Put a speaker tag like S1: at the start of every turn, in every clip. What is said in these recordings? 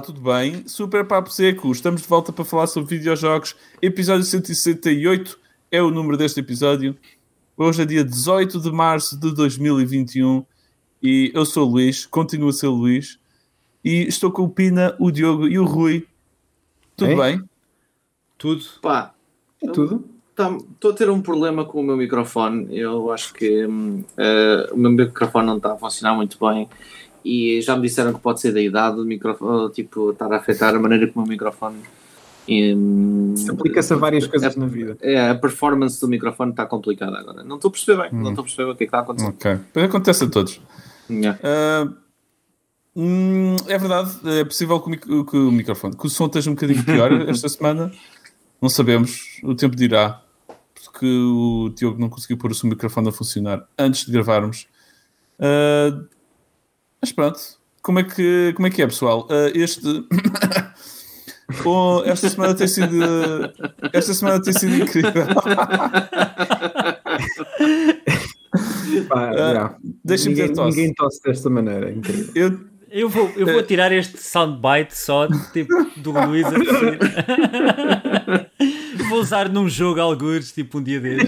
S1: olá, tudo bem? Super Papo Seco, estamos de volta para falar sobre videojogos. Episódio 168 é o número deste episódio. Hoje é dia 18 de março de 2021 e eu sou o Luís, continuo a ser o Luís e estou com o Pina, o Diogo e o Rui. Tudo
S2: Ei?
S1: bem?
S3: Tudo.
S2: Pá, é tudo.
S3: Estou a ter um problema com o meu microfone. Eu acho que hum, eh, o meu microfone não está a funcionar muito bem. E já me disseram que pode ser da idade do microfone, tipo, estar a afetar a maneira como o microfone.
S2: Isso aplica-se a várias coisas na vida.
S3: é, a performance do microfone está complicada agora. Não estou a perceber bem,
S1: Hum.
S3: não estou a perceber o que é que está a acontecer.
S1: Ok. Pois acontece a todos.
S3: Yeah.
S1: Ah, hum, é verdade, é possível que o, que o microfone, que o som esteja um bocadinho pior esta semana. Não sabemos, o tempo dirá. Porque o Diogo não conseguiu pôr o seu microfone a funcionar antes de gravarmos. Ah, mas pronto, como é que, como é, que é, pessoal? Ah, este. Bom, esta semana tem sido. Esta semana tem sido incrível.
S2: Pá,
S1: Ah,
S2: já.
S1: deixa-me ter
S2: ninguém,
S1: tosse.
S2: ninguém tosse desta maneira. é incrível.
S1: Eu,
S4: Eu vou, eu vou tirar este soundbite só tipo, do Luís a dizer. Vou usar num jogo algures, tipo um dia dele.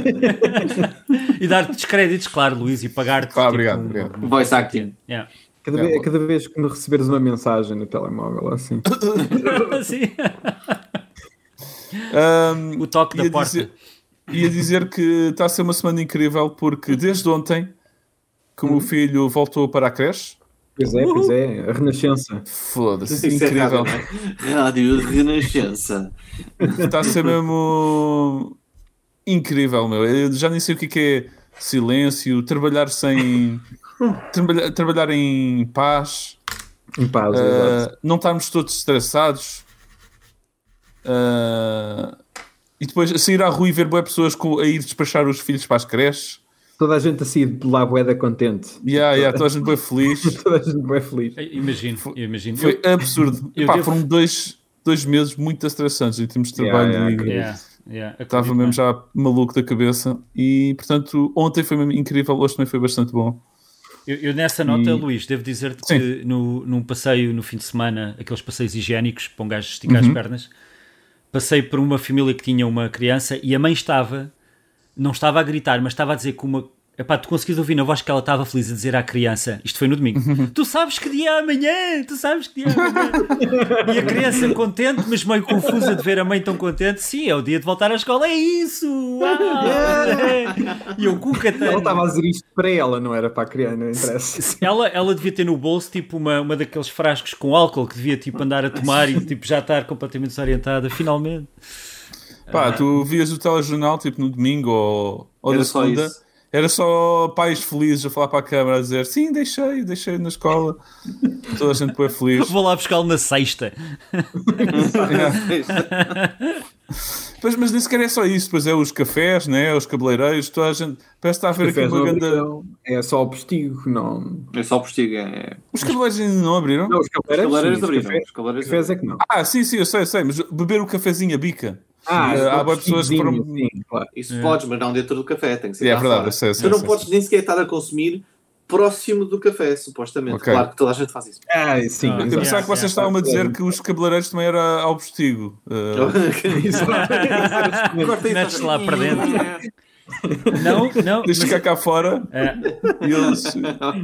S4: e dar-te descréditos, claro, Luís, e pagar-te.
S1: Pá,
S4: tipo,
S1: obrigado,
S4: um-
S1: obrigado.
S3: Voice acting.
S4: Yeah.
S2: Cada,
S1: É,
S2: vez, cada vez que me receberes uma mensagem no telemóvel, assim.
S4: Sim.
S1: Ahm,
S4: O toque da
S1: ia
S4: porta.
S1: dizer, ia dizer que está a ser uma semana incrível porque desde ontem que o meu filho voltou para a creche.
S2: Pois é, pois é. A renascença.
S1: Foda-se,
S3: é
S1: incrível.
S3: rádio, é? Renascença.
S1: Está a ser mesmo incrível, meu. Eu já nem sei o que é, que é silêncio, trabalhar sem. Trabalhar, trabalhar em paz,
S2: Em paz, exato.
S1: não estarmos todos estressados. ah, e depois sair à rua e ver boas pessoas com- a ir despachar os filhos para as creches.
S2: Toda a gente assim de lá boeda contente.
S1: Yeah, yeah, toda a gente bem feliz.
S2: Toda a gente bem feliz.
S4: Eu Imagino, eu imagino.
S1: Foi absurdo.
S4: eu
S1: Epá,
S4: devo-
S1: Foram dois, dois meses muito estressantes em termos de
S2: Yeah,
S1: trabalho
S2: yeah,
S1: e
S2: acredito.
S4: Yeah, yeah,
S1: estava mesmo já maluco da cabeça. E portanto, ontem foi mesmo incrível, hoje também foi bastante bom.
S4: Eu, eu nessa nota,
S1: E-
S4: Luís, devo dizer-te que no, num passeio no fim de semana, aqueles passeios higiênicos para um gajo esticar
S1: Uhum.
S4: as pernas, passei por uma família que tinha uma criança e a mãe estava, não estava a gritar, mas estava a dizer que uma. Epá, tu conseguis ouvir na voz que ela estava feliz a dizer à criança, isto foi no domingo, tu sabes que dia é amanhã, tu sabes que dia é amanhã. e a criança contente, mas meio confusa de ver a mãe tão contente, sim, é o dia de voltar à escola, é isso! Uau! é. E eu com o catano.
S2: Ela estava a dizer isto para ela, não era para a criança, não interessa.
S4: Ela, ela devia ter no bolso tipo uma, uma daqueles frascos com álcool que devia tipo andar a tomar e tipo já estar completamente desorientada, finalmente.
S1: Pá,
S4: Ah.
S1: tu vias o telejornal tipo no domingo ou, ou
S3: Era
S1: na
S3: só
S1: segunda. Era só pais felizes a falar para a câmara a dizer sim, deixei, deixei na escola. Toda a gente foi feliz.
S4: Vou lá buscá-lo na sexta.
S1: Pois, mas nem sequer é só isso, depois é os cafés, né? os cabeleireiros, toda a gente. Parece que está a ver aqui uma grande.
S2: É só o postigo, não.
S3: É só o postigo. É...
S1: Os cabeleireiros ainda não abriram?
S2: Não, os
S3: Os
S2: cabeleireiros, os
S3: abriram.
S2: cafés,
S3: Os cabeleireiros
S2: cafés é que não.
S1: Ah, sim, sim, eu sei, eu sei, mas beber o cafezinho a bica.
S2: Ah, só
S1: há pessoas que foram.
S2: sim, claro.
S3: Isso podes, mas não dentro do café, tem que ser
S1: É
S3: lá
S1: verdade, eu sei, eu sei,
S3: Tu não
S1: sei,
S3: podes nem sequer estar a consumir próximo do café, supostamente.
S1: Ok.
S3: Claro que toda a gente faz isso.
S2: Ah, sim,
S4: Ah,
S1: Eu pensava que vocês estavam a dizer que os cabeleireiros também era ao postigo. Eh,
S2: Isso.
S3: Corta isso,
S4: Metes lá para dentro. Não, não.
S1: Deixa
S4: Mas,
S1: ficar cá fora
S4: é,
S1: e eles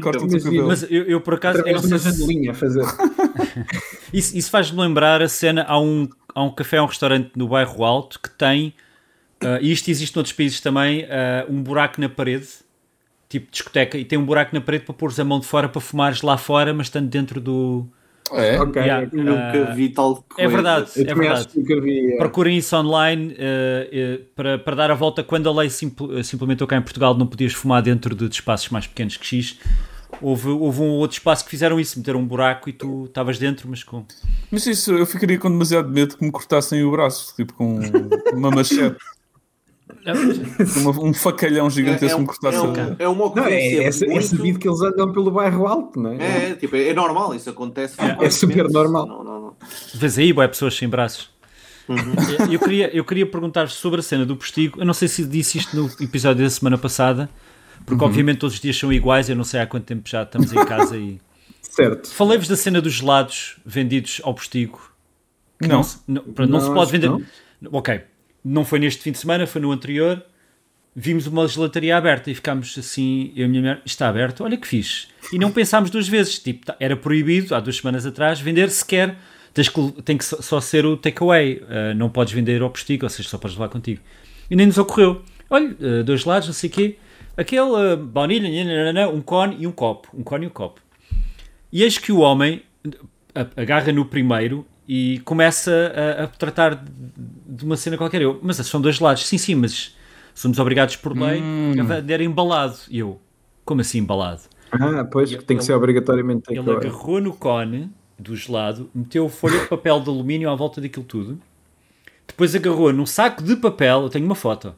S1: cortam-te o cabelo.
S4: mas eu, eu, por acaso. eu não sei
S2: uma
S4: se-
S2: janelinha a fazer.
S4: Isso, isso faz-me lembrar a cena. Há um, há um café, há um restaurante no bairro Alto que tem, ah, e isto existe noutros países também, ah, um buraco na parede, tipo discoteca, e tem um buraco na parede para pôres a mão de fora para fumares lá fora, mas estando dentro do.
S1: É?
S2: Ok.
S4: Yeah.
S3: Nunca
S4: Ah,
S3: vi tal coisa.
S4: É verdade,
S2: Eu
S4: é verdade.
S2: nunca vi. é.
S4: Procurem isso online eh, eh, para, para dar a volta quando a lei se implementou cá em Portugal não podias fumar dentro de, de espaços mais pequenos que X. Houve, houve um outro espaço que fizeram isso, meteram um buraco e tu estavas dentro, mas com.
S1: Mas isso, eu ficaria com demasiado medo que me cortassem o braço, tipo com uma machete, um facalhão gigantesco que me cortasse
S3: é,
S1: a...
S3: um, é uma
S2: Não, é, é,
S3: ocorrência
S2: é
S3: muito-
S2: sabido que eles andam pelo bairro alto, não é?
S3: É, tipo, é normal, isso acontece.
S2: É super normal.
S3: Não, não, não.
S4: Vês aí, boé, pessoas sem braços. Eu, eu queria, eu queria perguntar sobre a cena do postigo. Eu não sei se disse isto no episódio da semana passada, porque obviamente todos os dias são iguais. Eu não sei há quanto tempo já estamos em casa e.
S2: Certo.
S4: Falei-vos da cena dos gelados vendidos ao postigo.
S1: Não.
S4: não, não
S2: Não,
S4: se pode vender. Ok, não foi neste fim de semana, foi no anterior. Vimos uma gelataria aberta e ficámos assim, eu e a minha mulher, "Isto está aberto, olha que fixe. E não pensámos duas vezes, tipo, tá- era proibido há duas semanas atrás vender sequer, tens que, tem que só ser o takeaway, uh, não podes vender ao postigo, ou seja, só podes levar contigo. E nem nos ocorreu, olha, uh, dois lados, não sei o quê, aquele uh, baunilha, um cone e um copo, um cone e um copo. E eis que o homem agarra no primeiro e começa a, a tratar de- uma cena qualquer. Eu, mas são dois lados. Sim, sim, mas somos obrigados por lei a vender embalado. E eu, como assim embalado?
S2: Ah, pois, que tem que
S4: Ele-
S2: ser obrigatoriamente
S4: Ele
S2: takeaway.
S4: agarrou no cone do gelado, meteu folha de papel de alumínio à volta daquilo tudo, depois agarrou num saco de papel, eu tenho uma foto,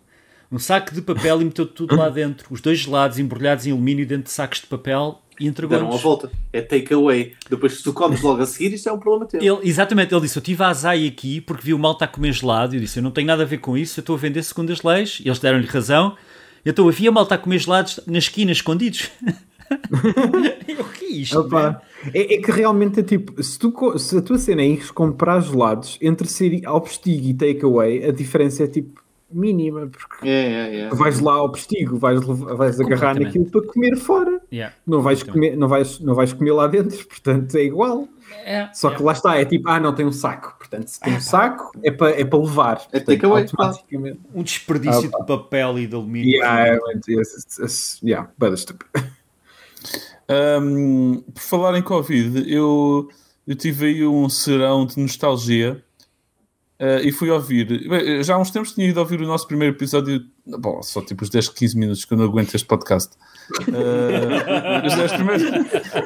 S4: um saco de papel e meteu tudo lá dentro, os dois gelados embrulhados em alumínio dentro de sacos de papel e
S3: Deram a volta. É takeaway. Depois, se tu comes logo a seguir, isto é um problema teu.
S4: Ele, exatamente, ele disse: Eu tive a azai aqui porque vi o mal estar a comer gelado. E eu disse: Eu não tenho nada a ver com isso, eu estou a vender segundo as leis. E eles deram-lhe razão. Eu havia mal estar a comer gelados na esquina, escondidos. eu, o que é isto?
S2: Opa, é, é que realmente é tipo, se, tu, se a tua cena é ires comprar gelados entre ser ao postigo e takeaway, a diferença é tipo mínima, porque
S3: É, é, é.
S2: tu vais lá ao postigo, vais, vais agarrar naquilo para comer fora.
S4: Yeah.
S2: Não vais,
S4: Completamente.
S2: comer, não, vais, não vais comer lá dentro, portanto é igual.
S4: É,
S2: Só
S4: é.
S2: que lá está, é tipo, ah, não tem um saco. Portanto, se tem um saco, é para é para levar. Portanto,
S3: takeaway,
S2: automaticamente.
S4: um desperdício
S2: Ah,
S4: de papel e de alumínio.
S2: Yeah, é yes, yeah, but.
S1: Um, por falar em Covid, eu, eu tive aí um serão de nostalgia uh, e fui ouvir. bem, Já há uns tempos tinha ido ouvir o nosso primeiro episódio. Bom, só tipo os 10, 15 minutos que eu não aguento este podcast. Uh, os 10 primeiros.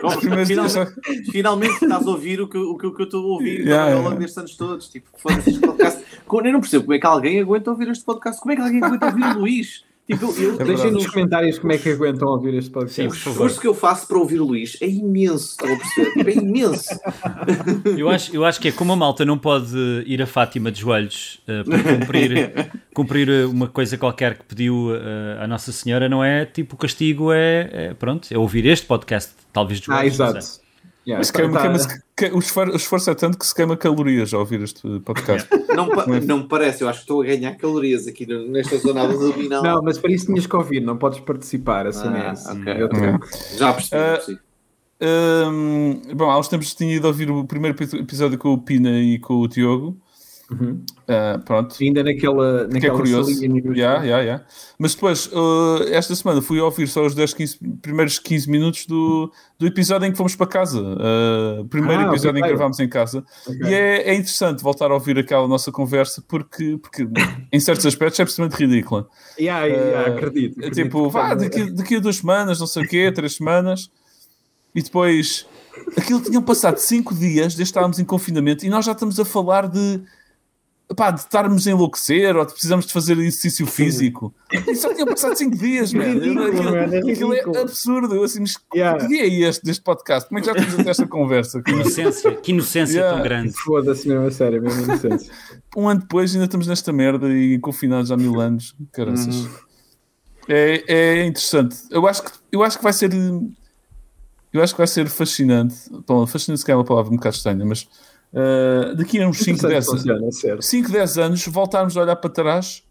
S1: Os primeiros
S3: Finalmente, finalmente estás a ouvir o que, o que, o que eu estou a ouvir
S1: Yeah,
S3: ao longo destes anos todos. Tipo, foda-se este podcast. Eu não percebo como é que alguém aguenta ouvir este podcast. Como é que alguém aguenta ouvir o Luís? Tipo, eu,
S1: verdade.
S2: Deixem nos comentários como é que aguentam ouvir este
S4: Sim,
S2: podcast.
S4: por
S3: o esforço que eu faço para ouvir o Luís é imenso, estão a perceber? Tipo, é imenso.
S4: Eu acho, eu acho que é como a malta não pode ir a Fátima de joelhos uh, para cumprir, cumprir uma coisa qualquer que pediu uh, a Nossa Senhora, não é? Tipo, o castigo é, é, pronto, é ouvir este podcast, talvez de
S2: Ah,
S4: joelhos. sei.
S2: exato. Yeah,
S1: Mas
S2: tá-
S1: queima,
S2: tá-
S1: que- o, esfor- o esforço é tanto que se queima calorias ao ouvir este podcast.
S3: Não, pa- não me parece, eu acho que estou a ganhar calorias aqui nesta zona abdominal.
S2: Não, mas para isso tinhas que ouvir, não podes participar. Assim
S3: Ah,
S2: é essa.
S3: ok,
S2: Eu tenho-
S3: Já percebi.
S1: Hum, bom, há uns tempos tinha ido ouvir o primeiro epi- episódio com o Pina e com o Diogo.
S2: Uhum.
S1: Ah, pronto.
S2: Ainda naquela,
S1: que é
S2: naquela
S1: curioso. Yeah, yeah, yeah. Mas depois, uh, esta semana, fui ouvir só os 10, 15, primeiros 15 minutos do, do episódio em que fomos para casa. Uh, primeiro
S2: Ah,
S1: episódio em que gravámos em casa.
S2: Ok.
S1: E é, é interessante voltar a ouvir aquela nossa conversa porque, porque em certos aspectos é absolutamente ridícula.
S2: Yeah, yeah,
S1: Uh,
S2: acredito.
S1: É
S2: acredito
S1: tipo, vá, daqui, daqui a duas semanas, não sei o quê, três semanas. E depois, aquilo tinham passado cinco dias desde que estávamos em confinamento e nós já estamos a falar de, pá, de estarmos a enlouquecer ou de precisamos de fazer exercício físico. E só tinham passado cinco dias, man.
S2: Ridículo,
S1: Aquilo,
S2: é
S1: aquilo é absurdo. Eu assim, mas
S2: Yeah.
S1: que dia é este deste podcast? Como é que já temos esta conversa?
S4: Que inocência, que inocência
S1: Yeah.
S4: tão grande.
S2: Foda-se mesmo a sério, mesmo inocente.
S1: Um ano depois ainda estamos nesta merda e confinados há mil anos. Caraças. É, é interessante. Eu acho, que, eu acho que vai ser. Eu acho que vai ser fascinante. Bom, fascinante se calhar é uma palavra um bocado estranha, mas uh, daqui a uns 5, 10 anos.
S2: funciona, é certo.
S1: 5, 10 anos, voltarmos a olhar para trás,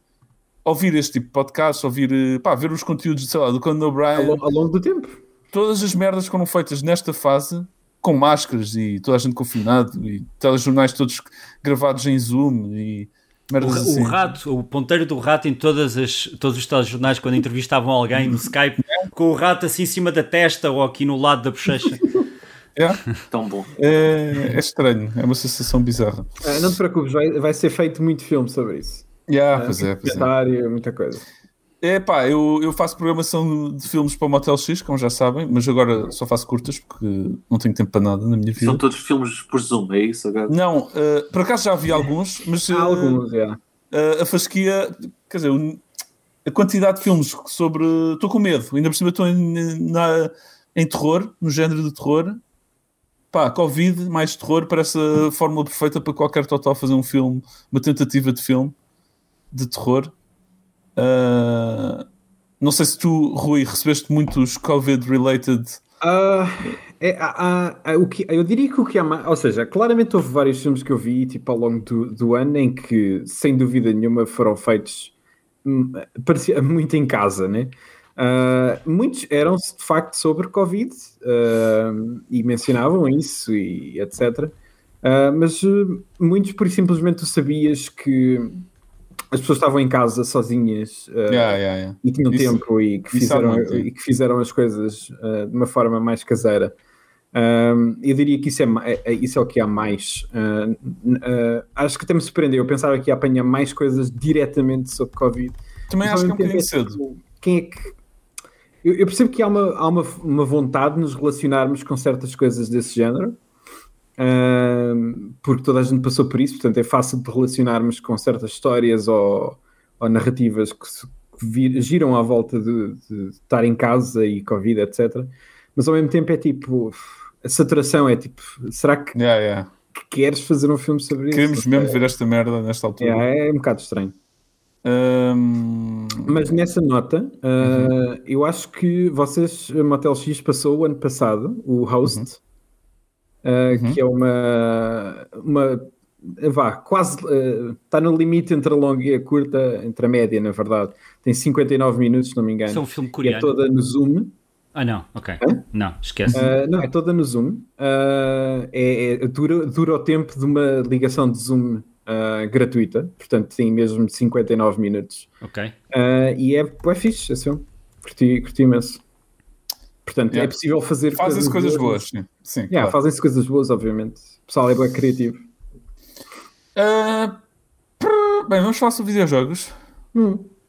S1: ouvir este tipo de podcast, ouvir, eh, pá, ver os conteúdos, sei lá, do Conan
S2: Ao,
S1: O'Brien,
S2: lo- ao longo do tempo.
S1: todas as merdas que foram feitas nesta fase, com máscaras e toda a gente confinado, e telejornais todos gravados em Zoom e
S4: O, ra-
S1: assim.
S4: o rato, o ponteiro do rato em todas as, todos os telejornais quando entrevistavam alguém no Skype, com o rato assim em cima da testa ou aqui no lado da bochecha.
S1: É,
S3: Tão bom.
S1: é, é estranho, é uma sensação bizarra.
S2: Ah, não te preocupes, vai, vai ser feito muito filme sobre isso.
S1: Yeah, pois é, pois é.
S2: Documentário, muita coisa.
S1: É pá, eu, eu faço programação de filmes para o Motel X, como já sabem, mas agora só faço curtas porque não tenho tempo para nada na minha vida.
S3: São todos filmes por Zoom, é isso agora?
S1: Não, eh, por acaso já vi alguns, mas eh,
S2: Há alguns, já.
S1: eh, a fasquia, quer dizer, a quantidade de filmes sobre. Estou com medo, ainda por cima estou em, na- em terror, no género de terror. Pá, Covid, mais terror, parece a fórmula perfeita para qualquer total fazer um filme, uma tentativa de filme de terror. Ah, não sei se tu, Rui, recebeste muitos Covid-related
S2: Ah, é, ah, o que, eu diria que o que há mais. Ou seja, claramente houve vários filmes que eu vi tipo, ao longo do, do ano em que, sem dúvida nenhuma, foram feitos hum, parecia muito em casa, né? Ah, muitos eram de facto sobre Covid ah, e mencionavam isso e etc. Ah, mas muitos, por simplesmente, tu sabias que as pessoas estavam em casa sozinhas ah,
S1: Yeah, yeah, yeah.
S2: e tinham
S1: Isso-
S2: tempo e que, fizeram,
S1: muito,
S2: e que fizeram as coisas uh, de uma forma mais caseira. Um, eu diria que isso é, é- é- isso é o que há mais. Uh, uh, acho que até me surpreendeu. Eu pensava que ia apanhar mais coisas diretamente sobre Covid.
S1: Também acho que é um bocadinho
S2: tempo,
S1: cedo.
S2: Quem é que. Eu, eu percebo que há, uma, há uma, uma vontade de nos relacionarmos com certas coisas desse género, um, porque toda a gente passou por isso, portanto é fácil de relacionarmos com certas histórias ou, ou narrativas que, se- que vi- giram à volta de, de estar em casa e Covid, etc. Mas ao mesmo tempo é tipo. A saturação é tipo. Será que
S1: Yeah, yeah.
S2: queres fazer um filme sobre isso?
S1: Queremos mesmo ver esta merda nesta altura.
S2: É, é um bocado estranho.
S1: Ahm,
S2: Mas nessa nota, uh, eu acho que vocês, Motel X passou o ano passado, o Host, uh, que é uma, uma vá, quase está no limite entre a longa e a curta, entre a média, na verdade. Tem 59 minutos, se não me engano.
S4: Isso é um filme
S2: e é
S4: coreano.
S2: toda no Zoom.
S4: Ah, não, ok. Não, esquece.
S2: Uh, não, é toda no Zoom. Uh, é, é- dura, dura o tempo de uma ligação de Zoom uh, gratuita, portanto tem mesmo 59 minutos.
S4: Ok.
S2: Uh, e é, é fixe, esse filme. Curti, curti imenso. Portanto,
S1: Yeah.
S2: é possível fazer
S1: Fazem-se coisas boas, sim. sim
S2: Yeah,
S1: claro.
S2: Fazem-se coisas boas, obviamente. O pessoal é bem criativo.
S1: Ah, prr, bem, vamos falar sobre videojogos.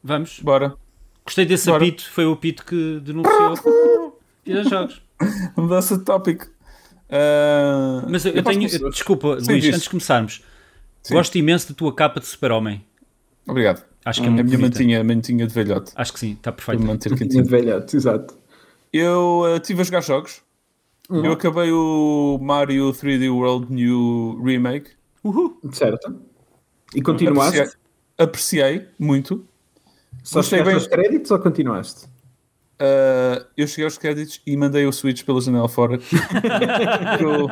S4: Vamos.
S1: Bora.
S4: Gostei desse
S1: Bora.
S4: apito. Foi o apito que denunciou videojogos.
S1: Mudança de tópico. Ah,
S4: Mas eu, eu tenho. Desculpa,
S1: Sim,
S4: Luís,
S1: diz.
S4: antes de começarmos.
S1: Sim.
S4: Gosto imenso da tua capa de super-homem.
S1: Obrigado.
S4: Acho que é
S1: A
S4: muito
S1: minha
S4: bonita.
S1: mantinha, mantinha de velhote.
S4: Acho que sim, está
S1: Para
S4: perfeito.
S1: me manter
S2: Tinha
S1: quentinho.
S2: de velhote, exato.
S1: Eu estive a jogar jogos. Eu acabei o Mario 3D World New Remake.
S4: Uhul.
S2: Certo. E continuaste?
S1: Apreciei, apreciei muito.
S2: Só
S1: Gostei
S2: chegaste
S1: bem.
S2: aos créditos ou continuaste?
S1: Uh, eu cheguei aos créditos e mandei o Switch pela janela fora. eu,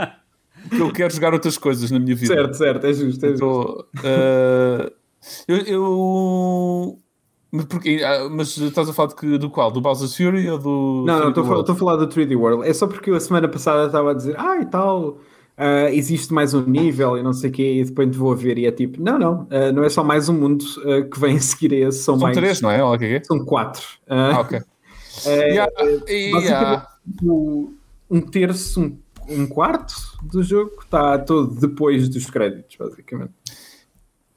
S1: porque eu quero jogar outras coisas na minha vida.
S2: Certo, certo, é justo. É justo.
S1: Tô, uh, eu, eu- mas, porque, ah, mas estás a falar de que- do qual? Do Bowser's Fury ou do.
S2: Não, não,
S1: 3D
S2: estou a falar-
S1: World?
S2: estou a falar do 3D World. É só porque eu a semana passada estava a dizer, ah, e tal, ah, existe mais um nível e não sei o quê, e depois vou a ver e é tipo, não, não, ah, não é só mais um mundo ah, que vem a seguir a esse, são,
S1: São
S2: mais.
S1: três, não é? Olha o que que é?
S2: São quatro. Ah,
S1: ok.
S2: é,
S1: Yeah, yeah.
S2: um terço, um, um quarto do jogo está todo depois dos créditos, basicamente.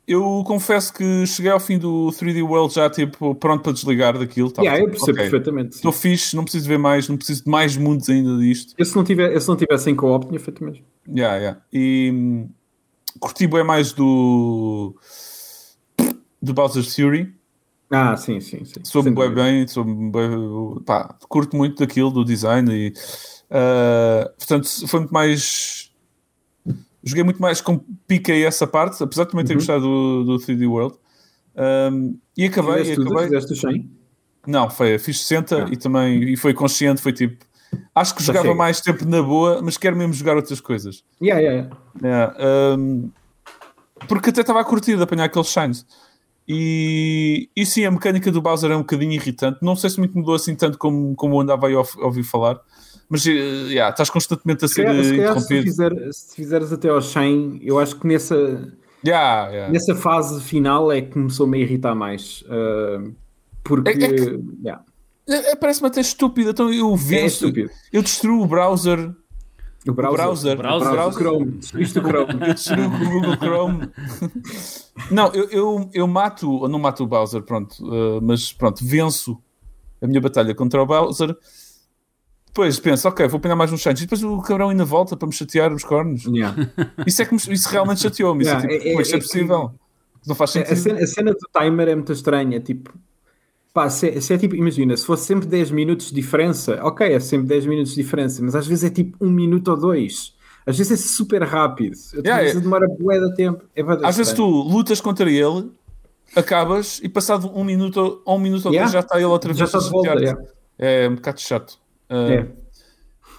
S1: Eu confesso que cheguei ao fim do 3D World já tipo pronto para desligar daquilo. Tava,
S2: yeah, eu
S1: tipo,
S2: percebo
S1: ok,
S2: perfeitamente.
S1: Estou fixe, não preciso ver mais, não preciso de mais mundos ainda disto.
S2: Eu se não, tiver, eu se não tivesse em co-op, tinha feito mesmo.
S1: Yeah, yeah. E hum, curti bem mais do do Bowser's Fury.
S2: Ah, sim, sim, sim.
S1: Soube bem bem, soube bem, pá, curto muito daquilo, do design e ah, portanto foi muito mais joguei muito mais com piquei essa parte, apesar de também ter
S2: Uhum.
S1: gostado do, do 3D World. Um, e acabei,
S2: Fizeste tudo?
S1: acabei.
S2: Fizeste o 100?
S1: Não, foi, fiz 60
S2: Ah.
S1: e também e foi consciente, foi tipo. Acho que jogava mais tempo na boa, mas quero mesmo jogar outras coisas.
S2: Yeah, yeah, yeah.
S1: Yeah, um, porque até estava a curtir de apanhar aqueles shines. E, e sim, a mecânica do Bowser é um bocadinho irritante. Não sei se muito mudou assim tanto como, como eu andava a ouvir falar. Mas eh, yeah, estás constantemente a
S2: Se
S1: ser
S2: calhar, se,
S1: eh,
S2: calhar se,
S1: interrompido.
S2: fizer- se fizeres até ao 100, eu acho que nessa,
S1: Yeah, yeah.
S2: nessa fase final é que começou-me a irritar mais. uh, porque.
S1: É- é que-
S2: yeah,
S1: É- é- Parece-me até estúpido. Então eu
S2: é
S1: venço,
S2: estúpido.
S1: eu destruo o browser.
S2: O browser.
S1: browser.
S2: O browser.
S4: O
S1: browser.
S2: Chrome. Destruíste o Chrome.
S1: Eu destruo o Google Chrome. Não, eu, eu, eu mato, não mato o Bowser, pronto, eh, mas pronto, venço a minha batalha contra o Bowser. Depois penso, ok, vou apanhar mais uns shines. E depois o cabrão ainda volta para me chatear os cornos.
S2: Yeah.
S1: Isso, é que me- isso realmente chateou-me. Isso
S2: Yeah,
S1: é, tipo,
S2: é-
S1: pô, isto é,
S2: é-
S1: possível. Não faz
S2: A,
S1: sentido.
S2: cena, a cena do timer é muito estranha. Tipo, pá, se, é- se é tipo, imagina, se fosse sempre 10 minutos de diferença, ok, é sempre 10 minutos de diferença, mas às vezes é tipo um minuto ou dois. Às vezes é super rápido. Às
S1: Yeah,
S2: vezes
S1: é-
S2: demora bué de tempo. É
S1: Às vezes
S2: estranho.
S1: tu lutas contra ele, acabas e passado um minuto ou um minuto ou
S2: Yeah.
S1: dois já está ele outra
S2: Já
S1: vez a
S2: está de volta.
S1: É um bocado chato. Uh,
S2: É.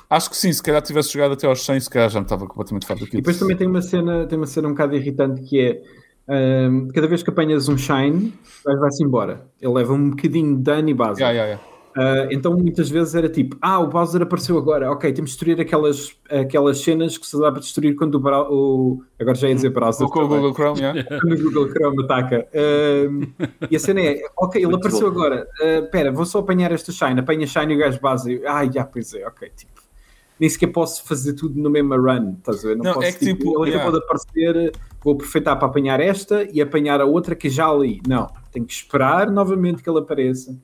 S1: acho que sim, se calhar tivesse jogado até aos 100, se calhar já me estava completamente farto
S2: E
S1: daquilo.
S2: depois também tem uma cena, tem uma cena um bocado irritante que é hum, cada vez que apanhas um shine, vai-se embora. Ele leva um bocadinho de dano e base.
S1: Yeah, yeah, yeah.
S2: Ah, então muitas vezes era tipo, ah, o Bowser apareceu agora, ok, temos de destruir aquelas, aquelas cenas que se dá para destruir quando o, o agora já ia dizer browser,
S1: O com o. Google Chrome, yeah.
S2: quando o Google Chrome ataca. Ahm, e a cena é, ok, ele
S3: Muito
S2: apareceu
S3: bom.
S2: agora, ah, espera, vou só apanhar esta shine, apanha shine e o gajo base, ah, já, pois é, ok, tipo, nem sequer posso fazer tudo no mesmo run, estás a ver?
S1: Não,
S2: posso,
S1: é que tipo,
S2: ele
S1: yeah.
S2: acabou de aparecer, vou aproveitar para apanhar esta e apanhar a outra que já ali. Não, tenho que esperar novamente que ele apareça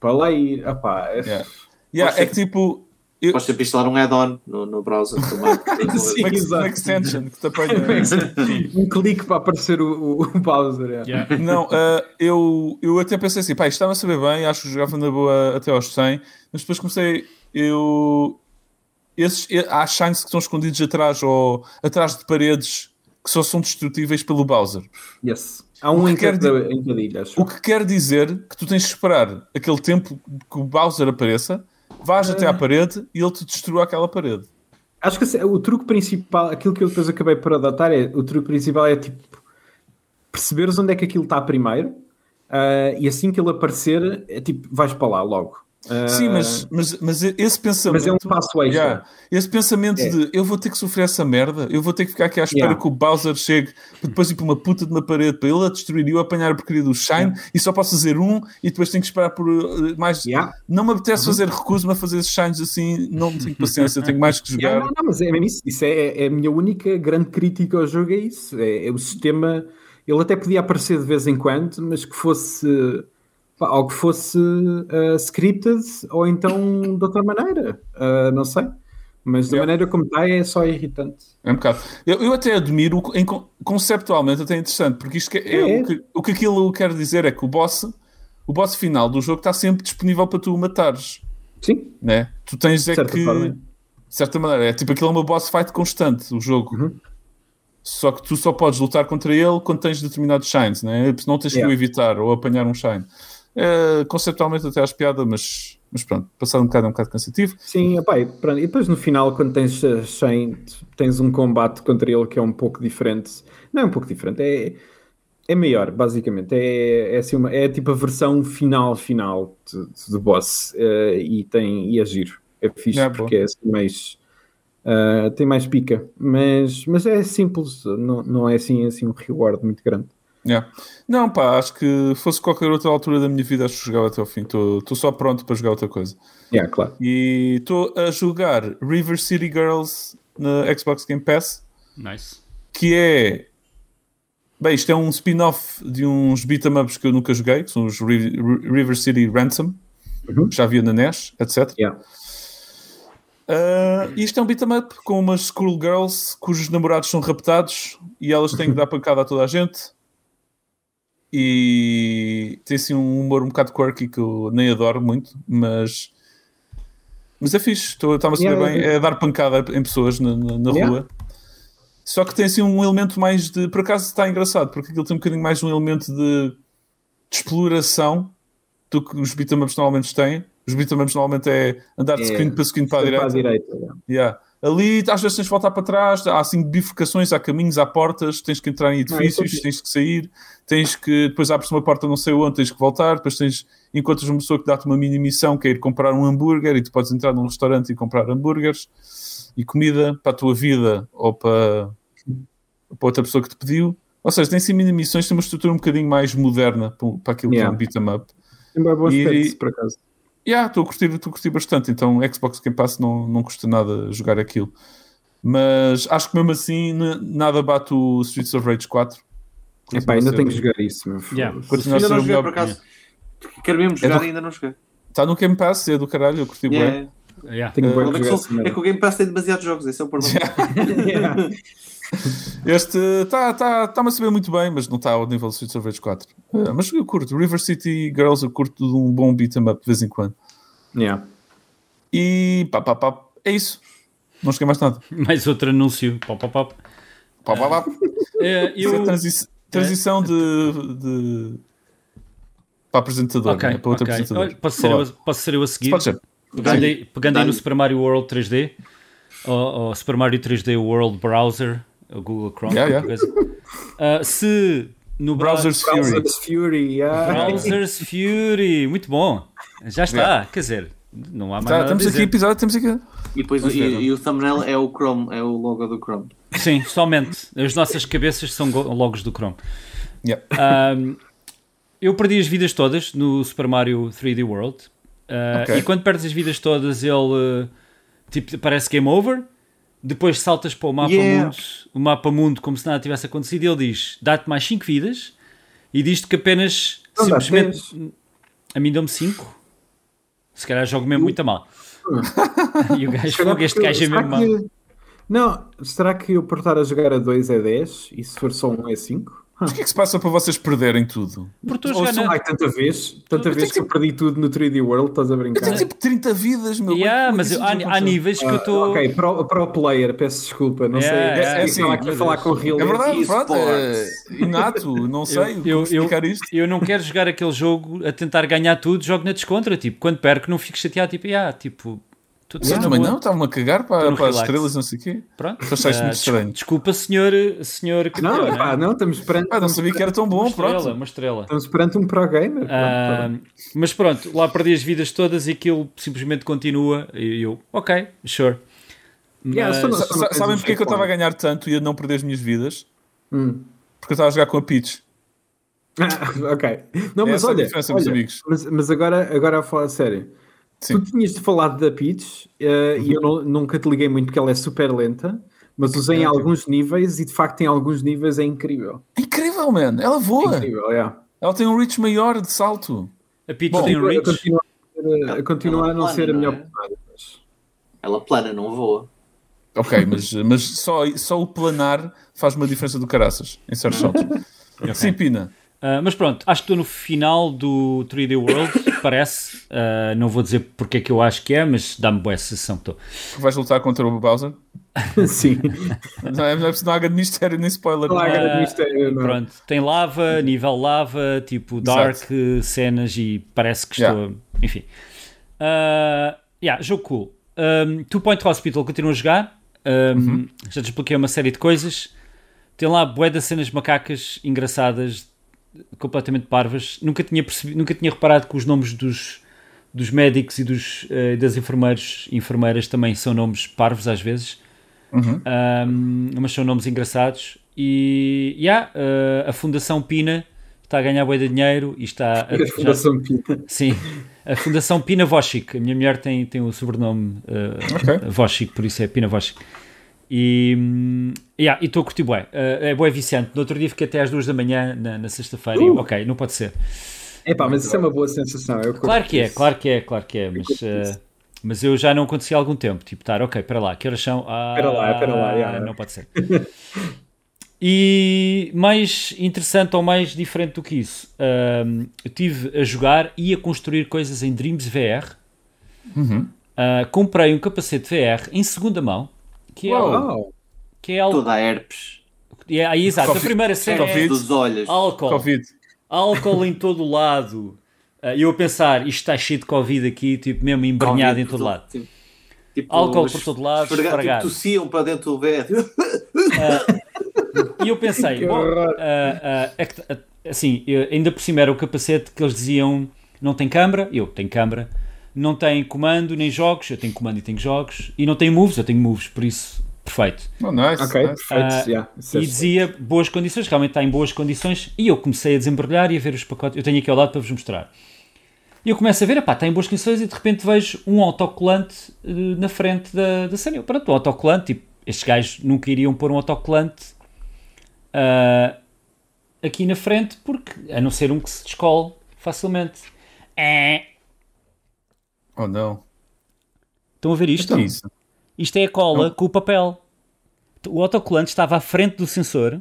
S2: para lá ir. Opá, é-
S1: Yeah. Yeah, é que tipo. Eu,
S3: Podes ter instalar um add-on no, no browser também.
S2: Sim.
S1: uma, uma extension que te apanha.
S2: um clique para aparecer o, o, o Bowser. é.
S4: Yeah.
S1: Não, ah, eu, eu até pensei assim, pá, isto estava a saber bem, acho que jogava na boa até aos 100, mas depois comecei, eu... Esses, há shines que estão escondidos atrás ou atrás de paredes que só são destrutíveis pelo Bowser.
S2: Yes. Há um em cada, em cada ilha, acho.
S1: O que quer dizer que tu tens de esperar aquele tempo que o Bowser apareça, vais até à parede e ele te destrua aquela parede.
S2: Acho que assim, o truque principal, aquilo que eu depois acabei por adotar é o truque principal é tipo perceberes onde é que aquilo está primeiro ah, e assim que ele aparecer, é tipo, vais para lá logo. Ah,
S1: Sim, mas, mas, mas esse pensamento.
S2: mas é um passo extra.
S1: Yeah. Esse pensamento
S2: É.
S1: de eu vou ter que sofrer essa merda, eu vou ter que ficar aqui à espera
S2: Yeah.
S1: que o Bowser chegue para depois ir para uma puta de uma parede para ele a destruir e eu apanhar a porcaria do Shine e só posso fazer um e depois tenho que esperar por uh, mais.
S2: Yeah.
S1: Não me apetece fazer recuso-me a fazer esses Shines assim, não tenho paciência, tenho mais que jogar.
S2: Yeah, não, não, mas é mesmo isso. Isso é, é a minha única grande crítica ao jogo, é isso. É, é o sistema. Ele até podia aparecer de vez em quando, mas que fosse. Ou que fosse ah, scripted, ou então de outra maneira. Ah, não sei. Mas da
S1: Yeah.
S2: maneira como está, é só irritante.
S1: É um bocado. Eu, eu até admiro, em, con- conceptualmente até é interessante, porque isto que é,
S2: É.
S1: O, que, o que aquilo quer dizer é que o boss, o boss final do jogo está sempre disponível para tu o matares.
S2: Sim,
S1: né? Tu tens é
S2: certa
S1: que,
S2: forma.
S1: de certa maneira, é tipo aquilo é uma boss fight constante, o jogo.
S2: Uhum.
S1: Só que tu só podes lutar contra ele quando tens determinados shines, né? Senão tens que
S2: Yeah.
S1: o evitar ou apanhar um shine. É, conceptualmente até acho piada, mas, mas pronto, passar um bocado é um bocado cansativo.
S2: Sim, epá, e, pronto, e depois no final, quando tens, Shane, tens um combate contra ele que é um pouco diferente. Não é um pouco diferente, é, é maior, basicamente. É, é, assim uma, é tipo a versão final, final do boss. eh, e, tem, e é giro. É fixe
S1: É, bom.
S2: porque é assim mais. ah, tem mais pica, mas, mas é simples, não, não é assim, assim um reward muito grande.
S1: Yeah. Não, pá, acho que fosse qualquer outra altura da minha vida, acho que jogava até ao fim. Estou só pronto para jogar outra coisa.
S2: Yeah, claro.
S1: E estou a jogar River City Girls na Xbox Game Pass.
S4: Nice.
S1: que é. Bem, isto é um spin-off de uns beat'em ups que eu nunca joguei, que são os Ri- Ri- River City Ransom,
S2: Uhum.
S1: que já havia na NES, etc.
S2: Yeah.
S1: Uh, isto é um beat'em up com umas schoolgirls cujos namorados são raptados e elas têm que dar pancada a toda a gente. E tem assim um humor um bocado quirky que eu nem adoro muito, mas. Mas é fixe, estou- está-me a saber
S2: Yeah,
S1: bem. É dar pancada em pessoas na, na- na
S2: Yeah.
S1: rua. Só que tem assim um elemento mais de. Por acaso está engraçado, porque aquilo tem um bocadinho mais um elemento de, de exploração do que os beat'em ups normalmente têm. Os beat'em ups normalmente é andar de
S2: É,
S1: screen para screen para a
S2: Para a
S1: direita.
S2: direita. yeah.
S1: Yeah. Ali às vezes tens de voltar para trás, há assim bifurcações, há caminhos, há portas, tens que entrar em
S2: é
S1: edifícios,
S2: fixe.
S1: tens que sair, tens que depois abres uma porta não sei onde, tens que voltar, depois tens encontras uma pessoa que dá-te uma mini missão que é ir comprar um hambúrguer e tu podes entrar num restaurante e comprar hambúrgueres e comida para a tua vida ou para, para outra pessoa que te pediu. Ou seja, tem assim mini missões, tem uma estrutura um bocadinho mais moderna para, para aquilo que é
S2: Yeah.
S1: um beat'em up.
S2: Tem bem bom
S1: E-
S2: aspecto, por acaso.
S1: Yeah, estou a curtir, estou a curtir bastante. Então, Xbox Game Pass não, não custa nada jogar aquilo. Mas acho que mesmo assim nada bate o Streets of Rage 4.
S2: Epá, ainda tenho que jogar isso, meu.
S4: Yeah.
S2: foda-se.
S1: Continua a
S3: Ainda não joguei
S1: melhor.
S3: por acaso. Quero mesmo jogar
S1: do-
S3: e ainda não joguei.
S1: Está no Game Pass, é do caralho, eu curti bem.
S3: Yeah.
S4: Yeah.
S2: Tenho bem
S3: O
S2: que
S3: problema é, que é que o Game Pass tem demasiados jogos, esse é o problema.
S1: Este está tá, tá-me a saber muito bem, mas não está ao nível do Streets of Rage 4. Uh, mas eu curto. River City Girls, eu curto de um bom beat'em up de vez em quando.
S2: Yeah.
S1: E pá, pá, pá, é isso. Não cheguei mais nada.
S4: Mais outro anúncio. Pop, pop, pop.
S1: Pá, pá, pá.
S4: Eh,
S1: Isso é
S4: eu...
S1: transi- transição de, de- para apresentador,
S4: Ok,
S1: né? para outro
S4: ok.
S1: apresentador.
S4: Olha, posso, ser eu, posso ser eu a seguir?
S1: Pode ser.
S4: Pegando, aí- pegando aí no. Super Mario World 3D. ou, ou Super Mario 3D World Browser, o Google Chrome.
S1: Yeah,
S4: qualquer coisa. Ah, se no
S1: Browser's Fury.
S2: Browser's Fury, yeah.
S4: Browser's Fury, muito bom. Já está, quer dizer, não há mais
S1: Tá,
S4: nada dizer.
S1: aqui, episódio, temos aqui.
S3: E depois e, e o thumbnail é o Chrome, é o logo do Chrome.
S4: Sim, somente. As nossas cabeças são go- logos do Chrome.
S1: Yeah.
S4: Ahm, eu perdi as vidas todas no Super Mario 3D World. Ah,
S1: Ok.
S4: E quando perdes as vidas todas, ele uh, tipo, parece game over. Depois saltas para o mapa
S3: Yeah.
S4: mundo, o mapa mundo como se nada tivesse acontecido. E ele diz: dá-te mais 5 vidas e diz-te que apenas
S2: Não
S4: simplesmente. A mim deu-me 5. Se calhar jogo mesmo muito a mal. e o gajo, fogo, este gajo é mesmo mal.
S2: que- Não, será que eu por estar a jogar a 2 é 10 e se for só um é 5?
S1: Mas o que é que se passa para vocês perderem tudo?
S4: Porque a
S1: Ou são-
S2: Ai, tanta vez, tanta vez que eu perdi tudo no 3D World, estás a
S1: Eu
S2: brincar?
S1: tenho tipo 30 vidas, meu.
S4: Yeah,
S1: é
S4: mas eu- há, há níveis que eu estou.
S2: Ah, ok, pro, pro player, peço desculpa, não
S4: Yeah,
S2: sei.
S4: yeah,
S2: É,
S1: sim,
S2: estava aqui a falar com real
S1: É verdade, pronto, é inato, não sei
S4: eu-
S1: explicar isto.
S4: Eu não quero jogar aquele jogo a tentar ganhar tudo, jogo na descontra. Tipo, quando perco, não fico chateado. Tipo, ah, tipo, tudo
S1: Eu também
S4: boa.
S1: não, estava-me a cagar para, para as estrelas, não sei o quê.
S4: Pronto. Ah,
S1: muito
S4: des-
S1: estranho.
S4: Desculpa, senhor, senhor
S2: Não,
S4: campeão,
S2: pá,
S4: né?
S2: não, estamos perante,
S1: Ah, não sabia que era tão
S4: Uma
S1: bom,
S4: estrela,
S1: pronto.
S4: uma estrela.
S2: estamos perante um pro gamer. pronto,
S4: Ah,
S2: pronto.
S4: mas pronto, lá perdi as vidas todas e aquilo simplesmente continua. E eu, ok, sure.
S2: Yeah,
S4: Mas-
S2: não-
S1: Sabem porque é que eu estava a ganhar tanto e a não perder as minhas vidas?
S2: Hum.
S1: Porque eu estava a jogar com a Peach.
S2: Ah, ok. Não, mas
S1: Essa é a
S2: olha, olha,
S1: amigos.
S2: Mas, mas agora, agora a falar a sério.
S1: Sim. Uhum.
S2: Tu tinhas falado da Peach eh, e eu não- nunca te liguei muito porque ela é super lenta, mas usei em alguns níveis e de facto em alguns níveis é incrível.
S1: Incrível, man. Ela voa.
S2: Incrível, é.
S1: Ela tem um reach maior de salto.
S4: A Peach
S1: Bom,
S4: tem um reach.
S2: continuo a ser- a continuar a não
S3: Ela
S2: ser a
S3: plana,
S2: melhor
S3: não é?
S2: personagem. mas-
S3: Ela plana, não voa.
S1: Ok, mas, mas só, só o planar faz uma diferença do caraças em certos saltos. Sim, Pina.
S4: Ah, mas pronto, acho que estou no final do 3D World, parece. Ah, não vou dizer porque é que eu acho que é, mas dá-me boa sensação que estou.
S1: Que vais lutar contra o Bowser.
S2: Sim.
S1: Não é, não é preciso não há grande mistério nem spoiler.
S2: Não há grande
S4: Ah,
S2: mistério, não.
S4: Pronto, tem lava, nível lava, tipo dark, cenas e parece que estou.
S1: Yeah.
S4: Enfim. Ah, yeah, jogo cool. Um, Two Point Hospital continua a jogar. Um,
S1: Uhum.
S4: Já te expliquei uma série de coisas. Tem lá bué de cenas macacas engraçadas, completamente parvas. Nunca tinha, percebido, nunca tinha reparado que os nomes dos, dos médicos e dos, eh, das enfermeiros enfermeiras também são nomes parvos às vezes.
S1: Uhum.
S4: Um, mas são nomes engraçados. E yeah, uh, a Fundação Pina está a ganhar bué de dinheiro e está a,
S2: A
S4: já-
S2: Fundação Pina.
S4: sim, a Fundação Pina Vošić. A minha mulher tem, tem o sobrenome uh,
S1: Ok.
S4: Vošić, por isso é Pina Vošić. E hum, yeah, estou a curtir bué. Uh, é bué viciante. No outro dia fiquei até às duas da manhã na, na sexta-feira.
S2: Uh.
S4: ok, não pode ser.
S2: Epá, mas isso é uma boa sensação. eu curto
S4: Claro que é, claro que é, claro que é, mas, eh, mas eu já não acontecia há algum tempo. Tipo, estar, ok, para lá, que horas são? Ah,
S2: Espera lá, espera lá, yeah.
S4: Não pode ser. E mais interessante ou mais diferente do que isso, ahm, eu estive a jogar e a construir coisas em Dreams VR.
S1: Uhum.
S4: Ah, comprei um capacete VR em segunda mão, que é.
S1: Uau.
S4: que é algo.
S3: Toda a herpes
S4: É, aí, exato, a
S1: Covid-
S4: primeira cena é
S1: Covid.
S3: dos olhos.
S4: álcool.
S1: Covid.
S4: álcool em todo o lado. Ah, E eu a pensar, isto está cheio de Covid aqui, tipo, mesmo embrenhado
S3: Covid
S4: em todo lado.
S3: Tipo, tipo,
S4: Álcool por todo lado,
S3: esfregar-
S4: esfregado.
S3: Tipo, tossiam para dentro do VR.
S4: E eu pensei,
S2: Que
S4: bom, ah, ah, é que, ah, assim, eu- ainda por cima era o capacete que eles diziam não tem câmara, eu tenho câmara, não tem comando nem jogos, eu tenho comando e tenho jogos, e não tem moves, eu tenho moves, por isso, perfeito.
S1: Oh, nice.
S2: Ok,
S1: nice.
S2: perfeito.
S4: Ah,
S2: yeah, é
S4: E dizia boas condições, realmente está em boas condições, e eu comecei a desembrulhar e a ver os pacotes, eu tenho aqui ao lado para vos mostrar. E eu começo a ver, está em boas condições e de repente vejo um autocolante eh, na frente da, da cena. Eu, Pronto, o autocolante, tipo, estes gajos nunca iriam pôr um autocolante ah, aqui na frente, porque a não ser um que se descole facilmente. É.
S1: Oh, não.
S4: Estão a ver isto?
S1: Isto é isso.
S4: Isto é a cola com o papel. O autocolante estava à frente do sensor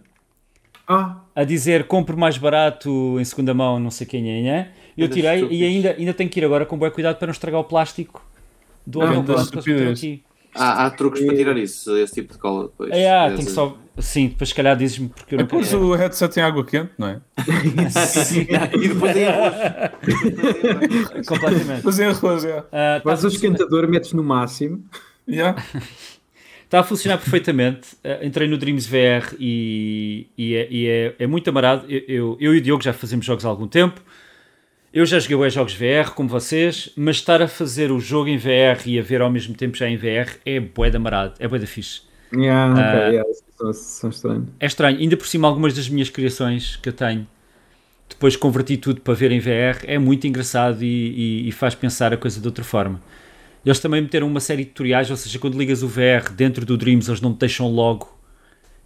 S2: Ah,
S4: a dizer compre mais barato em segunda mão, não sei quem é. Eu
S3: Grandes
S4: tirei e ainda, ainda tenho que ir agora com bom cuidado para não estragar o plástico do autocolante
S1: das
S4: que
S1: estupidez.
S4: aqui.
S3: Há, há truques para tirar isso, esse tipo de cola depois.
S4: É, ah,
S3: Esse-
S4: tem que só. Sim, depois se calhar dizes-me porque eu
S1: É
S4: não quero.
S1: o headset em água quente, não é?
S3: e depois tem arroz.
S4: Completamente.
S1: Pois em arroz, é.
S4: Ah,
S2: vais
S4: tá-
S2: ao esquentador, metes no máximo.
S1: Yeah.
S4: Está a funcionar perfeitamente. Uh, entrei no Dreams VR e, e, é, e é, é, muito amarado. Eu, eu, eu, e o Diogo já fazemos jogos há algum tempo. Eu já joguei os jogos VR, como vocês, mas estar a fazer o jogo em VR e a ver ao mesmo tempo já em VR é bué de amarado, é bué da fixe.
S2: Yeah, okay, uh, yeah, são, são estranhos.
S4: É estranho. Ainda por cima, algumas das minhas criações que eu tenho, depois converti tudo para ver em VR, é muito engraçado e, e, e faz pensar a coisa de outra forma. Eles também meteram uma série de tutoriais, ou seja, quando ligas o VR dentro do Dreams, eles não te deixam logo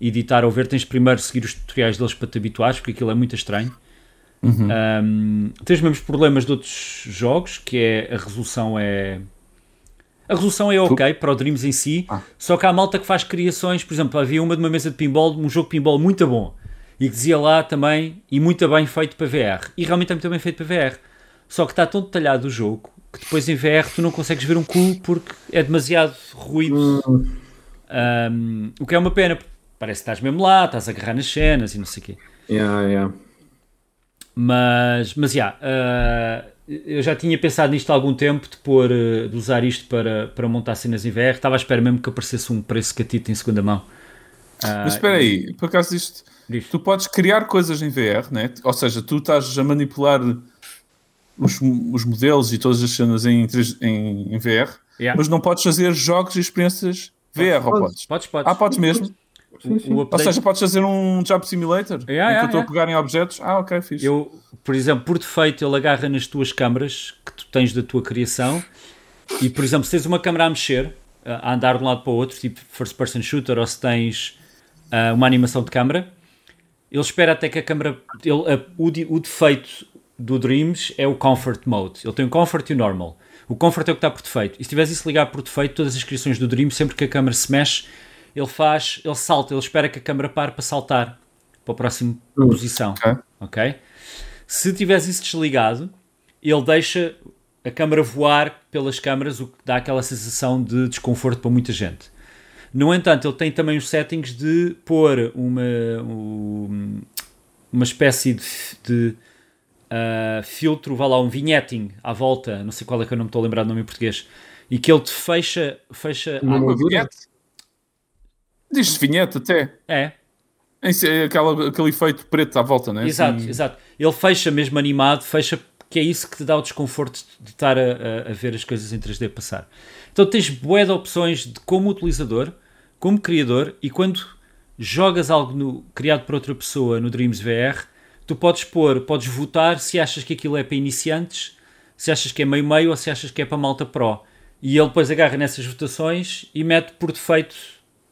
S4: editar ou ver, tens primeiro seguir os tutoriais deles para te habituares, porque aquilo é muito estranho. Uhum. Um, tens os mesmos problemas de outros jogos, que é a resolução é. A resolução é ok para o Dreams em si, ah. só que há malta que faz criações, por exemplo, havia uma de uma mesa de pinball, um jogo de pinball muito bom, e que dizia lá também, e muito bem feito para VR. E realmente é muito bem feito para VR. Só que está tão detalhado o jogo que depois em VR tu não consegues ver um cu porque é demasiado ruído. Um, o que é uma pena, parece que estás mesmo lá, estás a agarrar nas cenas e não sei o quê.
S2: Yeah, yeah.
S4: Mas, mas yeah, uh, eu já tinha pensado nisto há algum tempo de, pôr, uh, de usar isto para, para montar cenas em VR. Estava à espera mesmo que aparecesse um preço catito em segunda mão.
S1: Uh, mas espera aí, por acaso isto, tu podes criar coisas em VR, né? ou seja, tu estás a manipular os, os modelos e todas as cenas em, em, em VR, yeah. mas não podes fazer jogos e experiências VR, podes, ou podes?
S4: Podes, podes.
S1: Ah, podes mesmo. Sim, sim. Ou seja, podes fazer um Job Simulator yeah, yeah, que eu estou a pegar em objetos. Ah, ok, fixe.
S4: Eu, por exemplo, por defeito, ele agarra nas tuas câmaras que tu tens da tua criação e, por exemplo, se tens uma câmera a mexer, a andar de um lado para o outro, tipo first person shooter, ou se tens uh, uma animação de câmera, ele espera até que a câmera. Ele, uh, o, o defeito do Dreams é o Comfort Mode. Ele tem o Comfort e o Normal. O Comfort é o que está por defeito. E se tivesse isso ligado por defeito, todas as criações do Dream, sempre que a câmera se mexe, ele faz, ele salta, ele espera que a câmera pare para saltar para a próxima uh, posição. Okay. ok? Se tivesse isso desligado, ele deixa a câmera voar pelas câmaras, o que dá aquela sensação de desconforto para muita gente. No entanto, ele tem também os settings de pôr uma, uma espécie de, de uh, filtro, vá lá, um vinhetting à volta, não sei qual é que eu não me estou a lembrar do nome em português, e que ele te fecha. fecha
S1: uma? Diz vinhete até.
S4: É.
S1: É aquela, aquele efeito preto à volta, não é?
S4: Exato, assim... exato. Ele fecha mesmo animado, fecha, que é isso que te dá o desconforto de estar a, a, a ver as coisas em 3D passar. Então tens bué de opções de como utilizador, como criador, e quando jogas algo no, criado por outra pessoa no Dreams VR, tu podes pôr, podes votar se achas que aquilo é para iniciantes, se achas que é meio-meio ou se achas que é para malta pro. E ele depois agarra nessas votações e mete por defeito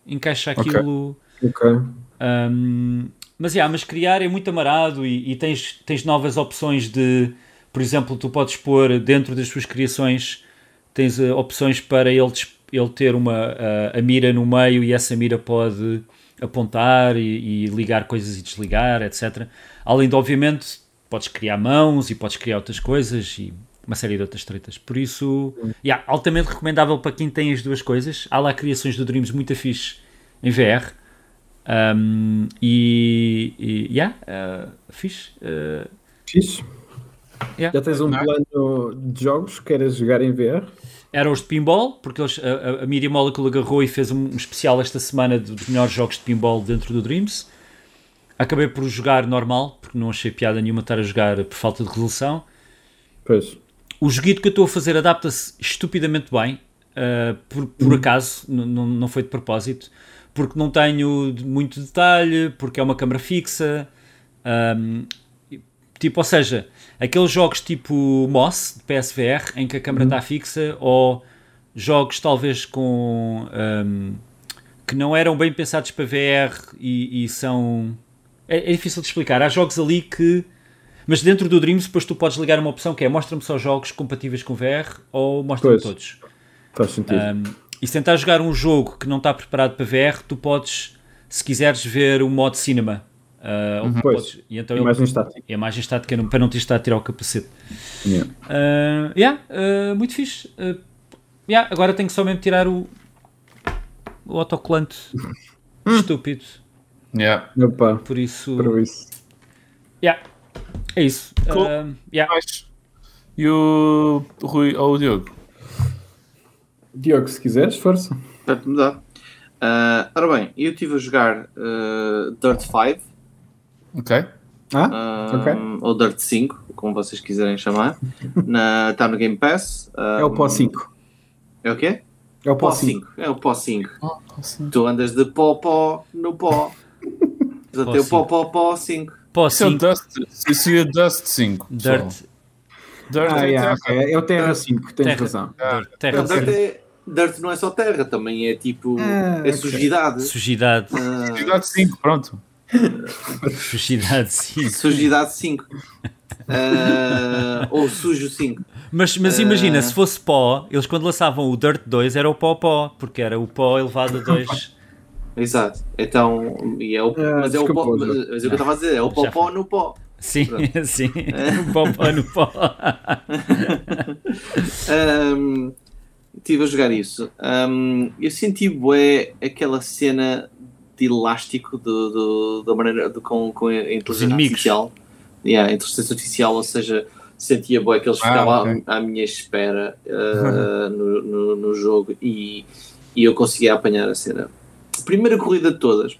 S4: encaixa aquilo.
S2: Ok. okay.
S4: Um, mas, yeah, mas criar é muito amarado e, e, tens, tens novas opções de, por exemplo, tu podes pôr dentro das tuas criações, tens uh, opções para ele, ele ter uma, uh, a mira no meio e essa mira pode apontar e, e, ligar coisas e desligar, etc. Além de, obviamente, podes criar mãos e podes criar outras coisas e uma série de outras tretas. Por isso, yeah, altamente recomendável para quem tem as duas coisas. Há lá criações do Dreams muito fixe em VR. Um, e, e yeah, uh, fixe. Uh,
S2: fixe. Yeah. Já tens um plano de jogos que queres jogar em VR?
S4: Eram os de pinball, porque eles, a, a Media Molecule agarrou e fez um especial esta semana dos melhores jogos de pinball dentro do Dreams. Acabei por jogar normal, porque não achei piada nenhuma estar a jogar por falta de resolução.
S2: Pois
S4: o joguito que eu estou a fazer adapta-se estupidamente bem, uh, por, por uhum. acaso, não foi de propósito, porque não tenho muito detalhe, porque é uma câmera fixa. Um, tipo, ou seja, aqueles jogos tipo Moss de PSVR em que a câmera está uhum. fixa, ou jogos talvez com um, que não eram bem pensados para VR e, e são. É, é, difícil de explicar. Há jogos ali que mas dentro do Dreams, depois tu podes ligar uma opção que é mostra-me só jogos compatíveis com VR ou mostra-me todos.
S2: Faz sentido. Um,
S4: e se tentar jogar um jogo que não está preparado para VR, tu podes, se quiseres, ver o modo cinema. Uh,
S2: uhum. podes, e então imagem ele, estática.
S4: A imagem estática para não te estar a tirar o capacete.
S2: Yeah,
S4: uh, yeah uh, muito fixe. Uh, yeah, agora tenho que só mesmo tirar o, o autocolante estúpido.
S1: Yeah.
S2: Opa,
S4: Por isso.
S2: Por isso.
S4: Yeah. É isso. Cool. Uh, yeah.
S1: E o Rui ou o Diogo?
S2: Diogo, se quiseres, força.
S3: Para-te mudar. Ah, ora bem, eu estive a jogar ah, Dirt 5,
S1: Ok.
S2: Ah?
S3: ah,
S2: ok.
S3: ou Dirt 5, como vocês quiserem chamar. Na, está no Game Pass. Ah,
S2: É o pó 5.
S3: É o quê?
S2: É o pó
S3: Pó
S2: 5.
S3: 5. É o pó 5.
S1: Assim.
S3: Tu andas de pó pó no pó. Portanto, é o pó pó pó 5.
S4: Pó
S1: Isso é
S4: 5,
S1: Dust. Isso é Dust 5. pessoal.
S4: Dirt,
S1: Dirt
S2: Ah,
S1: é
S2: yeah,
S1: terra.
S2: ok. É o Terra 5, tens
S4: Terra.
S2: razão.
S4: Dirt, terra,
S3: Dirt, é, Dirt não é só terra, também é tipo.
S2: Ah,
S3: é sujidade.
S4: sujidade,
S3: Ah,
S1: Cidade 5, pronto.
S4: sujidade, sim.
S3: sujidade 5. Ah, ou sujo 5.
S4: Mas, mas imagina, se fosse pó, eles quando lançavam o Dirt 2 era o pó pó, porque era o pó elevado a 2.
S3: Exato. Então, e é o,
S2: Ah,
S3: mas é o pó. Mas, mas é o que eu estava a dizer, é o pó
S4: Já
S3: pó no pó.
S4: Sim, sim. O pó pó no pó.
S3: Ahm, Estive a jogar isso. Ahm, eu senti bué aquela cena de elástico do, do- da maneira do, com, com a inteligência artificial. Yeah, a inteligência artificial, ou seja, sentia bué que eles
S1: Ah,
S3: ficavam
S1: ok.
S3: à, à minha espera ah, no, no, no jogo e, e eu conseguia apanhar a cena. Primeira corrida de todas.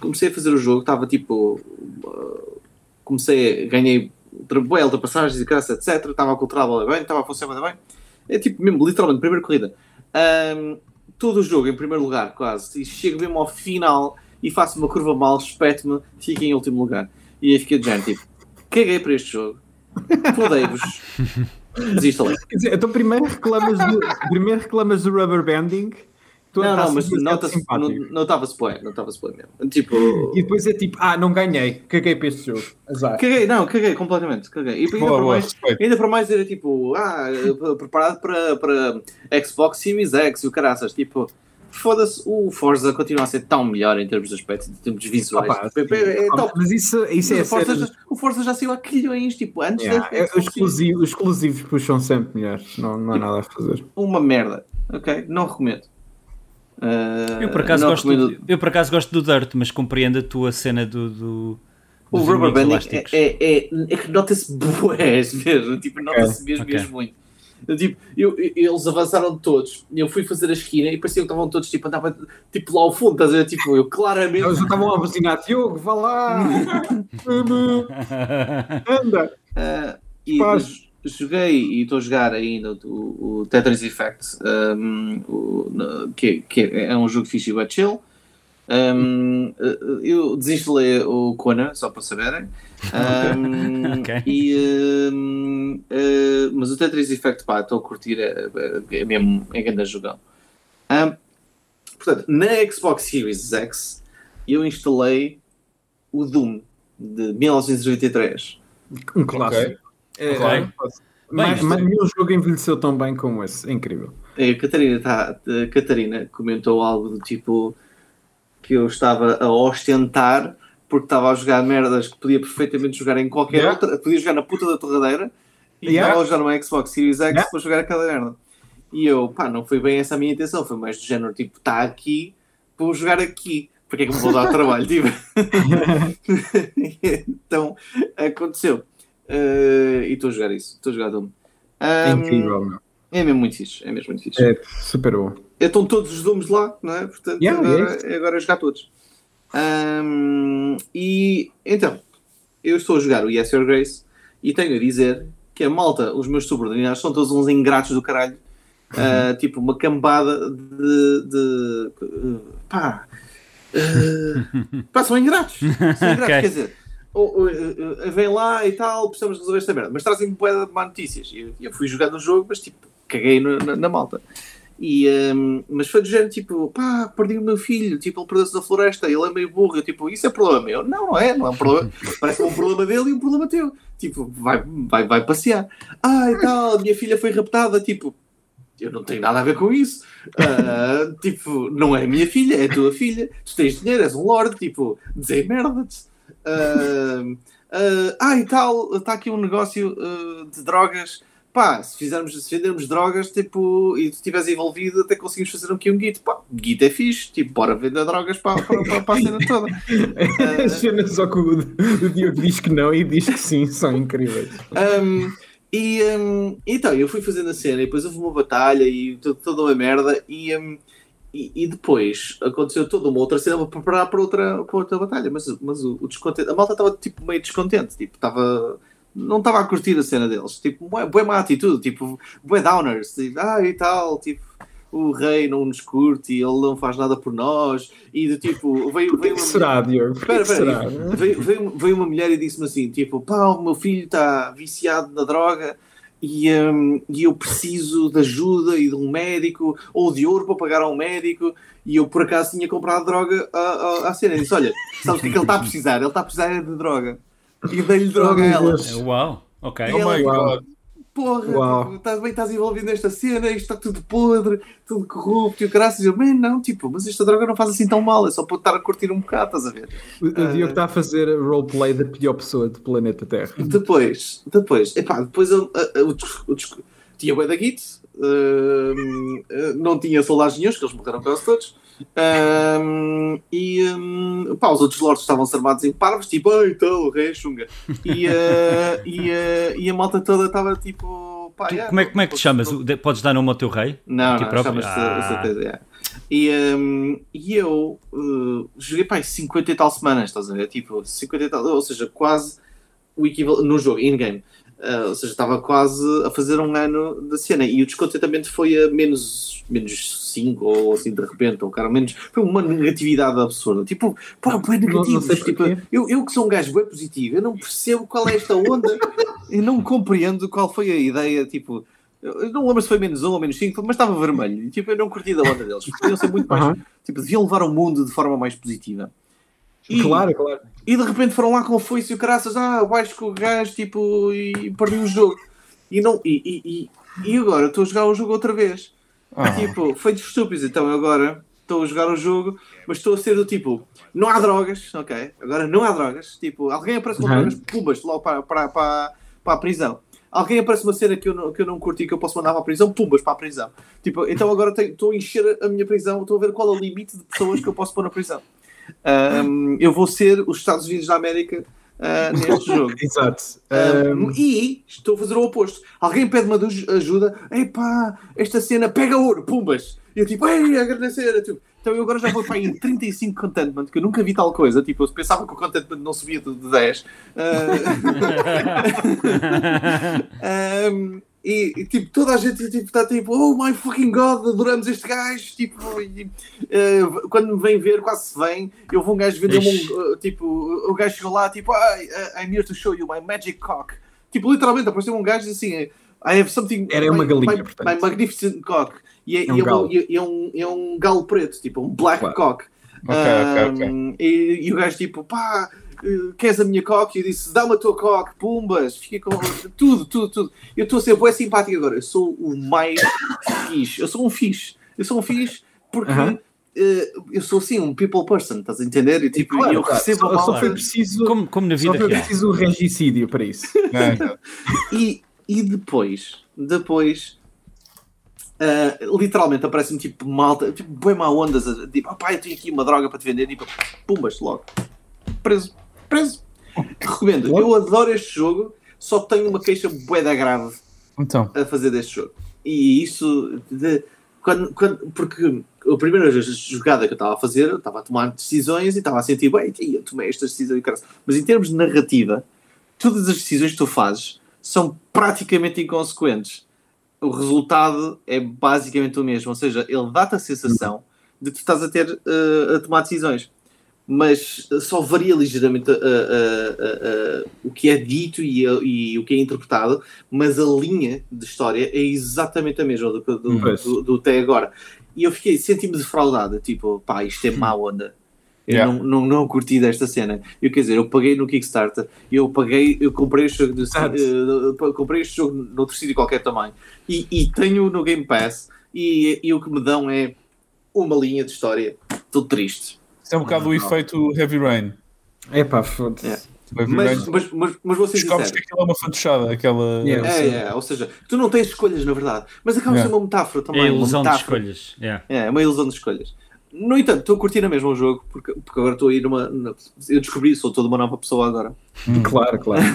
S3: Comecei a fazer o jogo, estava tipo. ah, comecei, ganhei bué ultrapassagens e graça, etc. Estava a bola bem, estava a funcionar bem. É tipo, mesmo, literalmente, primeira corrida. Ahm, todo o jogo em primeiro lugar, quase. E chego mesmo ao final e faço uma curva mal, espeto-me, fico em último lugar. E aí fiquei de género, tipo, caguei para este jogo. Fodei-vos.
S2: Quer dizer, então primeiro reclamas do, primeiro reclamas do rubber banding.
S3: Não, não, mas nota-se, não
S2: simpático.
S3: não estava-se bem, mesmo. Tipo,
S2: E depois é tipo, ah, não ganhei, caguei para este jogo. Azar.
S3: caguei, não, caguei completamente, caguei. E ainda
S1: Boa,
S3: para
S1: boa,
S3: mais, ainda para mais era tipo, ah, preparado para, para Xbox Series X e o caraças, tipo, foda-se, o Forza continua a ser tão melhor em termos de aspecto, em termos visuais.
S2: Opa,
S3: É- é, é.
S2: Mas isso, isso é
S3: o, Forza já, o Forza já saiu há quilhões, tipo, antes
S2: Yeah,
S3: da
S2: é- os, exclusivos, os exclusivos puxam sempre melhores, não, não há nada a fazer.
S3: Uma merda, ok? Não recomendo. Ah,
S4: Eu por, acaso gosto
S3: recomendo.
S4: do, eu por acaso gosto do Dirt, mas compreendo a tua cena do. do
S3: O rubber
S4: elásticos.
S3: é, é, é, é que nota-se bués mesmo, tipo, nota-se mesmo,
S4: Ok.
S3: mesmo muito. Eu, tipo, eu, eles avançaram todos, eu fui fazer a esquina e parecia que estavam todos, tipo, andava, tipo, lá ao fundo, estás a ver? Tipo, eu claramente...
S2: Eles já estavam a buzinar, Diogo, vá lá! Anda!
S3: Ah, e. joguei e estou a jogar ainda o, o Tetris Effect, um, o- que, que é um jogo fixe e chill. Um, eh, eu desinstalei o Kona, só para saberem. Um,
S4: Ok.
S3: e, um, eh, mas o Tetris Effect, pá, estou a curtir, é, é mesmo é grande jogão. Um, portanto, na Xbox Series X, eu instalei o Doom de 1983.
S2: Um clássico. É,
S1: Claro.
S2: Mas,
S4: Bem,
S2: mas nenhum jogo envelheceu tão bem como esse. É incrível.
S3: A Catarina, tá, a Catarina comentou algo do tipo que eu estava a ostentar porque estava a jogar merdas que podia perfeitamente jogar em qualquer
S2: Yeah.
S3: outra, podia jogar na puta da torradeira e
S2: Yeah.
S3: estava a jogar numa Xbox Series X
S2: Yeah.
S3: para jogar aquela merda. E eu, pá, não foi bem essa a minha intenção, foi mais do género, tipo, está aqui, vou jogar aqui. Porque é que me vou dar trabalho? Tipo. então, aconteceu. Eh, e estou a jogar isso, estou a jogar Doom.
S2: É
S3: Um,
S2: incrível, meu.
S3: é mesmo muito fixe, é mesmo muito fixe.
S2: É super bom.
S3: Estão todos os Dooms lá, não é? Portanto,
S2: Yeah,
S3: agora,
S2: é
S3: é agora jogar todos. Ahm, e então, eu estou a jogar o Yes Your Grace e tenho a dizer que a malta, os meus subordinados, são todos uns ingratos do caralho. Ah, tipo, uma cambada de. de pá. ah, pá, são ingratos. São ingratos,
S4: Ok.
S3: quer dizer. Ou- ou, eh, eh, vem lá e tal, precisamos resolver esta merda, mas trazem-me boeda de má notícias. Eu, eu fui jogar no jogo, mas tipo, caguei no- na, na malta. E, hum, mas foi do género tipo, pá, perdi o meu filho, tipo, ele perdeu-se na floresta, ele é meio burro. Eu, tipo, isso é problema meu? Não, não é, não é um problema. Parece que é um problema dele e um problema teu. Tipo, vai, vai, vai passear. Ah, e tal, minha filha foi raptada, tipo, eu não tenho nada a ver com isso. Ah, tipo, não é a minha filha, é a tua filha. Tu tens dinheiro, és um lord, tipo, dizer merda-te. Ah, ah, ah, e tal, está aqui um negócio ah, de drogas. Pá, se fizermos, se vendermos drogas, tipo, e tu estiveres envolvido, até conseguimos fazer aqui um guito. Pá, guito é fixe, tipo, bora vender drogas para, para, para, para a cena toda.
S2: As cenas só que o, o Diogo diz que não e diz que sim, são incríveis.
S3: Um, e um, então, eu fui fazendo a cena e depois houve uma batalha e to- toda uma merda e, um, e, e depois aconteceu toda uma outra cena para preparar para outra, para outra batalha, mas, mas o, o descontente, a malta estava tipo meio descontente, tipo, estava não estava a curtir a cena deles, tipo, boa, má atitude, tipo, boa downers, tipo, ah e tal, tipo, o rei não nos curte e ele não faz nada por nós, e do tipo, veio, veio uma
S2: Será, Diogo?
S3: Espera, espera, veio, veio, veio uma mulher e disse-me assim: tipo, pá, o meu filho está viciado na droga e, hum, e eu preciso de ajuda e de um médico ou de ouro para pagar a um médico. E eu por acaso tinha comprado droga à, à, à cena. E disse: Olha, sabes o que é que ele está a precisar? Ele está a precisar é de droga. E dei-lhe droga a ela.
S2: Deus.
S4: Uau, ok.
S1: Oh my
S2: Uau.
S3: Porra, tipo, estás bem, estás envolvido nesta cena, isto está tudo podre, tudo corrupto e o graças. Eu, man, não, tipo, mas esta droga não faz assim tão mal, é só para estar a curtir um bocado, estás a ver?
S2: O, o Diogo está a fazer roleplay da pior pessoa do planeta Terra.
S3: Depois, depois, epá, depois eu, o, o dis- tinha bué da Git, hum, eh, não tinha soldados nenhums, que eles morreram quase todos, e hum, pá, os outros lords estavam armados em parvos, tipo, ai, então, o rei é chunga, e, eh, e, eh, e a malta toda estava tipo, pá,
S4: Tu-
S3: yeah,
S4: como, é, como é que te chamas? O- de- Podes dar nome ao teu rei?
S3: Não, não,
S4: próprio?
S3: chamas-te
S4: Ah.
S3: certeza, yeah. E, hum, e eu uh, joguei pá, 50 e tal semanas, estás a ver? Tipo, 50 e tal, ou seja, quase o equivalente no jogo, in-game. Uh, ou seja, estava quase a fazer um ano da cena e o descontentamento foi a menos, menos 5 ou assim de repente, ou cara, menos. Foi uma negatividade absurda. Tipo, pá, bem
S2: Não- não
S3: negativos.
S2: sei
S3: tipo, eu, eu que sou um gajo bem positivo, eu não percebo qual é esta onda, eu não compreendo qual foi a ideia, tipo. Eu não lembro se foi menos um ou menos 5, mas estava vermelho. E, tipo, eu não curti da onda deles. Podiam ser muito mais.
S2: Aham.
S3: Tipo, deviam levar o mundo de forma mais positiva. E,
S2: Claro, claro.
S3: e de repente foram lá com o foice e o caraças, ah, baixo com o gajo, tipo, e perdi o jogo. E, não, e, e, e, agora estou a jogar o jogo outra vez.
S1: Ah.
S3: Tipo, feitos estúpidos. Então agora estou a jogar o jogo, mas estou a ser do tipo, não há drogas, ok? Agora não há drogas. Tipo, alguém aparece com
S2: Uhum.
S3: drogas, pumbas, logo para, para, para, para a prisão. Alguém aparece uma cena que eu, não, que eu não curti que eu posso mandar para a prisão, pumbas para a prisão. Tipo, então agora tenho- estou a encher a minha prisão, estou a ver qual é o limite de pessoas que eu posso pôr na prisão. Ahm, eu vou ser os Estados Unidos da América ah, neste jogo.
S2: Exato.
S3: Um,
S2: Um,
S3: e estou a fazer o oposto. Alguém pede-me aju- ajuda, epá, esta cena pega ouro, pumbas. E eu tipo, ei, agradecer. Tipo, então eu agora já vou para aí em 35 contentment, que eu nunca vi tal coisa. Tipo, eu pensava que o contentment não subia de de 10. Ah, um, e, e, tipo, toda a gente tipo, está tipo, oh my fucking god, adoramos este gajo. Tipo, e, eh, quando me vem ver, quase se vem, eu vou um gajo vender-me
S4: Ixi.
S3: um, uh, tipo, o gajo chegou lá, tipo, "Ai, uh, I'm here to show you my magic cock. Tipo, literalmente apareceu um gajo assim, I have something.
S2: Era uma
S3: my-
S2: galinha,
S3: my,
S2: portanto.
S3: my magnificent cock. E é,
S2: É um
S3: e é,
S2: galo.
S3: um, e é um, é um galo preto, tipo, um black
S2: Claro.
S3: cock.
S1: Ok, ok, ok.
S3: Um, e, e o gajo tipo, pá, eh, queres a minha coque? E eu disse, dá-me a tua coque, pumbas, fica com tudo, tudo, tudo. Eu estou a ser bué simpático agora, eu sou o mais fixe, eu sou um fixe, eu sou um fixe porque
S2: Aham.
S3: eh, eu sou assim, um people person, estás a entender? E tipo,
S2: claro,
S3: eu
S2: claro.
S3: recebo a
S2: só, só foi preciso,
S4: Como, como na
S2: só
S4: vida
S2: foi
S4: real.
S2: preciso um regicídio para isso.
S1: Não.
S3: e, e depois, depois. ah, literalmente aparece-me tipo malta, tipo, bem má ondas, tipo, ah, pá, eu tenho aqui uma droga para te vender, tipo, pumbas, logo, preso, preso. Recomendo, eu adoro este jogo, só tenho uma queixa bué da grave
S1: Então,
S3: a fazer deste jogo. E isso, de- quando, quando, porque a primeira jogada que eu estava a fazer, eu estava a tomar decisões e estava a sentir, bem, e eu tomei estas decisões, e caralho." mas em termos de narrativa, todas as decisões que tu fazes são praticamente inconsequentes. O resultado é basicamente o mesmo, ou seja, ele dá-te a sensação de que tu estás a ter eh, a tomar decisões mas só varia ligeiramente uh, uh, uh, o que é dito e, e, o que é interpretado, mas a linha de história é exatamente a mesma do, do, do, do até agora. E eu fiquei, senti-me defraudado, tipo, pá, isto é má onda. Eu
S1: Yeah.
S3: não, não, não curti desta cena. Eu quer dizer, eu paguei no Kickstarter, eu paguei, eu comprei este jogo, de, uh, comprei este jogo noutro sítio qualquer também, e, e tenho no Game Pass, e, e o que me dão é uma linha de história, tudo triste.
S1: Isso é um bocado o efeito Heavy Rain.
S2: É pá, foda-se.
S3: Yeah. Mas, mas, mas, mas vou ser
S1: Descobres que aquilo é uma fantochada, aquela.
S2: Yeah.
S3: É, é, ou seja, tu não tens escolhas na verdade, mas acaba de ser
S1: Yeah.
S3: uma metáfora
S4: É
S3: também. uma
S4: ilusão de escolhas. Yeah.
S3: É, é uma ilusão de escolhas. No entanto, estou a curtir a mesma o jogo, porque, porque agora estou a ir numa. na- eu descobri, sou toda uma nova pessoa agora.
S2: Claro, claro.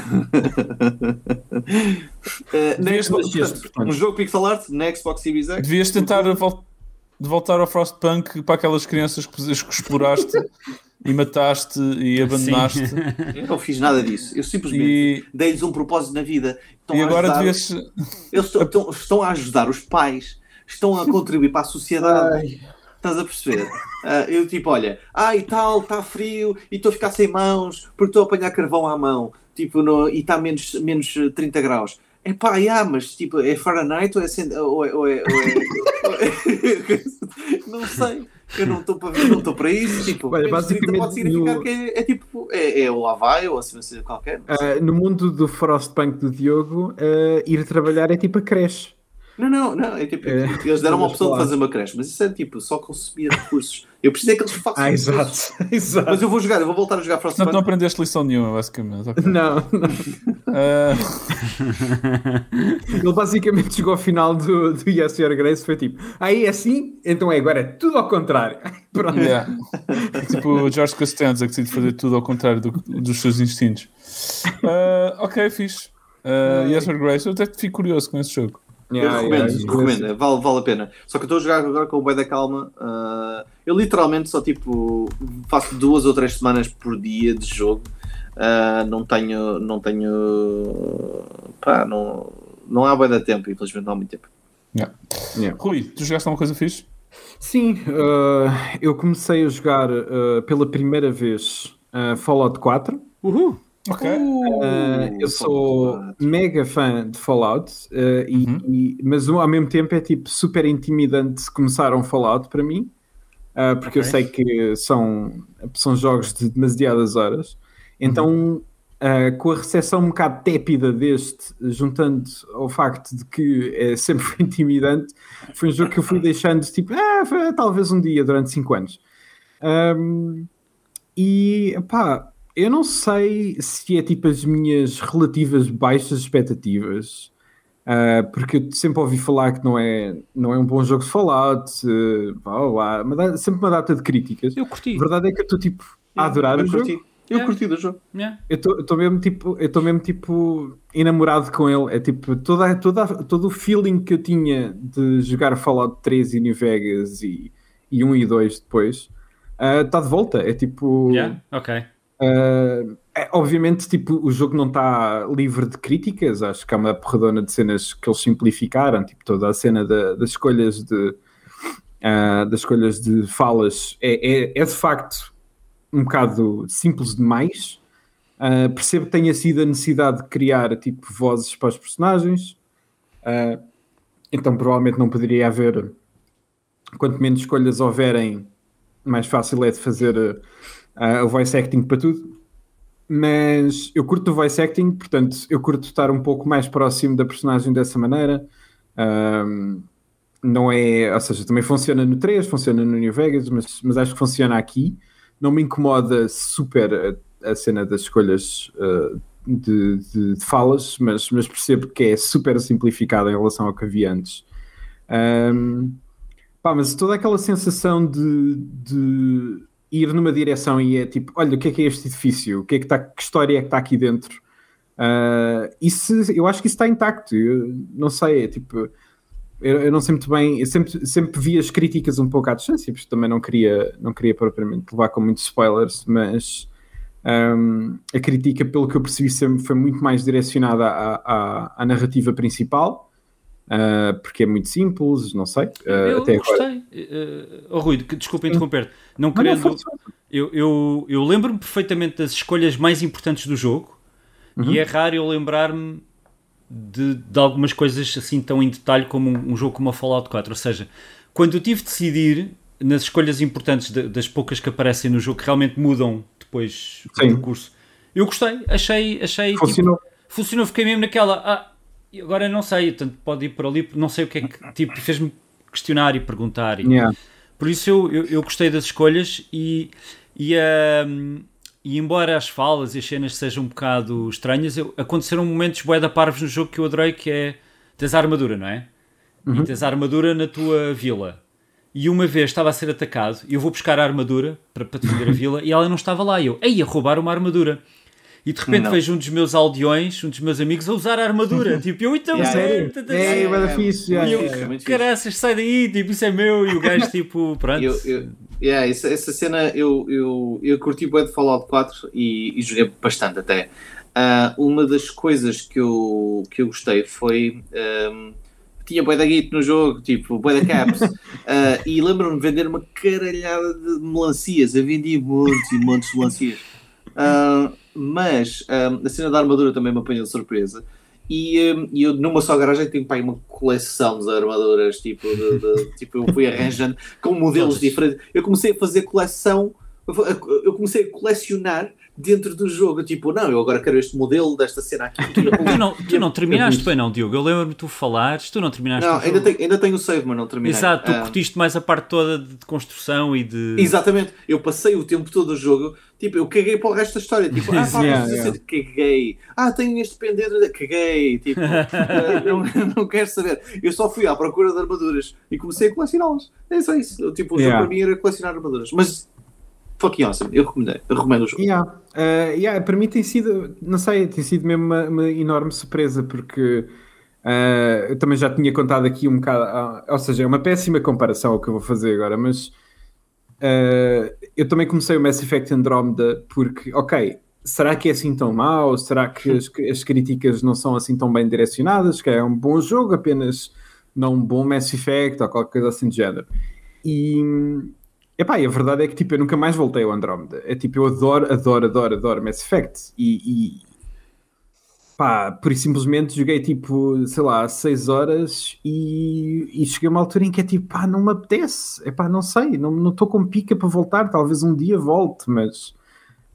S3: Eh, na
S1: Devias-
S3: Xbox-
S2: portanto,
S3: um jogo pixel art na Xbox Series X.
S1: Devias tentar vol- de voltar ao Frostpunk para aquelas crianças que, que exploraste e mataste e abandonaste.
S3: Eu não fiz nada disso. Eu simplesmente
S1: E-
S3: dei-lhes um propósito na vida. Estão
S1: E
S3: a
S1: agora
S3: ajudar-
S1: devias.
S3: Eles estão, estão- estão a ajudar os pais, estão a contribuir para a sociedade. Estás a perceber? Ah, eu tipo, olha, ah e tal, está frio e estou a ficar sem mãos porque estou a apanhar carvão à mão tipo, no, e está menos, menos 30 graus. É pá, yeah, mas tipo, é Fahrenheit ou é, cent- ou é, ou é- ou é- ou é- não sei. Eu não estou para ver, não estou para isso. Tipo,
S2: Olha,
S3: 30 pode
S2: basicamente
S3: significar
S2: no-
S3: que é, é tipo, é, é o Havaí ou assim, qualquer.
S2: Ah, no mundo do Frostpunk do Diogo, ah, ir trabalhar é tipo a creche.
S3: Não, não, não. É tipo,
S2: É,
S3: eles deram uma opção de fazer uma creche, mas isso é tipo, só consumir recursos. Eu preciso é que eles façam
S2: Ah,
S3: isso.
S2: exato. exato.
S3: Mas eu vou jogar, eu vou voltar a jogar
S1: Portanto,
S3: Frostpunk.
S1: não aprendeste lição nenhuma, basicamente. Ok.
S2: Não, não.
S1: Ah,
S2: Ele basicamente chegou ao final do, do Yes Your Grace foi tipo, aí é assim? Então é agora é tudo ao contrário. Pronto.
S1: yeah. tipo o George Costanza que decide fazer tudo ao contrário do- dos seus instintos. Ah, ok, fixe. Uh, yes or Grace, eu até fico curioso com esse jogo.
S3: Eu
S2: Yeah,
S3: recomendo,
S2: yeah,
S3: recomendo, é, vale, vale a pena. Só que eu estou a jogar agora com o boi da calma. ah, eu literalmente só tipo faço duas ou três semanas por dia de jogo. Ah, não tenho, não tenho, pá, não, não há bem da tempo, infelizmente não há muito tempo.
S1: Yeah.
S2: Yeah.
S1: Rui, tu jogaste alguma coisa fixe?
S2: Sim, ah, eu comecei a jogar pela primeira vez Fallout 4.
S4: Uhul!
S1: Ok.
S2: Ah, eu sou
S3: Fallout.
S2: mega fã de Fallout, ah, e-
S1: Uhum.
S2: e- mas ao mesmo tempo é tipo super intimidante começar um Fallout para mim, ah, porque eu
S4: Ok.
S2: sei que são, são jogos de demasiadas horas. Então, ah, com a recepção um bocado tépida deste, juntando ao facto de que é sempre foi intimidante, foi um jogo que eu fui deixando tipo, ah, talvez um dia durante 5 anos. Ahm, e pá, eu não sei se é tipo as minhas relativas baixas expectativas, ah, porque eu sempre ouvi falar que não é, não é um bom jogo de Fallout, eh, blá, blá, sempre uma data de críticas.
S4: Eu curti.
S2: A verdade é que eu estou tipo a adorar
S3: eu
S2: o jogo.
S3: curti. Eu
S4: Yeah.
S3: curti do jogo.
S4: Yeah.
S2: Eu estou mesmo tipo, eu estou mesmo tipo enamorado com ele. É tipo toda, toda, todo o feeling que eu tinha de jogar Fallout 3 e New Vegas e, e 1 e 2 depois está de volta. É tipo,
S4: Yeah? Ok.
S2: Ah, é, obviamente, tipo, o jogo não está livre de críticas. Acho que há uma porradona de cenas que eles simplificaram, tipo toda a cena da- das escolhas de ah, das escolhas de falas é, é, é de facto um bocado simples demais. Ah, percebo que tenha sido a necessidade de criar tipo vozes para os personagens. Então provavelmente não poderia haver quanto menos escolhas houverem, mais fácil é de fazer ah, o voice acting para tudo. Mas eu curto o voice acting, portanto, eu curto estar um pouco mais próximo da personagem dessa maneira. Ahm, não é, ou seja, também funciona no 3, funciona no New Vegas, mas, mas acho que funciona aqui. Não me incomoda super a, a cena das escolhas ah, de, de- de falas, mas, mas percebo que é super simplificada em relação ao que havia antes. Ahm, pá, mas toda aquela sensação de, de ir numa direção e é tipo, olha, o que é que é este edifício? O que é que está, que história é que está aqui dentro? Ah, isso, eu acho que isso está intacto. Eu não sei, é tipo, eu, eu não sei muito bem, eu sempre, sempre vi as críticas um pouco à distância, porque também não queria, não queria propriamente levar com muitos spoilers, mas ahm, a crítica, pelo que eu percebi, sempre foi muito mais direcionada à, à, à narrativa principal. Ah, porque é muito simples, não sei. ah,
S4: eu
S2: até agora.
S4: gostei. Uh, oh, Rui, desculpa interromper. Não
S2: Não, não,
S4: querendo.
S2: força.
S4: Eu, eu, eu lembro-me perfeitamente das escolhas mais importantes do jogo
S2: Uhum.
S4: e é raro eu lembrar-me de, de algumas coisas assim tão em detalhe como um, um jogo como a Fallout 4. Ou seja, quando eu tive de decidir nas escolhas importantes de- das poucas que aparecem no jogo que realmente mudam depois o
S2: Sim.
S4: percurso, eu gostei, achei, achei tipo,
S2: Funcionou.
S4: funcionou, fiquei mesmo naquela. Ah, e agora não sei, tanto pode ir por ali, não sei o que é que. Tipo, fez-me questionar e perguntar. E,
S2: Yeah.
S4: por isso eu, eu, eu gostei das escolhas e, e, ahm, e embora as falas e as cenas sejam um bocado estranhas, eu- aconteceram momentos bué da parvos no jogo que eu adorei, que é tens a armadura, não é? E tens a armadura na tua vila. E uma vez estava a ser atacado e eu vou buscar a armadura para, para defender a vila e ela não estava lá. E eu, ei, a roubar uma armadura. E de repente
S3: Não.
S4: vejo um dos meus aldeões, um dos meus amigos, a usar a armadura. tipo, eu então.
S3: Yeah,
S4: é,
S2: Sério? É,
S3: é,
S2: dar
S3: é.
S2: fixe.
S4: E eu,
S3: é
S4: caraças, sai daí, tipo, isso é meu. E o gajo, tipo, pronto.
S3: Eu, eu, yeah, essa, essa cena eu, eu, eu curti bem de Fallout 4 e, e joguei bastante até. Ah, uma das coisas que eu, que eu gostei foi. ahm, tinha bué da Git no jogo, tipo, bué da caps. Ah, e lembro-me de vender uma caralhada de melancias. Eu vendi montes e montes de melancias. Ah, mas ahm, a cena da armadura também me apanhou de surpresa. E, ahm, e eu numa só garagem tenho pá, uma coleção de armaduras, tipo, de- de- tipo eu fui arranjando com modelos diferentes. Eu comecei a fazer coleção, eu comecei a colecionar dentro do jogo. Tipo, não, eu agora quero este modelo desta cena aqui.
S4: Tu não, tu não terminaste bem, não, Diogo? Eu lembro-me tu falares, tu não terminaste
S3: Não, ainda tenho, ainda tenho o save, mas não terminei.
S4: Exato, tu
S3: Ah,
S4: curtiste mais a parte toda de de construção e de.
S3: Exatamente, eu passei o tempo todo do jogo, tipo, eu caguei para o resto da história, tipo, ah, pá,
S2: Yeah, yeah.
S3: ser- caguei, ah, tenho este pendente, caguei, tipo, ah, não, não quero saber. Eu só fui à procura de armaduras e comecei a colecioná-las. É só isso, Eu, tipo, o jogo
S2: Yeah.
S3: para mim era colecionar armaduras, mas fucking awesome, eu recomendei, eu recomendo o jogo.
S2: Yeah. Uh, yeah, para mim tem sido, não sei, tem sido mesmo uma, uma enorme surpresa porque uh, eu também já tinha contado aqui um bocado, ah, ou seja, é uma péssima comparação ao que eu vou fazer agora, mas uh, eu também comecei o Mass Effect Andromeda porque, ok, será que é assim tão mau? Será que as, as críticas não são assim tão bem direcionadas? Que é um bom jogo, apenas não um bom Mass Effect ou qualquer coisa assim de género. E, epá, e a verdade é que tipo, eu nunca mais voltei ao Andrómeda. É tipo, eu adoro, adoro, adoro, adoro Mass Effect. E, e pá, por e simplesmente joguei tipo, sei lá, 6 horas e, e cheguei a uma altura em que é tipo, pá, não me apetece. Epá, não sei, não estou com pica para voltar. Talvez um dia volte, mas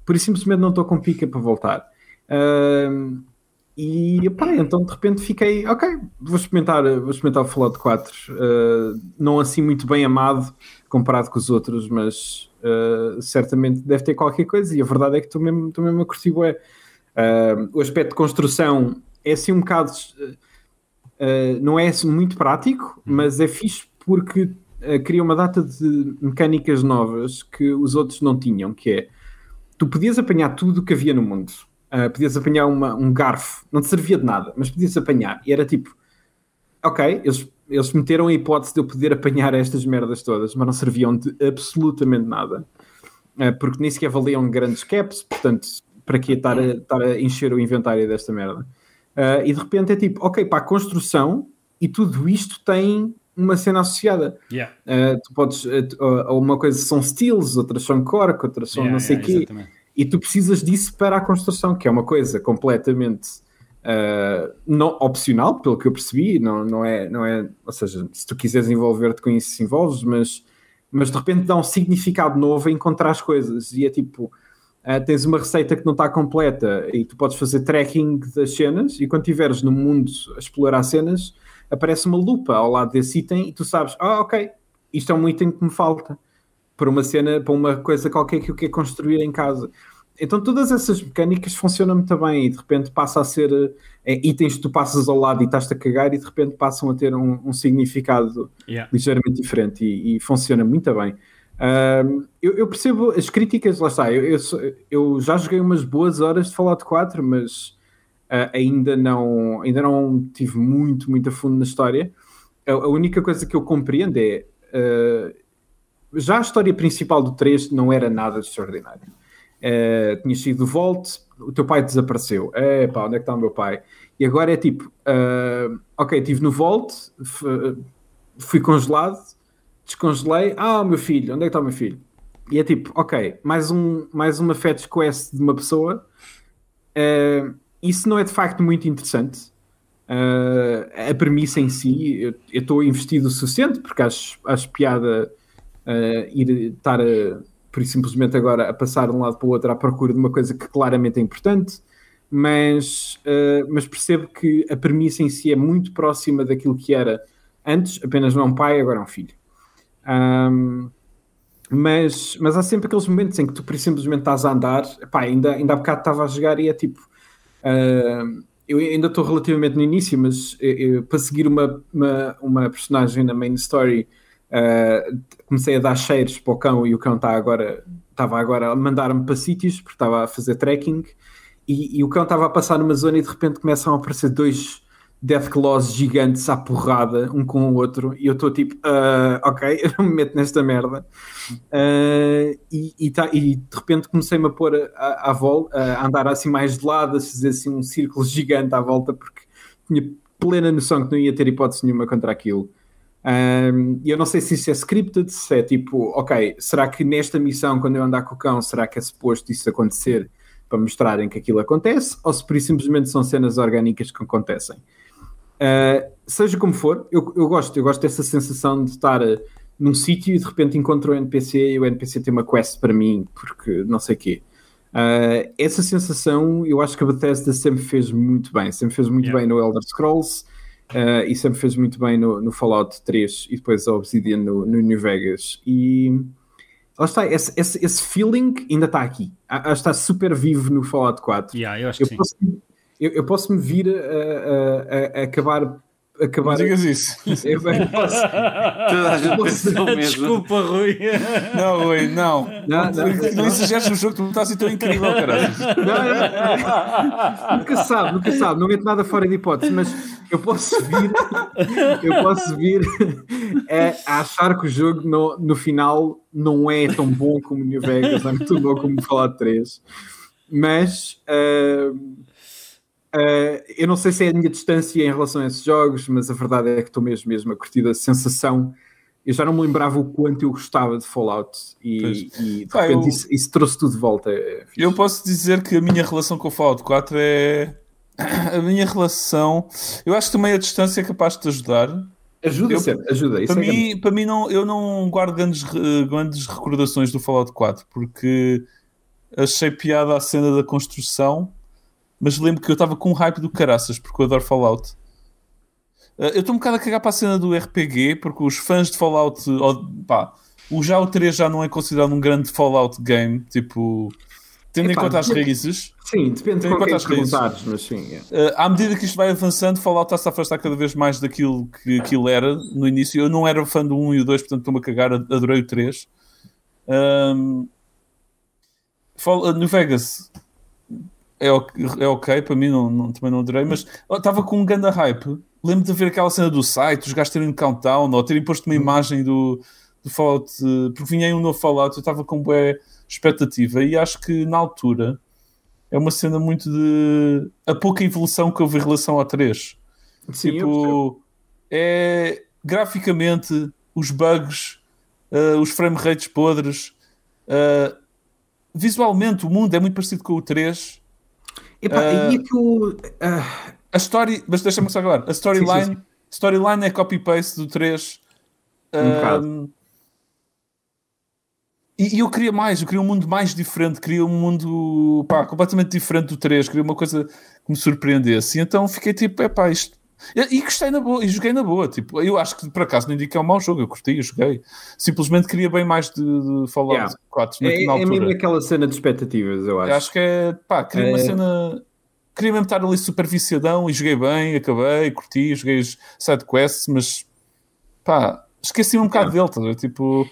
S2: por isso simplesmente não estou com pica para voltar. Ahm, e pá, então de repente fiquei, ok, vou experimentar, vou experimentar o Fallout 4. ah, não assim muito bem amado comparado com os outros, mas ah, certamente deve ter qualquer coisa. E a verdade é que estou mesmo, estou mesmo a curtir bué. Ah, o aspecto de construção é assim um bocado. ah, não é assim muito prático, mas é fixe porque cria uma data de mecânicas novas que os outros não tinham, que é tu podias apanhar tudo o que havia no mundo. Uh, podias apanhar uma- um garfo, não te servia de nada, mas podias apanhar. E era tipo, ok, eles, eles meteram a hipótese de eu poder apanhar estas merdas todas, mas não serviam de absolutamente nada. Uh, porque nem sequer valiam grandes caps, portanto, para que estar a, estar a encher o inventário desta merda? Uh, e de repente é tipo, ok, para a construção, e tudo isto tem uma cena associada.
S4: Yeah.
S2: Uh, tu podes, uh, uma coisa são steels, outras são cork, outras são
S4: Yeah,
S2: não sei o
S4: yeah,
S2: quê.
S4: exatamente.
S2: E tu precisas disso para a construção, que é uma coisa completamente uh, não opcional, pelo que eu percebi, não, não, é, não é, ou seja, se tu quiseres envolver-te com isso, envolves, mas, mas de repente dá um significado novo a encontrar as coisas, e é tipo, uh, tens uma receita que não está completa, e tu podes fazer tracking das cenas, e quando estiveres no mundo a explorar cenas, aparece uma lupa ao lado desse item, e tu sabes, ah, ok, isto é um item que me falta para uma cena, para uma coisa qualquer que eu quero construir em casa. Então todas essas mecânicas funcionam muito bem e de repente passa a ser eh, itens que tu passas ao lado e estás-te a cagar e de repente passam a ter um, um significado
S4: Yeah.
S2: ligeiramente diferente e, e funciona muito bem. Eu, eu percebo as críticas, lá está, eu, eu, eu já joguei umas boas horas de Fallout 4, mas ah, ainda, não, ainda não tive muito, muito a fundo na história. A, a única coisa que eu compreendo é ah, já a história principal do 3 não era nada de extraordinário. Uh, tinha sido Volt, o teu pai desapareceu. É pá, onde é que está o meu pai? E agora é tipo, uh, ok, estive no Volt, f- fui congelado, descongelei. Ah, o meu filho, onde é que está o meu filho? E é tipo, ok, mais, um, mais uma fetch quest de uma pessoa. Uh, isso não é de facto muito interessante. Uh, a premissa em si, eu estou investido o suficiente porque acho, acho piada uh, ir estar a, por isso simplesmente agora a passar de um lado para o outro à procura de uma coisa que claramente é importante, mas, uh, mas percebo que a premissa em si é muito próxima daquilo que era antes, apenas não é um pai, agora é um filho. Um, mas, mas há sempre aqueles momentos em que tu simplesmente estás a andar, Epá, ainda, ainda há bocado estava a jogar e é tipo. uh, eu ainda estou relativamente no início, mas eu- eu, para seguir uma, uma, uma personagem na main story, uh, comecei a dar cheiros para o cão e o cão está agora, estava agora a mandar-me para sítios porque estava a fazer trekking e, e o cão estava a passar numa zona e de repente começam a aparecer dois Deathclaws gigantes à porrada, um com o outro, e eu estou tipo, uh, ok, eu não me meto nesta merda. Uh, e, e, tá, e, de repente comecei-me a pôr à, volta, a andar assim mais de lado, a fazer assim um círculo gigante à volta, porque tinha plena noção que não ia ter hipótese nenhuma contra aquilo. Um, e eu não sei se isso é scripted, se é tipo, ok, será que nesta missão, quando eu andar com o cão, será que é suposto isso acontecer para mostrarem que aquilo acontece, ou se por simplesmente são cenas orgânicas que acontecem? Uh, seja como for, eu, eu, gosto, eu gosto dessa sensação de estar uh, num sítio e de repente encontro o NPC e o NPC tem uma quest para mim, porque não sei o quê. Uh, essa sensação eu acho que a Bethesda sempre fez muito bem, sempre fez muito yeah. bem no Elder Scrolls uh, e sempre fez muito bem no, no, Fallout 3 e depois a Obsidian no, no New Vegas. E lá está, esse, esse, esse feeling ainda está aqui, está super vivo no Fallout 4.
S4: Yeah, eu acho eu que
S2: posso,
S4: sim
S2: eu, eu posso me vir a, a, a, a acabar acabar.
S1: Não digas isso. Eu
S3: posso... Toda a gente posso...
S4: Desculpa, Rui.
S1: Não, Rui, não. Não, não, não, não exageres no jogo, tu não estás assim tão incrível, caralho.
S2: Nunca se sabe, nunca se sabe. Não meto nada fora de hipótese, mas eu posso vir, eu posso vir a, a achar que o jogo no, no final não é tão bom como New Vegas, não é tão bom como Fallout 3. Mas. Uh, Uh, eu não sei se é a minha distância em relação a esses jogos, mas a verdade é que estou mesmo, mesmo a curtir a sensação. Eu já não me lembrava o quanto eu gostava de Fallout e, e de repente eu... isso, isso, trouxe tudo de volta. É
S1: eu posso dizer que a minha relação com o Fallout 4 é. A minha relação. Eu acho que também a distância é capaz de te ajudar.
S2: Ajuda, eu, sempre, ajuda.
S1: Para, é mim, para mim, não, eu não guardo grandes, grandes recordações do Fallout 4 porque achei piada a cena da construção mas lembro que eu estava com um hype do caraças, porque eu adoro Fallout. Uh, eu estou um bocado a cagar para a cena do RPG, porque os fãs de Fallout, pá, o já o 3 já não é considerado um grande Fallout game, tipo, tendo Epá, em conta as raízes.
S2: Sim, depende de qualquer perguntares, mas sim.
S1: É. Uh, à medida que isto vai avançando, Fallout está-se a afastar cada vez mais daquilo que aquilo era no início. Eu não era fã do 1 e o 2, portanto estou-me a cagar, adorei o 3. Um, New Vegas é, é ok, para mim não, não, também não adorei, mas estava com um grande hype. Lembro de ver aquela cena do site, os gajos terem um countdown, ou terem posto uma imagem do, do Fallout, porque vinha aí um novo Fallout, eu estava com boa expectativa e acho que na altura é uma cena muito de a pouca evolução que houve em relação ao 3. Sim, tipo, é graficamente os bugs, uh, os frame rates podres, uh, visualmente o mundo é muito parecido com o 3
S2: Epá, uh, é que o.
S1: A story, mas deixa-me só agora. A storyline storyline é copy-paste do 3. Um, e, e, eu queria mais, eu queria um mundo mais diferente, queria um mundo pá, completamente diferente do 3, queria uma coisa que me surpreendesse. E então fiquei tipo, é pá, isto. E, e gostei na boa, e joguei na boa. Tipo, eu acho que por acaso não indica é um mau jogo, eu curti, eu joguei. Simplesmente queria bem mais de, de Fallout yeah. 4 na,
S2: é,
S1: na altura.
S2: É mesmo aquela cena de expectativas, eu acho.
S1: Eu acho que é, pá, queria é... uma cena. Queria mesmo estar ali super viciadão e joguei bem, acabei, curti, joguei side quests, mas pá, esqueci-me um bocado yeah. dele, tá, tipo.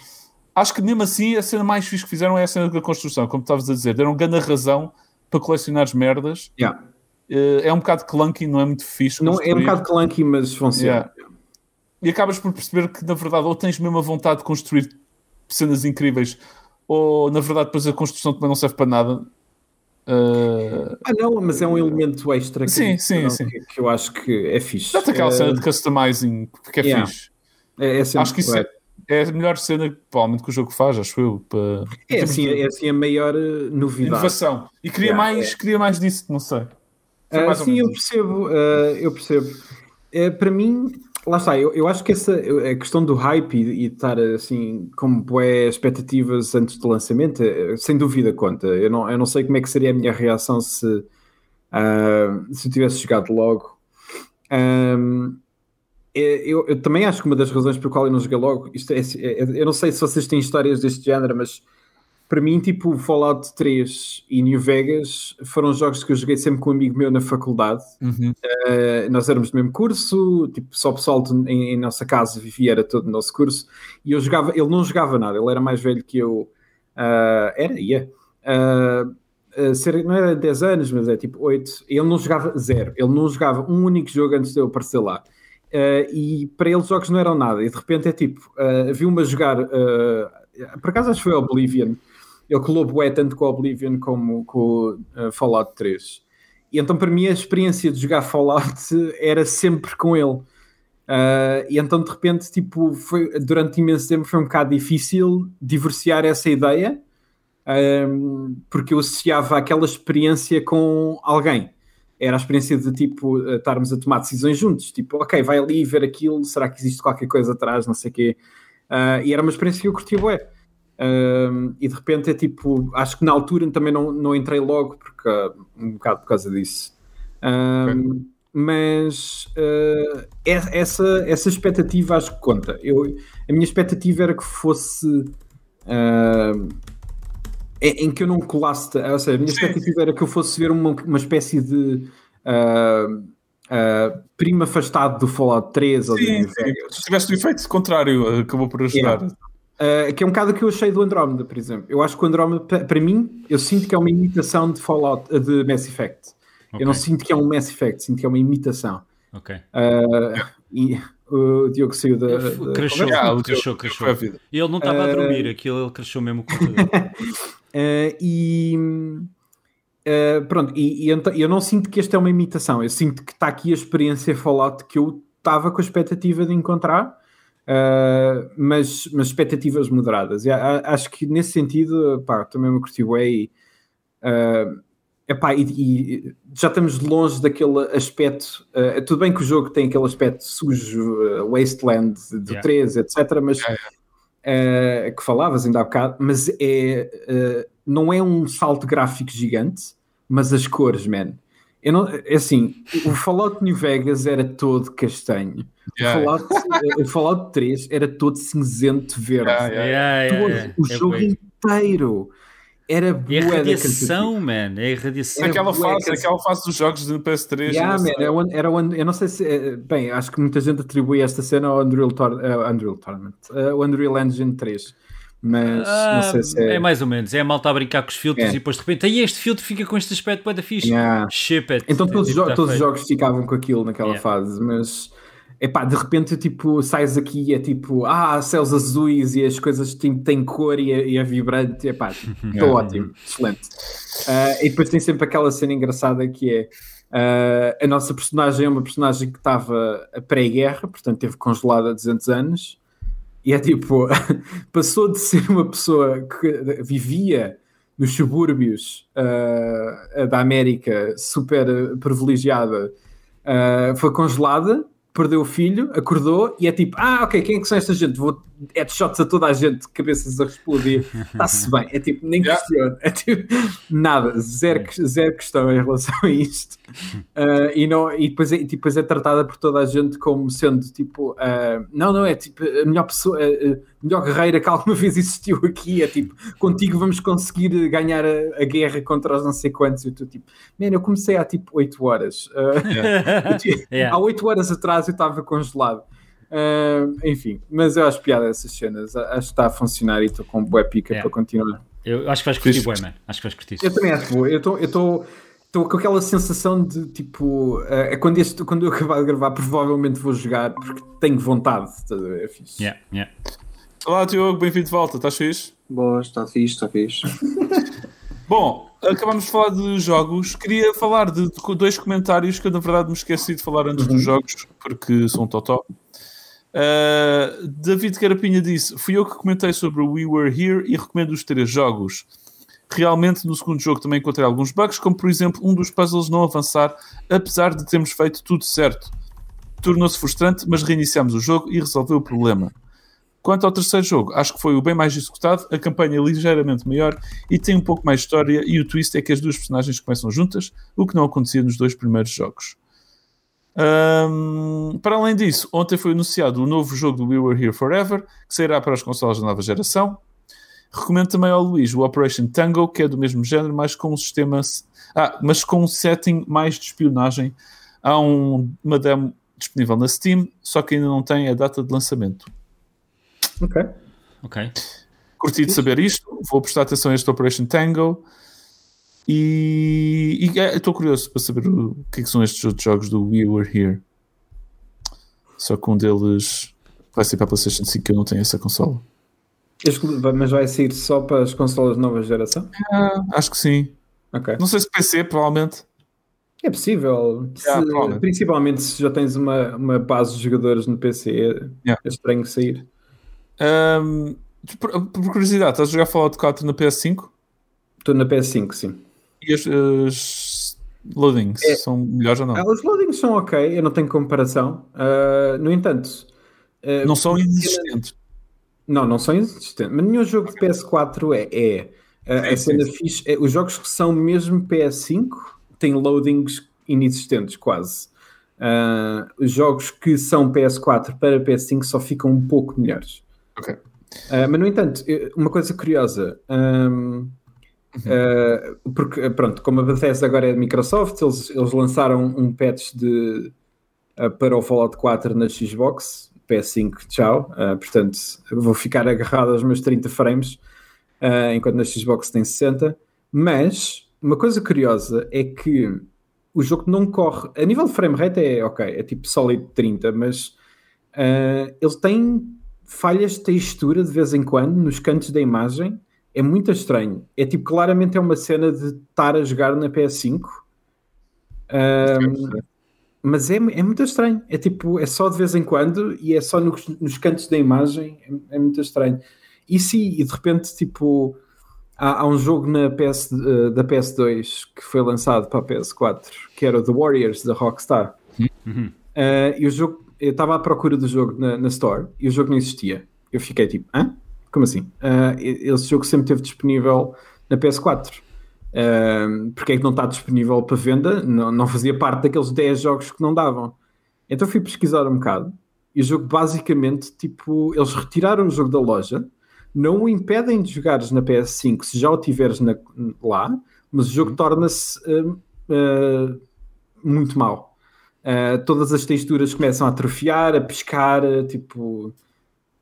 S1: Acho que mesmo assim a cena mais fixe que fizeram é a cena da construção, como estavas a dizer, deram grande razão para colecionar as merdas.
S2: Yeah
S1: Uh, é um bocado clunky, não é muito fixe.
S2: Não, é um bocado clunky, mas funciona. Yeah.
S1: E acabas por perceber que, na verdade, ou tens mesmo a vontade de construir cenas incríveis, ou na verdade, depois a construção também não serve para nada. Uh...
S2: Ah, não, mas é um elemento extra que,
S1: sim, sim,
S2: não,
S1: sim.
S2: Que, que, eu acho que é fixe.
S1: Dá-te aquela uh... cena de customizing que é yeah. fixe.
S2: É, é
S1: acho que isso é, é, a melhor cena provavelmente que o jogo faz, acho eu. Para...
S2: É, assim, é assim a maior eh, novidade.
S1: Inovação. E queria, yeah, mais, é. queria mais disso, não sei.
S2: Uh, sim, eu percebo, uh, eu percebo. Uh, para mim, lá está, eu, eu acho que essa a questão do hype e, e estar assim como boé expectativas antes do lançamento, sem dúvida conta. Eu não, eu não sei como é que seria a minha reação se, se eu tivesse jogado logo. Um, eu, eu, também acho que uma das razões por qual eu não joguei logo, isto é, é, eu não sei se vocês têm histórias deste género, mas para mim, tipo, Fallout 3 e New Vegas foram jogos que eu joguei sempre com um amigo meu na faculdade.
S1: Uhum.
S2: Uh, nós éramos do mesmo curso, tipo, só o pessoal em, em, nossa casa vivia, era todo o nosso curso, e eu jogava, ele não jogava nada, ele era mais velho que eu. Uh, era, ia. Yeah. Uh, uh, ser, não era 10 anos, mas é tipo 8, ele não jogava zero, ele não jogava um único jogo antes de eu aparecer lá. Uh, e para ele os jogos não eram nada, e de repente é tipo, uh, viu-me a jogar, uh, por acaso acho que foi Oblivion, ele colou bué tanto com Oblivion como com uh, Fallout 3. E então para mim a experiência de jogar Fallout era sempre com ele. Uh, e então de repente, tipo, foi, durante imenso tempo foi um bocado difícil divorciar essa ideia, um, porque eu associava aquela experiência com alguém. Era a experiência de tipo estarmos a tomar decisões juntos, tipo, ok, vai ali ver aquilo, será que existe qualquer coisa atrás, não sei o quê. Uh, e era uma experiência que eu curtia bué. Um, e de repente é tipo, acho que na altura também não, não entrei logo, porque uh, um bocado por causa disso. Okay. Mas uh, essa, essa expectativa acho que conta. Eu, a minha expectativa era que fosse uh, em, em, que eu não colasse, ou seja, a minha expectativa era que eu fosse ver uma, uma espécie de primo afastado do Fallout 3
S1: sim, ou de Se tivesse o efeito contrário, acabou por ajudar. Yeah.
S2: Uh, que é um bocado o que eu achei do Andromeda, por exemplo. Eu acho que o Andromeda, para mim, eu sinto que é uma imitação de Fallout, de Mass Effect. Okay. Eu não sinto que é um Mass Effect, sinto que é uma imitação.
S4: Ok.
S2: Uh, e o Diogo saiu da.
S4: Cresceu, ah, o cresceu, cresceu. E ele não estava uh, a dormir, aquilo ele cresceu mesmo o computador.
S2: e. pronto, e, e então, eu não sinto que esta é uma imitação, eu sinto que está aqui a experiência Fallout que eu estava com a expectativa de encontrar Uh, mas, mas expectativas moderadas. E, acho que nesse sentido, pá, também me curti bem. Uh, epá, e, e, já estamos longe daquele aspecto. Uh, tudo bem que o jogo tem aquele aspecto sujo, uh, wasteland do yeah. 3, etc. Mas uh, que falavas ainda há bocado, mas é, não é um salto gráfico gigante, mas as cores, man. Eu não, é assim, o Fallout New Vegas era todo castanho. Yeah. O, Fallout, o Fallout 3 era todo cinzento verde.
S4: Yeah, yeah.
S2: Todo, o é jogo inteiro. Era
S4: boa é a radiação, man. É a radiação.
S1: Aquela fase, aquela fase dos jogos de PS3.
S2: Yeah, man, era, one, era one, eu não sei se. Eh, bem, acho que muita gente atribui esta cena ao Unreal, Tor, uh, Unreal Tournament, uh, o Unreal Engine 3 mas ah, não sei se é...
S4: é... mais ou menos, é a malta a brincar com os filtros é. e depois de repente aí este filtro fica com este aspecto bem da fixe. Yeah. Ship it.
S2: Então todos, é, tipo, todos os jogos ficavam com aquilo naquela yeah. fase, mas epá, de repente tipo sais aqui e é tipo ah, céus azuis e as coisas têm, têm cor e é, e é vibrante, epá, estou yeah. ótimo, excelente. Uh, e depois tem sempre aquela cena engraçada que é uh, a nossa personagem é uma personagem que estava pré-guerra, portanto teve congelada há 200 anos e é tipo, passou de ser uma pessoa que vivia nos subúrbios uh, da América super privilegiada, foi congelada perdeu o filho, acordou e é tipo, ah, ok, quem é que são esta gente? Vou headshots a toda a gente, cabeças a explodir, está-se bem. É tipo, nem questiona, é tipo, nada, zero, zero questão em relação a isto. Uh, e, não, e, depois é, depois é tratada por toda a gente como sendo tipo, uh, não, não, é tipo, a melhor pessoa, a, melhor guerreira que alguma vez existiu aqui. É tipo, contigo vamos conseguir ganhar a, a guerra contra os não sei quantos. E tu tipo, man, eu comecei há tipo 8 horas. Uh, yeah. yeah. Há 8 horas atrás eu estava congelado. Uh, enfim, mas eu acho piada essas cenas. Acho que está a funcionar e estou com boa pica yeah. para continuar.
S4: Eu acho que vais curtir, bué, man. Acho que vais curtir.
S2: Eu também acho boa. Eu estou. Estou com aquela sensação de tipo, uh, quando, este, quando eu acabar de gravar, provavelmente vou jogar porque tenho vontade. É fixe.
S4: Yeah, yeah.
S1: Olá, Diogo, bem-vindo de volta. Estás fixe?
S3: Boa, está fixe, está fixe.
S1: Bom, acabamos de falar de jogos. Queria falar de, dois comentários que eu, na verdade, me esqueci de falar antes uhum. dos jogos, porque são totó. Uh, David Carapinha disse: Fui eu que comentei sobre We Were Here e recomendo os três jogos. Realmente, no segundo jogo também encontrei alguns bugs, como por exemplo um dos puzzles não avançar, apesar de termos feito tudo certo. Tornou-se frustrante, mas reiniciámos o jogo e resolveu o problema. Quanto ao terceiro jogo, acho que foi o bem mais executado, a campanha é ligeiramente maior e tem um pouco mais de história, e o twist é que as duas personagens começam juntas, o que não acontecia nos dois primeiros jogos. Um, para além disso, ontem foi anunciado o novo jogo do We Were Here Forever, que sairá para as consolas da nova geração. Recomendo também ao Luís o Operation Tango, que é do mesmo género, mas com um sistema. Ah, mas com um setting mais de espionagem. Há um, uma demo disponível na Steam, só que ainda não tem a data de lançamento.
S2: Ok.
S4: Ok.
S1: Curti de saber isto. Vou prestar atenção a este Operation Tango. E e, é, estou curioso para saber o, o que, é que são estes outros jogos do We Were Here. Só que um deles vai ser para a PlayStation 5, que eu não tenho essa consola.
S2: Mas vai sair só para as consolas de nova geração?
S1: Ah, acho que sim.
S2: Ok.
S1: Não sei se PC, provavelmente.
S2: É possível. Se-
S1: Yeah, provavelmente.
S2: principalmente se já tens uma, uma base de jogadores no PC, é,
S1: Yeah.
S2: é estranho sair.
S1: Ahm, por, por curiosidade, estás a jogar Fallout 4 na PS5?
S2: Estou na PS5, sim.
S1: E as, as loadings
S2: É.
S1: são melhores ou não?
S2: Ah, os loadings são ok, eu não tenho comparação. Ah, no entanto, ah,
S1: não são inexistentes.
S2: Não, não são existentes. Mas nenhum jogo de PS4 é. é. A- a cena fixe é, os jogos que são mesmo PS5 têm loadings inexistentes, quase. Os jogos que são PS4 para PS5 só ficam um pouco melhores.
S1: Ok.
S2: Mas, no entanto, uma coisa curiosa. Ahm, ah, porque, pronto, como a Bethesda agora é de Microsoft, eles, eles lançaram um patch de, ah, para o Fallout 4 na Xbox, PS5, tchau. Ah, portanto, vou ficar agarrado aos meus 30 frames, enquanto na Xbox tem 60. Mas, uma coisa curiosa é que o jogo não corre. A nível de frame rate é ok, é tipo sólido 30, mas ah, ele tem falhas de textura de vez em quando nos cantos da imagem. É muito estranho. É tipo, claramente é uma cena de estar a jogar na PS5. Ahm, mas é, é muito estranho. É tipo, é só de vez em quando e é só nos, nos cantos da imagem. É, é muito estranho. E sim, e de repente, tipo, há, há um jogo na PS, eh, da PS2 que foi lançado para a PS4 que era o The Warriors da Rockstar. Eh, e o jogo, eu estava à procura do jogo na, na Store e o jogo não existia. Eu fiquei tipo, hã? Como assim? E- esse jogo sempre esteve disponível na PS4. Ah, porque é que não está disponível para venda? Não, não fazia parte daqueles 10 jogos que não davam. Então fui pesquisar um bocado e o jogo basicamente, tipo, eles retiraram o jogo da loja, não o impedem de jogares na PS5 se já o tiveres na- lá, mas o jogo torna-se ah, ah, muito mau. Uh, todas as texturas começam a atrofiar, a piscar, uh,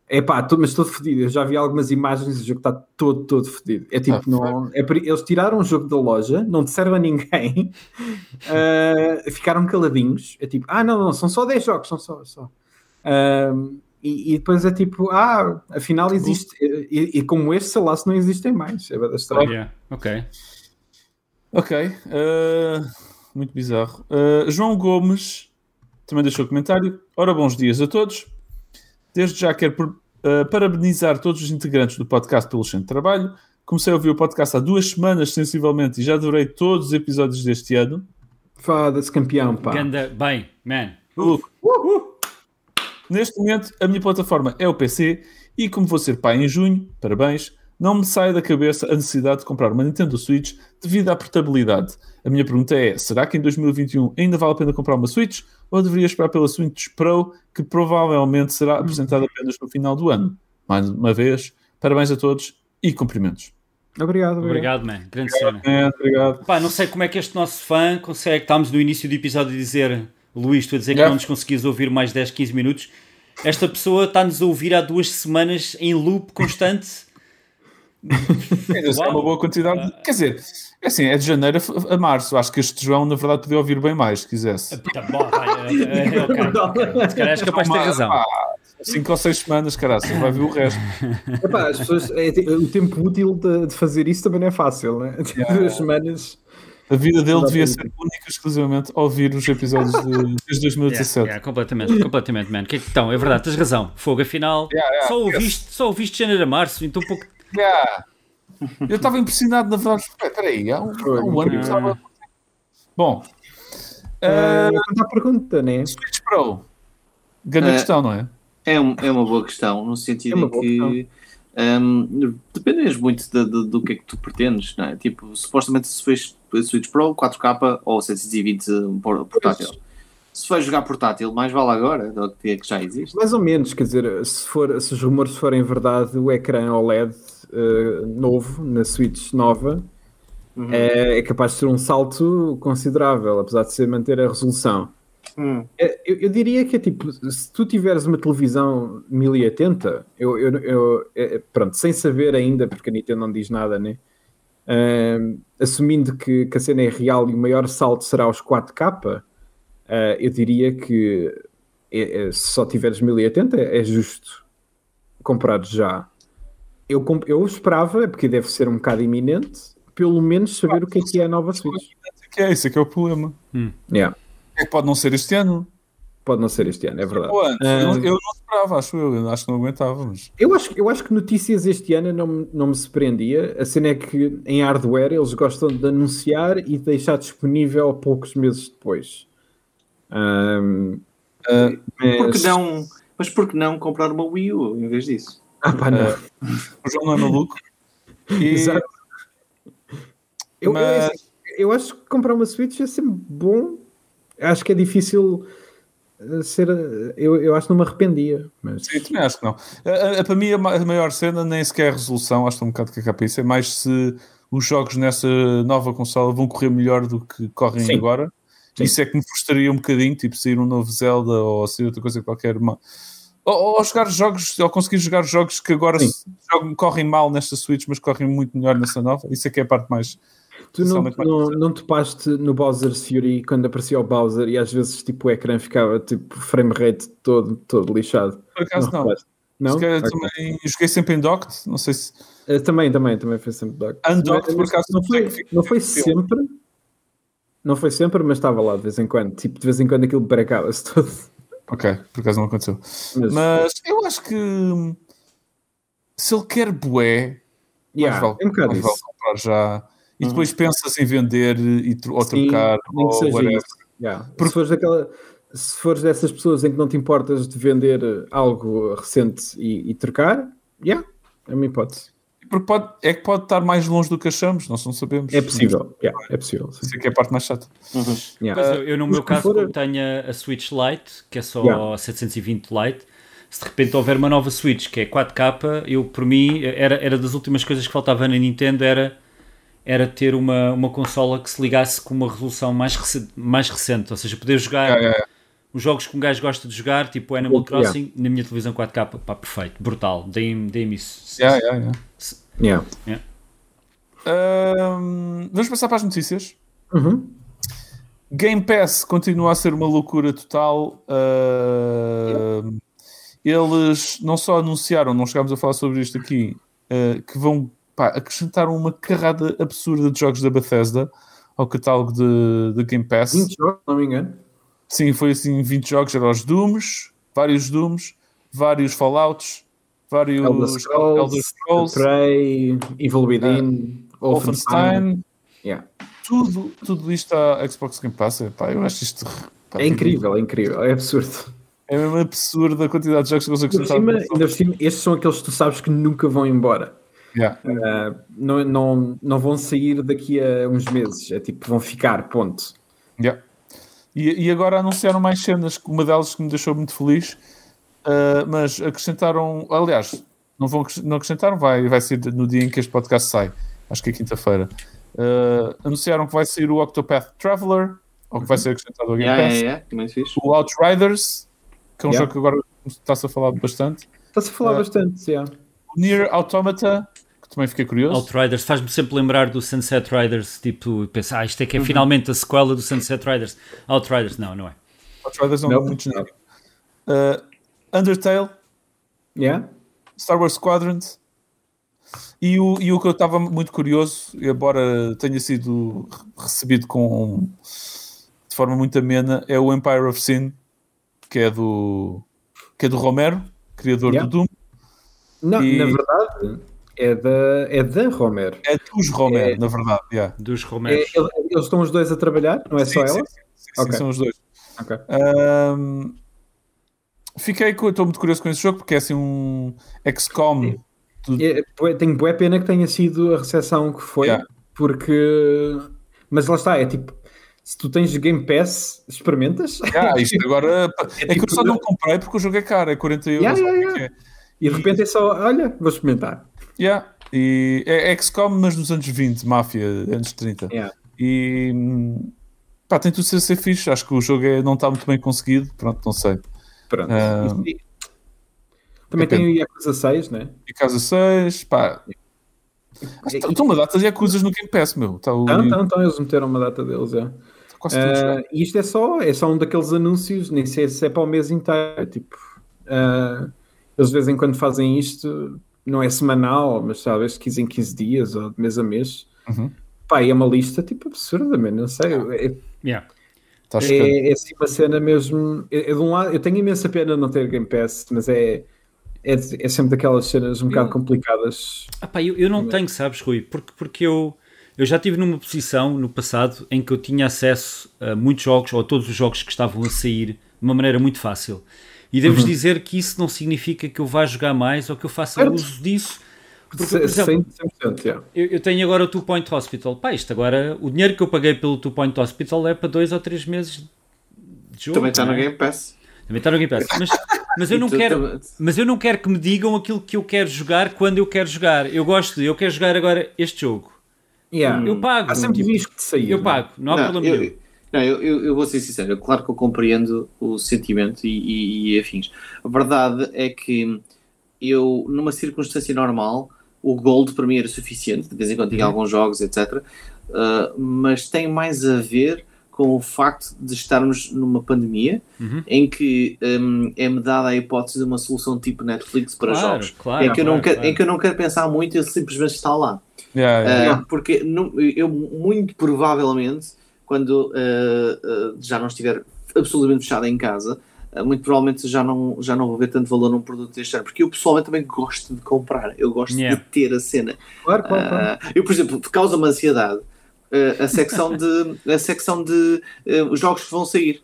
S2: tipo. Epá, tô, mas todo fodido. Eu já vi algumas imagens e o jogo está todo, todo fodido. É tipo,
S1: Ah,
S2: não, é eles tiraram o jogo da loja, não disseram a ninguém, uh, ficaram caladinhos. É tipo, ah, não, não, são só 10 jogos, são só. só. Um, e, e depois é tipo, ah, afinal existe. E, e como este, sei lá, se não existem mais. É bastante estranho.
S4: Yeah, Ok.
S1: Ok. uh, muito bizarro. Uh, João Gomes também deixou comentário. Ora, bons dias a todos. Desde já quero uh, parabenizar todos os integrantes do podcast pelo excelente trabalho. Comecei a ouvir o podcast há duas semanas, sensivelmente, e já adorei todos os episódios deste ano.
S2: Foda-se, campeão, pá.
S4: Ganda, bem, man.
S1: Uh, Neste momento, a minha plataforma é o PC e, como vou ser pai em junho, parabéns, não me sai da cabeça a necessidade de comprar uma Nintendo Switch devido à portabilidade. A minha pergunta é: será que em 2021 ainda vale a pena comprar uma Switch ou deveria esperar pela Switch Pro, que provavelmente será apresentada apenas no final do ano? Mais uma vez, parabéns a todos e cumprimentos.
S2: Obrigado, obrigado.
S4: Obrigado, man. Grande cena.
S1: É, obrigado.
S4: Pá, não sei como é que este nosso fã consegue. Estávamos no início do episódio a dizer, Luís, tu a dizer que
S1: Yeah.
S4: não nos conseguias ouvir mais 10, 15 minutos. Esta pessoa está-nos a ouvir há duas semanas em loop constante.
S1: É uma boa quantidade. Quer dizer, é assim, é de janeiro a a março. Acho que este João, na verdade, podia ouvir bem mais, se quisesse.
S4: Tá bom, vai, é, é, ok, ok. Se calhar és capaz de ter razão.
S1: Pá, Cinco ou seis semanas, cara, você vai ver o resto.
S2: Epá, as pessoas, é, o tempo útil de, de fazer isso também não é fácil, né? Duas semanas.
S1: A vida dele devia ser única e exclusivamente ouvir os episódios de, desde 2017.
S4: Yeah, yeah, completamente, completamente, man. Que é Então, é verdade, tens razão. Fogo, afinal,
S1: Yeah, yeah,
S4: só, ouviste, só ouviste de janeiro a março, então um pouco.
S1: Yeah. Eu estava impressionado, na verdade. Espera aí, há um, há um ano que estava. Bom,
S2: Uh, à pergunta, né?
S1: Switch Pro. Grande
S3: É.
S1: questão, não é?
S3: É, um- é uma boa questão, no sentido
S2: É uma
S3: em
S2: boa
S3: que hum, dependes muito de- de- do que é que tu pretendes, não é? Tipo, supostamente se fez Switch Pro, 4K ou 720 por- portátil. Se for jogar portátil, mais vale agora do que é que já existe.
S2: Mais ou menos, quer dizer, se, for, se os rumores forem verdade, o ecrã OLED uh, novo, na Switch nova,
S3: Uhum.
S2: é, é capaz de ser um salto considerável, apesar de ser manter a resolução.
S3: Hum.
S2: É, Eu, eu diria que é tipo, se tu tiveres uma televisão 1080, eu, eu, eu- é- pronto, sem saber ainda, porque a Nintendo não diz nada, né? Uh, assumindo que, que, a cena é real e o maior salto será os 4K, uh, eu diria que é, é, se só tiveres 1080 é justo comprar já. Eu, eu esperava, porque deve ser um bocado iminente, pelo menos saber o que é que é a nova Switch.
S1: Que é, esse é que é o problema.
S2: Hum. Yeah.
S1: É que pode não ser este ano.
S2: Pode não ser este ano, é verdade.
S1: Antes, eu, não, eu, não esperava, acho eu, acho que não aguentava. Mas...
S2: Eu, acho, eu acho que notícias este ano não, não me surpreendia. A cena é que em hardware eles gostam de anunciar e deixar disponível poucos meses depois. Um,
S3: uh, mas... Porque não, mas por que não comprar uma Wii U em vez disso?
S2: Ah, pá, não. Uh,
S1: o João não é maluco.
S2: E... Exato. Eu, mas... eu, eu acho que comprar uma Switch é sempre bom. Acho que é difícil ser. Eu, eu acho que não me arrependia. Mas...
S1: Sim, também acho que não. A, a, para mim, a maior cena nem sequer é a resolução, acho que é um bocado que a isso, é mais se os jogos nessa nova consola vão correr melhor do que correm Sim. agora. Sim. Isso é que me frustraria um bocadinho, tipo sair um novo Zelda ou sair outra coisa qualquer. Ou, ou, jogar jogos, ou conseguir jogar jogos que agora jogam, correm mal nesta Switch, mas correm muito melhor nessa nova. Isso é que é a parte mais
S2: Tu não, não, não topaste no Bowser's Fury quando aparecia o Bowser e às vezes tipo, o ecrã ficava tipo frame rate todo, todo lixado?
S1: Por acaso não. Não? não? Okay. Também, joguei sempre em docked, não sei se.
S2: Uh, também, também, também foi sempre docked.
S1: Undocked, por acaso
S2: não foi, não foi sempre. Não foi sempre, mas estava lá de vez em quando. Tipo, de vez em quando aquilo brecava-se todo.
S1: Ok, por acaso não aconteceu. Mas, mas eu acho que se ele quer bué,
S2: yeah, vale, é um
S1: vale comprar já e uhum. depois pensas em vender e, ou Sim, trocar ou whatever.
S2: Yeah. Porque... Se, fores daquela, se fores dessas pessoas em que não te importas de vender algo recente e, e trocar, yeah, é uma hipótese.
S1: Porque pode, é que pode estar mais longe do que achamos, nós não sabemos.
S2: É possível, yeah, é possível.
S1: Isso é que é a parte mais chata.
S4: Uhum. Yeah. eu, eu, no meu caso, for... tenho a Switch Lite, que é só yeah. 720 Lite, se de repente houver uma nova Switch que é 4K, eu por mim, era, era das últimas coisas que faltava na Nintendo, era era ter uma, uma consola que se ligasse com uma resolução mais, rec mais recente, ou seja, poder jogar yeah, yeah. Os jogos que um gajo gosta de jogar, tipo Animal Crossing, yeah. na minha televisão 4K, pá, perfeito, brutal, deem-me deem isso.
S1: Yeah, yeah,
S2: yeah.
S1: yeah. Um, vamos passar para as notícias.
S2: Uhum.
S1: Game Pass continua a ser uma loucura total. Uh, eles não só anunciaram, não chegámos a falar sobre isto aqui, uh, que vão pá, acrescentaram uma carrada absurda de jogos da Bethesda ao catálogo de, de Game Pass.
S2: 20 jogos, não me engano.
S1: Sim, foi assim 20 jogos, eram os Dooms, vários Dooms, vários Fallouts, vários
S2: Elder Scrolls, Elder Scrolls Prey, Evil Within, uh, Wolfenstein.
S1: Yeah. Tudo, tudo isto à Xbox Game Pass. Eu acho isto.
S2: Pá, é incrível, é incrível, é absurdo.
S1: É mesmo absurdo a quantidade de jogos que você acrescentar.
S2: Ainda por cima, estes são aqueles que tu sabes que nunca vão embora.
S1: Yeah.
S2: Uh, não, não, não vão sair daqui a uns meses, é tipo, vão ficar, ponto.
S1: Yeah. E, e agora anunciaram mais cenas, uma delas que me deixou muito feliz, uh, mas acrescentaram, aliás, não, vão, não acrescentaram, vai, vai ser no dia em que este podcast sai, acho que é quinta-feira. Uh, anunciaram que vai sair o Octopath Traveler, ou que vai ser acrescentado ao Game
S3: yeah, Pass. Yeah, yeah.
S1: O Outriders, que é um jogo que agora está-se a falar bastante.
S2: Está-se a falar bastante, sim. Yeah.
S1: Near Automata, também fiquei curioso.
S4: Outriders faz-me sempre lembrar do Sunset Riders, tipo, pensar, ah, isto é que é uhum. finalmente a sequela do Sunset Riders. Outriders, não, não é.
S1: Outriders não, é muito genérico. Uh, Undertale.
S2: Yeah.
S1: Star Wars Squadron. E o, e o que eu estava muito curioso, embora tenha sido recebido com de forma muito amena, é o Empire of Sin, que é do, que é do Romero, criador yeah. do Doom.
S2: Não, e... na verdade, é da, é da Romero.
S1: É dos Romero, é, na verdade. Yeah.
S4: Dos Romero. É,
S2: eles estão os dois a trabalhar, não é sim, só ela? Sim,
S1: sim, sim, okay. são os dois. Okay. Um, fiquei estou muito curioso com esse jogo porque é assim um XCOM.
S2: Do... É, tenho boa pena que tenha sido a recepção que foi, yeah. porque. Mas lá está, é tipo. Se tu tens Game Pass, experimentas?
S1: Yeah, isto agora é, é que eu só não comprei porque o jogo é caro, é 40 euros.
S2: Yeah, yeah, yeah. É. E de repente é só, olha, vou experimentar.
S1: Yeah. E é XCOM, mas nos anos 20, Máfia, anos 30.
S2: Yeah.
S1: E pá, tem tudo a ser fixe. Acho que o jogo é, não está muito bem conseguido. Pronto, não sei.
S2: Pronto. Uh, Também tem o Yakuza 6, né?
S1: Yakuza 6, pá. Estão uma data de Yakuzas no Game Pass, meu. Está o...
S2: Então, então, então, eles meteram uma data deles. Ah, e isto é só, é só um daqueles anúncios, nem sei se é para o mês inteiro. é Tipo, ah, eles de vez em quando fazem isto, não é semanal, mas talvez de 15 em 15 dias ou de mês a mês.
S1: Uhum.
S2: Pá, e é uma lista tipo absurda, man, não sei. É,
S4: Yeah.
S2: É, é assim uma cena mesmo. É, é de um lado, eu tenho imensa pena não ter Game Pass, mas é, é, é sempre daquelas cenas um bocado complicadas.
S4: Ah pá, eu, eu não tenho, sabes, Rui? Porque, porque eu, eu já estive numa posição no passado em que eu tinha acesso a muitos jogos ou a todos os jogos que estavam a sair de uma maneira muito fácil. E devo-vos
S2: Uhum.
S4: dizer que isso não significa que eu vá jogar mais ou que eu faça
S2: Certo.
S4: uso disso. Porque, por exemplo,
S2: 100%, yeah.
S4: eu, eu tenho agora o Two Point Hospital. Pá, isto agora, o dinheiro que eu paguei pelo Two Point Hospital é para dois ou três meses de jogo.
S3: Também está
S4: não
S3: no
S4: é?
S3: Game Pass.
S4: Também está no Game Pass. Mas, mas eu não quero. Mas eu não quero que me digam aquilo que eu quero jogar quando eu quero jogar. Eu gosto de, eu quero jogar agora este jogo.
S2: Yeah.
S4: Eu pago.
S2: Há sempre
S4: tipo,
S2: risco de sair.
S4: eu
S2: é?
S4: pago, não há
S3: Não,
S4: problema
S3: eu,
S4: nenhum.
S3: Não, eu, eu, eu vou ser sincero, claro que eu compreendo o sentimento e, e- e afins. A verdade é que eu, numa circunstância normal, o Gold para mim era suficiente, de vez em quando tinha alguns jogos, etc. Uh, mas tem mais a ver com o facto de estarmos numa pandemia
S4: Uhum.
S3: em que um, é-me dada a hipótese de uma solução tipo Netflix para
S4: Claro,
S3: jogos.
S4: claro,
S3: em, que eu não
S4: claro,
S3: quero,
S4: claro.
S3: em que eu não quero pensar muito, ele simplesmente está lá.
S1: Yeah, yeah.
S3: Uh, porque nu- eu, muito provavelmente, quando uh, uh, já não estiver absolutamente fechado em casa, uh, muito provavelmente já não, já não vou ver tanto valor num produto deste género. Porque eu pessoalmente também gosto de comprar, eu gosto
S4: Yeah.
S3: de ter a cena.
S2: Claro, claro, claro.
S3: Uh, eu, por exemplo, causa-me ansiedade uh, a secção de, a secção de uh, jogos que vão sair.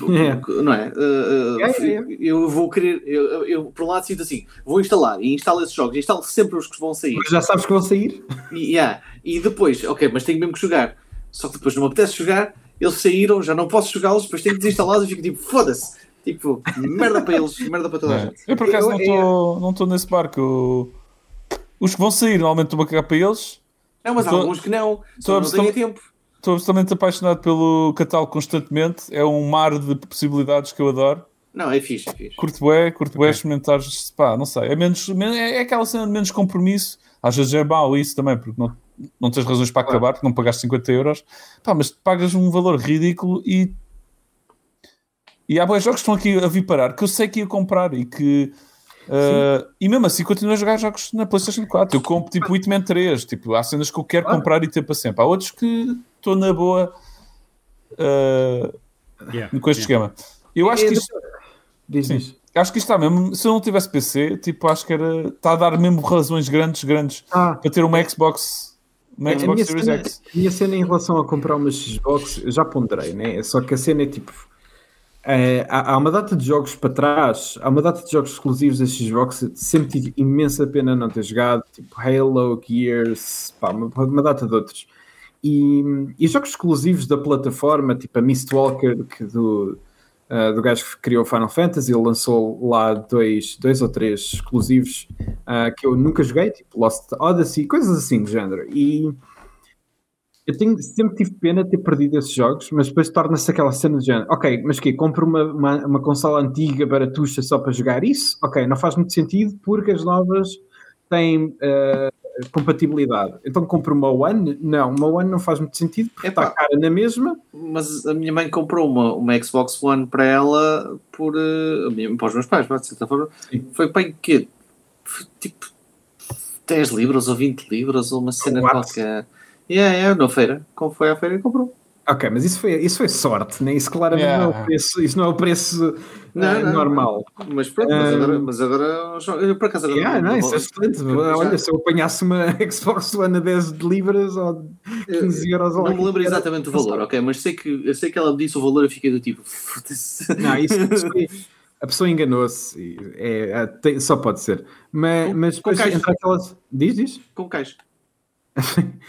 S2: Yeah.
S3: Não é? Uh,
S2: Yeah, yeah,
S3: Eu vou querer, eu, eu, eu, por um lado sinto assim, vou instalar e instalo esses jogos, instalo sempre os que vão sair.
S2: Mas já sabes que vão sair?
S3: E, yeah, e depois, ok, mas tenho mesmo que jogar. Só que depois não me apetece jogar, eles saíram, já não posso jogá-los, depois tenho que desinstalá-los e fico tipo, foda-se. Tipo, merda para eles, merda para toda a
S1: É.
S3: gente.
S1: Eu por acaso
S2: Eu-
S1: não estou não estou nesse barco. Os que vão sair, normalmente estou a cagar para eles.
S3: Não, mas há
S1: Tô-
S3: alguns que não,
S1: tô
S3: só não têm
S1: absolut-
S3: tempo.
S1: Estou absolutamente apaixonado pelo catálogo constantemente. É um mar de possibilidades que eu adoro.
S3: Não, é fixe, é fixe.
S1: Curto bué, curto bué experimentar, pá, não sei. É, menos, men- é aquela cena de menos compromisso. Às vezes é mau isso também, porque não, não tens razões para acabar, porque não pagaste 50 euros. Pá, mas pagas um valor ridículo e. E há bons jogos que estão aqui a vir parar que eu sei que ia comprar e que. uh, e mesmo assim continuo a jogar jogos na PlayStation 4. Eu compro tipo Hitman 3. Tipo, há cenas que eu quero
S2: Claro.
S1: comprar e ter para sempre. Há outros que estou na boa uh,
S4: Yeah,
S1: com este
S4: yeah.
S1: esquema. Eu acho que isto.
S2: Diz, diz.
S1: Acho que isto está mesmo. Se eu não tivesse PC, tipo, acho que era. Está a dar mesmo razões grandes, grandes
S2: Ah,
S1: para ter uma Xbox. Uma
S2: a,
S1: Xbox
S2: minha
S1: Series
S2: cena,
S1: X.
S2: a minha cena em relação a comprar uma Xbox, já ponderei, né? Só que a cena é tipo. eh, há, há uma data de jogos para trás, há uma data de jogos exclusivos da Xbox, sempre tive imensa pena não ter jogado, tipo Halo, Gears, pá, uma, uma data de outros. E, e jogos exclusivos da plataforma, tipo a Mistwalker, que do, uh, do gajo que criou Final Fantasy, ele lançou lá dois, dois ou três exclusivos uh, que eu nunca joguei, tipo Lost Odyssey, coisas assim do género. E eu tenho, sempre tive pena de ter perdido esses jogos, mas depois torna-se aquela cena do género. Ok, mas que compro uma, uma, uma consola antiga baratuxa só para jogar isso? Ok, não faz muito sentido porque as novas têm uh, compatibilidade. Então compro uma One? Não, uma One não faz muito sentido porque
S3: Epá.
S2: está cara na mesma.
S3: Mas a minha mãe comprou uma, uma Xbox One para ela por, a minha- para os meus pais, de certa forma.
S2: Sim.
S3: Foi para aí quê? Tipo 10 libras ou 20 libras ou uma cena
S2: What?
S3: qualquer. É, yeah, yeah, na feira. Como foi à feira e comprou.
S2: Ok, mas isso foi, isso foi sorte, né? Isso claramente não é
S1: Yeah.
S2: o preço, isso não é o preço
S3: Não,
S2: eh,
S3: não.
S2: normal.
S3: Mas pronto, mas agora, mas agora eu, por acaso agora
S2: Yeah, não, isso é excelente. Olha, se eu apanhasse uma Xbox One a 10 libras ou 15 euros ou
S3: não me lembro exatamente o valor, ok? Mas sei que, eu sei que ela disse o valor e fiquei do tipo.
S2: Não, isso, isso foi- a pessoa enganou-se. É, é, só pode ser. Mas,
S3: Com-
S2: mas
S3: com
S2: depois
S3: caixa.
S2: entra aquelas. Diz, diz.
S3: Com caixa.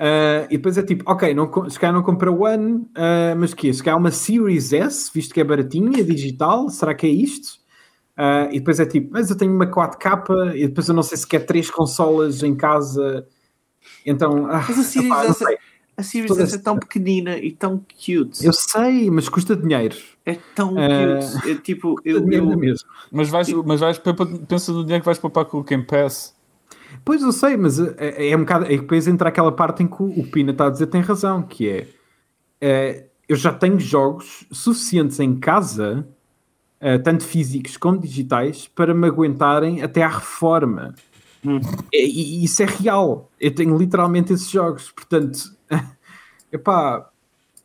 S2: Ah, e depois é tipo, ok, não, se calhar não compra One, ah, mas que Se calhar uma Series S, visto que é baratinha, digital, será que é isto? Ah, e depois é tipo, mas eu tenho uma 4K e depois eu não sei se quer três consolas em casa. Então, ah,
S3: Mas a Series
S2: não
S3: S,
S2: sei.
S3: a Series S é tão pequenina e tão cute.
S2: eu sei, mas custa dinheiro.
S3: É tão cute. É tipo, eu, eu,
S2: na mesma.
S1: Mas vais, mas vais pensa no dinheiro que vais poupar com o Game Pass.
S2: Pois eu sei, mas é, é um bocado. Que depois entra aquela parte em que o, Pina está a dizer tem razão, que é, é, eu já tenho jogos suficientes em casa, eh, tanto físicos como digitais, para me aguentarem até à reforma. E, e isso é real. Eu tenho literalmente esses jogos, portanto, epá,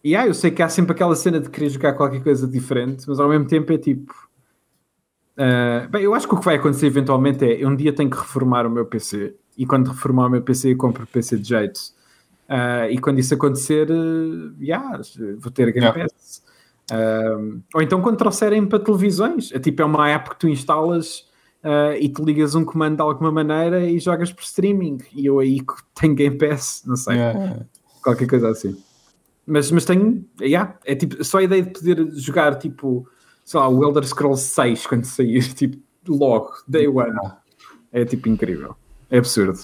S2: e ah, eu sei que há sempre aquela cena de querer jogar qualquer coisa diferente, mas ao mesmo tempo é tipo. Uh, bem, eu acho que o que vai acontecer eventualmente é eu um dia tenho que reformar o meu PC e quando reformar o meu PC eu compro o PC de jeito. Uh, e quando isso acontecer, uh, yeah, vou ter Game
S1: Yeah.
S2: Pass. Uh, ou então quando trouxerem para televisões, é tipo é uma app que tu instalas uh, e te ligas um comando de alguma maneira e jogas por streaming. E eu aí tenho Game Pass, não sei,
S1: Yeah.
S2: qualquer coisa assim. Mas, mas tenho, yeah, é tipo, só a ideia de poder jogar tipo, sei lá, o Elder Scrolls 6 quando sair, tipo, logo, day one, é tipo incrível, é absurdo.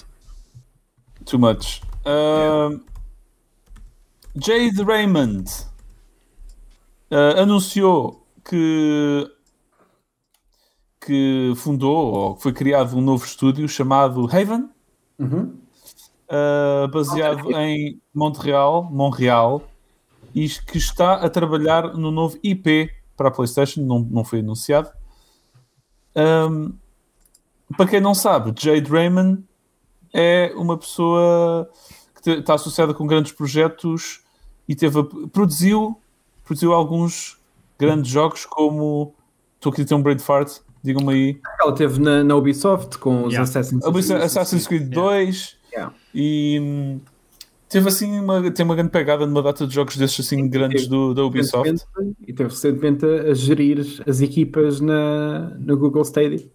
S1: Too much. Um, Jade Raymond uh, anunciou que que fundou ou que foi criado um novo estúdio chamado Haven,
S2: Uhum.
S1: uh, baseado em Montreal, Montreal, e que está a trabalhar no novo IP para a PlayStation, não, não foi anunciado. Um, para quem não sabe, Jade Raymond é uma pessoa que está associada com grandes projetos e teve a- produziu, produziu alguns grandes jogos como estou aqui a ter um brain fart, digam-me aí
S2: Ela teve na, na Ubisoft com os
S4: Yeah.
S2: Assassin's
S1: Assassin's, Assassin's Creed 2
S2: Yeah.
S1: e teve assim uma, tem uma grande pegada numa data de jogos desses assim grandes do, da Ubisoft
S2: E teve recentemente a, a gerir as equipas na, no Google Stadia.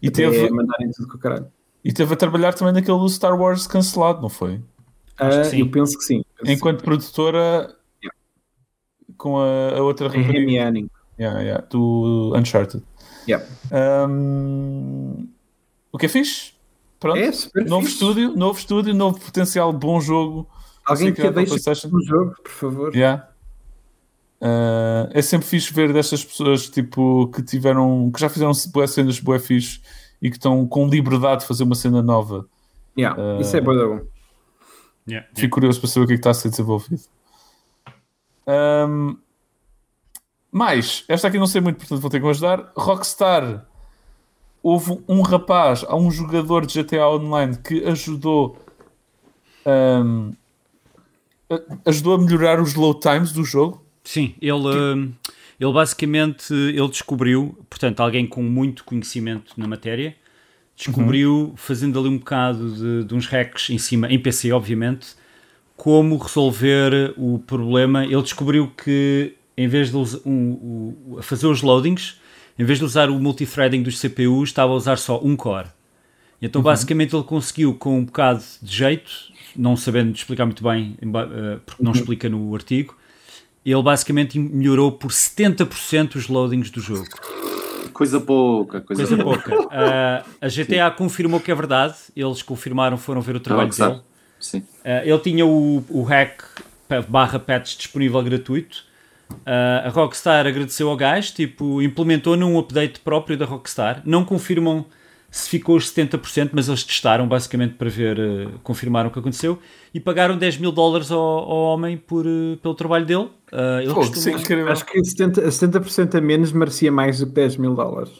S1: e
S2: Até
S1: teve,
S2: mandarem tudo com o caralho.
S1: e teve a trabalhar também naquele do Star Wars cancelado, não foi?
S4: Acho que
S2: Ah,
S4: sim.
S2: eu penso que sim. Penso
S1: Enquanto produtora com a, a outra
S2: sim. Em
S1: rapariga yeah, yeah, do Uncharted.
S2: Yeah.
S1: Hum, o que é fixe? Pronto.
S2: É super
S1: novo
S2: fixe.
S1: estúdio, novo estúdio, novo potencial, bom jogo.
S2: Alguém
S1: Assim
S2: que
S1: é
S2: deixe no jogo, por favor.
S1: Yeah. Uh, é sempre fixe ver destas pessoas tipo, que tiveram, que já fizeram boas cenas boas fixe e que estão com liberdade de fazer uma cena nova.
S2: Yeah, Isso é bom. bom.
S4: Yeah,
S1: Fico curioso para saber o que é que está a ser desenvolvido. Um, mais, esta aqui não sei muito, portanto vou ter que me ajudar. Rockstar. Houve um rapaz, há um jogador de GTA Online que ajudou um, a- ajudou a melhorar os load times do jogo.
S4: Sim, ele, hum, ele basicamente ele descobriu, portanto, alguém com muito conhecimento na matéria, descobriu, fazendo ali um bocado de, de uns hacks em cima, em PC, obviamente, como resolver o problema. Ele descobriu que em vez de um- a fazer os loadings, em vez de usar o multithreading dos CPUs, estava a usar só um core. Então, basicamente, ele conseguiu, com um bocado de jeito, não sabendo explicar muito bem, eh, porque não explica no artigo, ele basicamente melhorou por 70% os loadings do jogo.
S3: Coisa pouca, coisa,
S4: Coisa pouca. Ah, a GTA confirmou que é verdade, eles confirmaram, foram ver o trabalho
S3: Rockstar.
S4: dele.
S3: Sim.
S4: Ah, ele tinha o, o hack barra patch disponível gratuito. Ah, a Rockstar agradeceu ao gajo, tipo, implementou num update próprio da Rockstar. Não confirmam se ficou os 70%, mas eles testaram basicamente para ver, eh, confirmaram o que aconteceu e pagaram 10 mil dólares ao, ao homem por, eh, pelo trabalho dele. Ah, ele
S1: Pô,
S4: costuma-
S1: sim, incrível.
S2: Acho que 70%, 70 a menos merecia mais do que 10 mil dólares.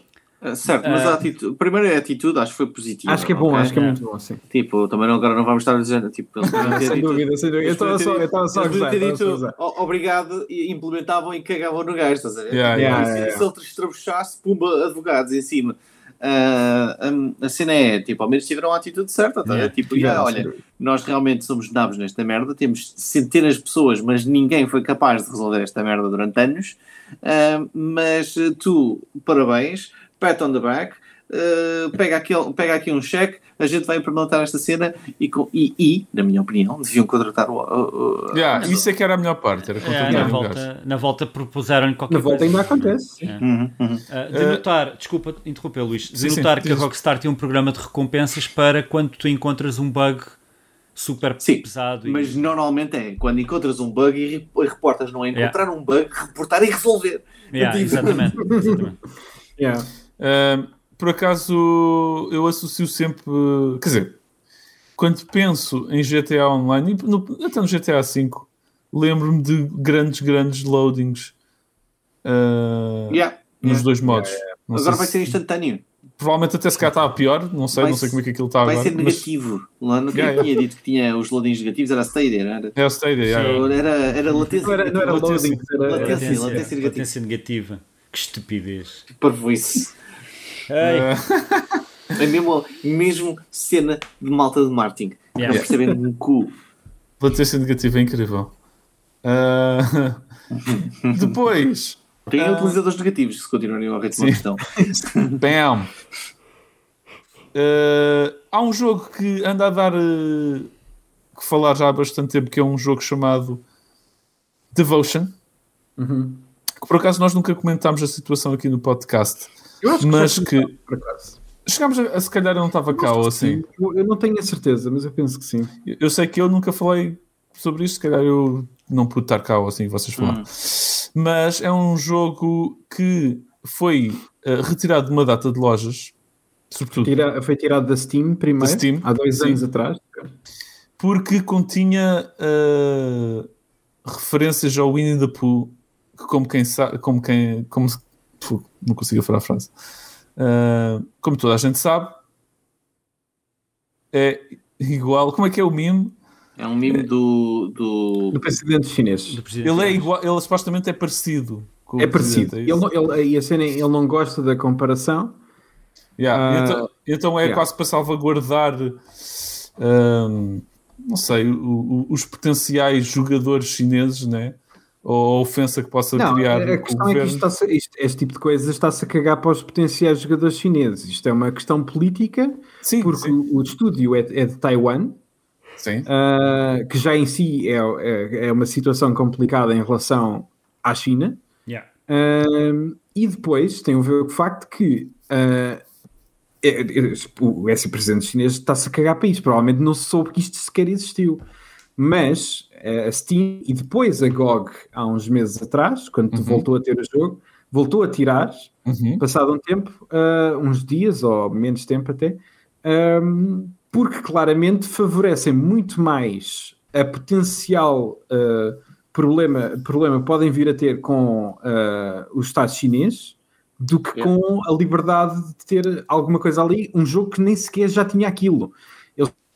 S3: Ah, certo, mas a atitude, primeiro a atitude acho que foi positiva.
S2: Acho que é bom,
S3: ok?
S2: acho que é
S4: É.
S2: muito bom, sim.
S3: Tipo, também não, agora não vamos estar dizer, tipo, eles podiam ter
S2: Sem
S3: dito-
S2: dúvida, sem dúvida. Eu estava só, eu estava só a gozar.
S3: ter
S2: a
S3: dito
S2: gozar.
S3: "O- obrigado e implementavam e cagavam no gajo, estás a ver?
S1: Yeah,
S2: yeah,
S3: se-
S2: yeah,
S3: se ele estrabuchasse, pumba, advogados em cima. Ah, hum, a cena é, tipo, ao menos tiveram a atitude certa, tá? a ver?
S4: Yeah.
S3: Tipo, yeah, olha, nós realmente somos nabos nesta merda, temos centenas de pessoas, mas ninguém foi capaz de resolver esta merda durante anos. Ah, mas tu, parabéns, pat on the back, eh, pega, aquele, pega aqui um cheque, a gente vai implementar esta cena e, com- e, e, na minha opinião, deviam contratar o. o- o-
S1: Yeah, isso é que era a melhor parte, era
S4: É, na, volta, na volta propuseram-lhe qualquer
S2: Na volta
S4: coisa.
S2: ainda acontece.
S4: É.
S3: Uhum, uhum.
S4: Uh, de notar, desculpa interromper, Luís, de
S1: Sim, sim,
S4: notar que a. Rockstar tem um programa de recompensas para quando tu encontras um bug super
S3: Sim,
S4: pesado. e-
S3: Mas normalmente é quando encontras um bug e re- e reportas, não é encontrar um bug, reportar e resolver.
S4: Yeah,
S3: Tipo-
S4: exatamente. exatamente.
S2: Yeah.
S1: Um, por acaso eu associo sempre. Quer dizer, quando penso em GTA Online, e no, até no GTA V, lembro-me de grandes, grandes loadings uh,
S3: Yeah.
S1: nos
S3: yeah.
S1: dois modos. Não
S3: Agora vai
S1: se-
S3: ser instantâneo.
S1: Provavelmente até se calhar está pior, não sei,
S3: Vai
S1: não sei
S3: se-
S1: como é que aquilo está
S3: Vai
S1: agora.
S3: ser
S1: mas
S3: negativo. Lá no que
S1: Yeah,
S3: eu tinha dito que tinha os loadings negativos era Stadia, não era?
S1: É o Stadia, yeah, yeah.
S3: Era, era latência
S2: Não era, não era
S3: negativa.
S2: loading, era,
S3: Latência.
S2: era-
S3: latência negativa.
S4: latência negativa. Que estupidez.
S3: Parvoíce.
S4: Ai,
S3: É mesmo, mesmo cena de malta de marketing.
S4: Yeah.
S3: Não percebem um cu.
S1: Latência negativa é incrível. Ah, depois,
S3: Tem
S1: Ah.
S3: utilizadores negativos se continuarem a ritmo
S1: Sim.
S3: questão.
S1: bam! Ah, há um jogo que anda a dar eh, que falar já há bastante tempo, que é um jogo chamado Devotion.
S2: Uhum.
S1: Que por acaso nós nunca comentámos a situação aqui no podcast,
S2: Eu acho que
S1: mas que
S2: começou, por acaso.
S1: chegámos a, a se calhar eu não estava cá ou assim.
S2: Eu, eu não tenho a certeza, mas eu penso que sim.
S1: Eu eu sei que eu nunca falei sobre isto, se calhar eu não pude estar cá ou assim, vocês falaram.
S3: Hum.
S1: Mas é um jogo que foi eh, retirado de uma data de lojas, sobretudo
S2: Tira- foi tirado da Steam primeiro,
S1: Da Steam,
S2: há dois
S1: sim.
S2: anos atrás.
S1: porque continha eh, referências ao Winnie the Pooh, que como quem sabe, como quem, como não consigo falar a frase. Eh, como toda a gente sabe, é igual. Como é que é o meme?
S3: É um mimo do. do...
S2: Do presidente chinês.
S4: do presidente.
S1: Ele é igual, ele supostamente é parecido. com o
S2: É parecido.
S1: é
S2: Ele, ele, e a cena, é, ele não gosta da comparação.
S1: Yeah,
S2: Ah,
S1: então, então é
S2: yeah.
S1: quase para salvaguardar, hum, não sei, o- o- os potenciais jogadores chineses, né? Ou a ofensa que possa
S2: Não,
S1: criar
S2: a questão é que isto está isto, este tipo de coisa está-se a cagar para os potenciais jogadores chineses. Isto é uma questão política,
S1: Sim,
S2: porque
S1: sim,
S2: o, o estúdio é, é de Taiwan,
S1: sim.
S2: ah, que já em si é, é, é uma situação complicada em relação à China.
S4: Yeah.
S2: Um, e depois tem a ver com o facto que uh, o ex-presidente chinês está-se a cagar para isto. Provavelmente não se soube que isto sequer existiu. Mas uh, a Steam e depois a GOG, há uns meses atrás, quando
S1: Uhum.
S2: voltou a ter o jogo, voltou a tirar,
S1: Uhum.
S2: passado um tempo, uh, uns dias ou menos tempo até, um, porque claramente favorecem muito mais a potencial uh, problema, problema podem vir a ter com uh, o Estado chinês do que com a liberdade de ter alguma coisa ali, um jogo que nem sequer já tinha aquilo.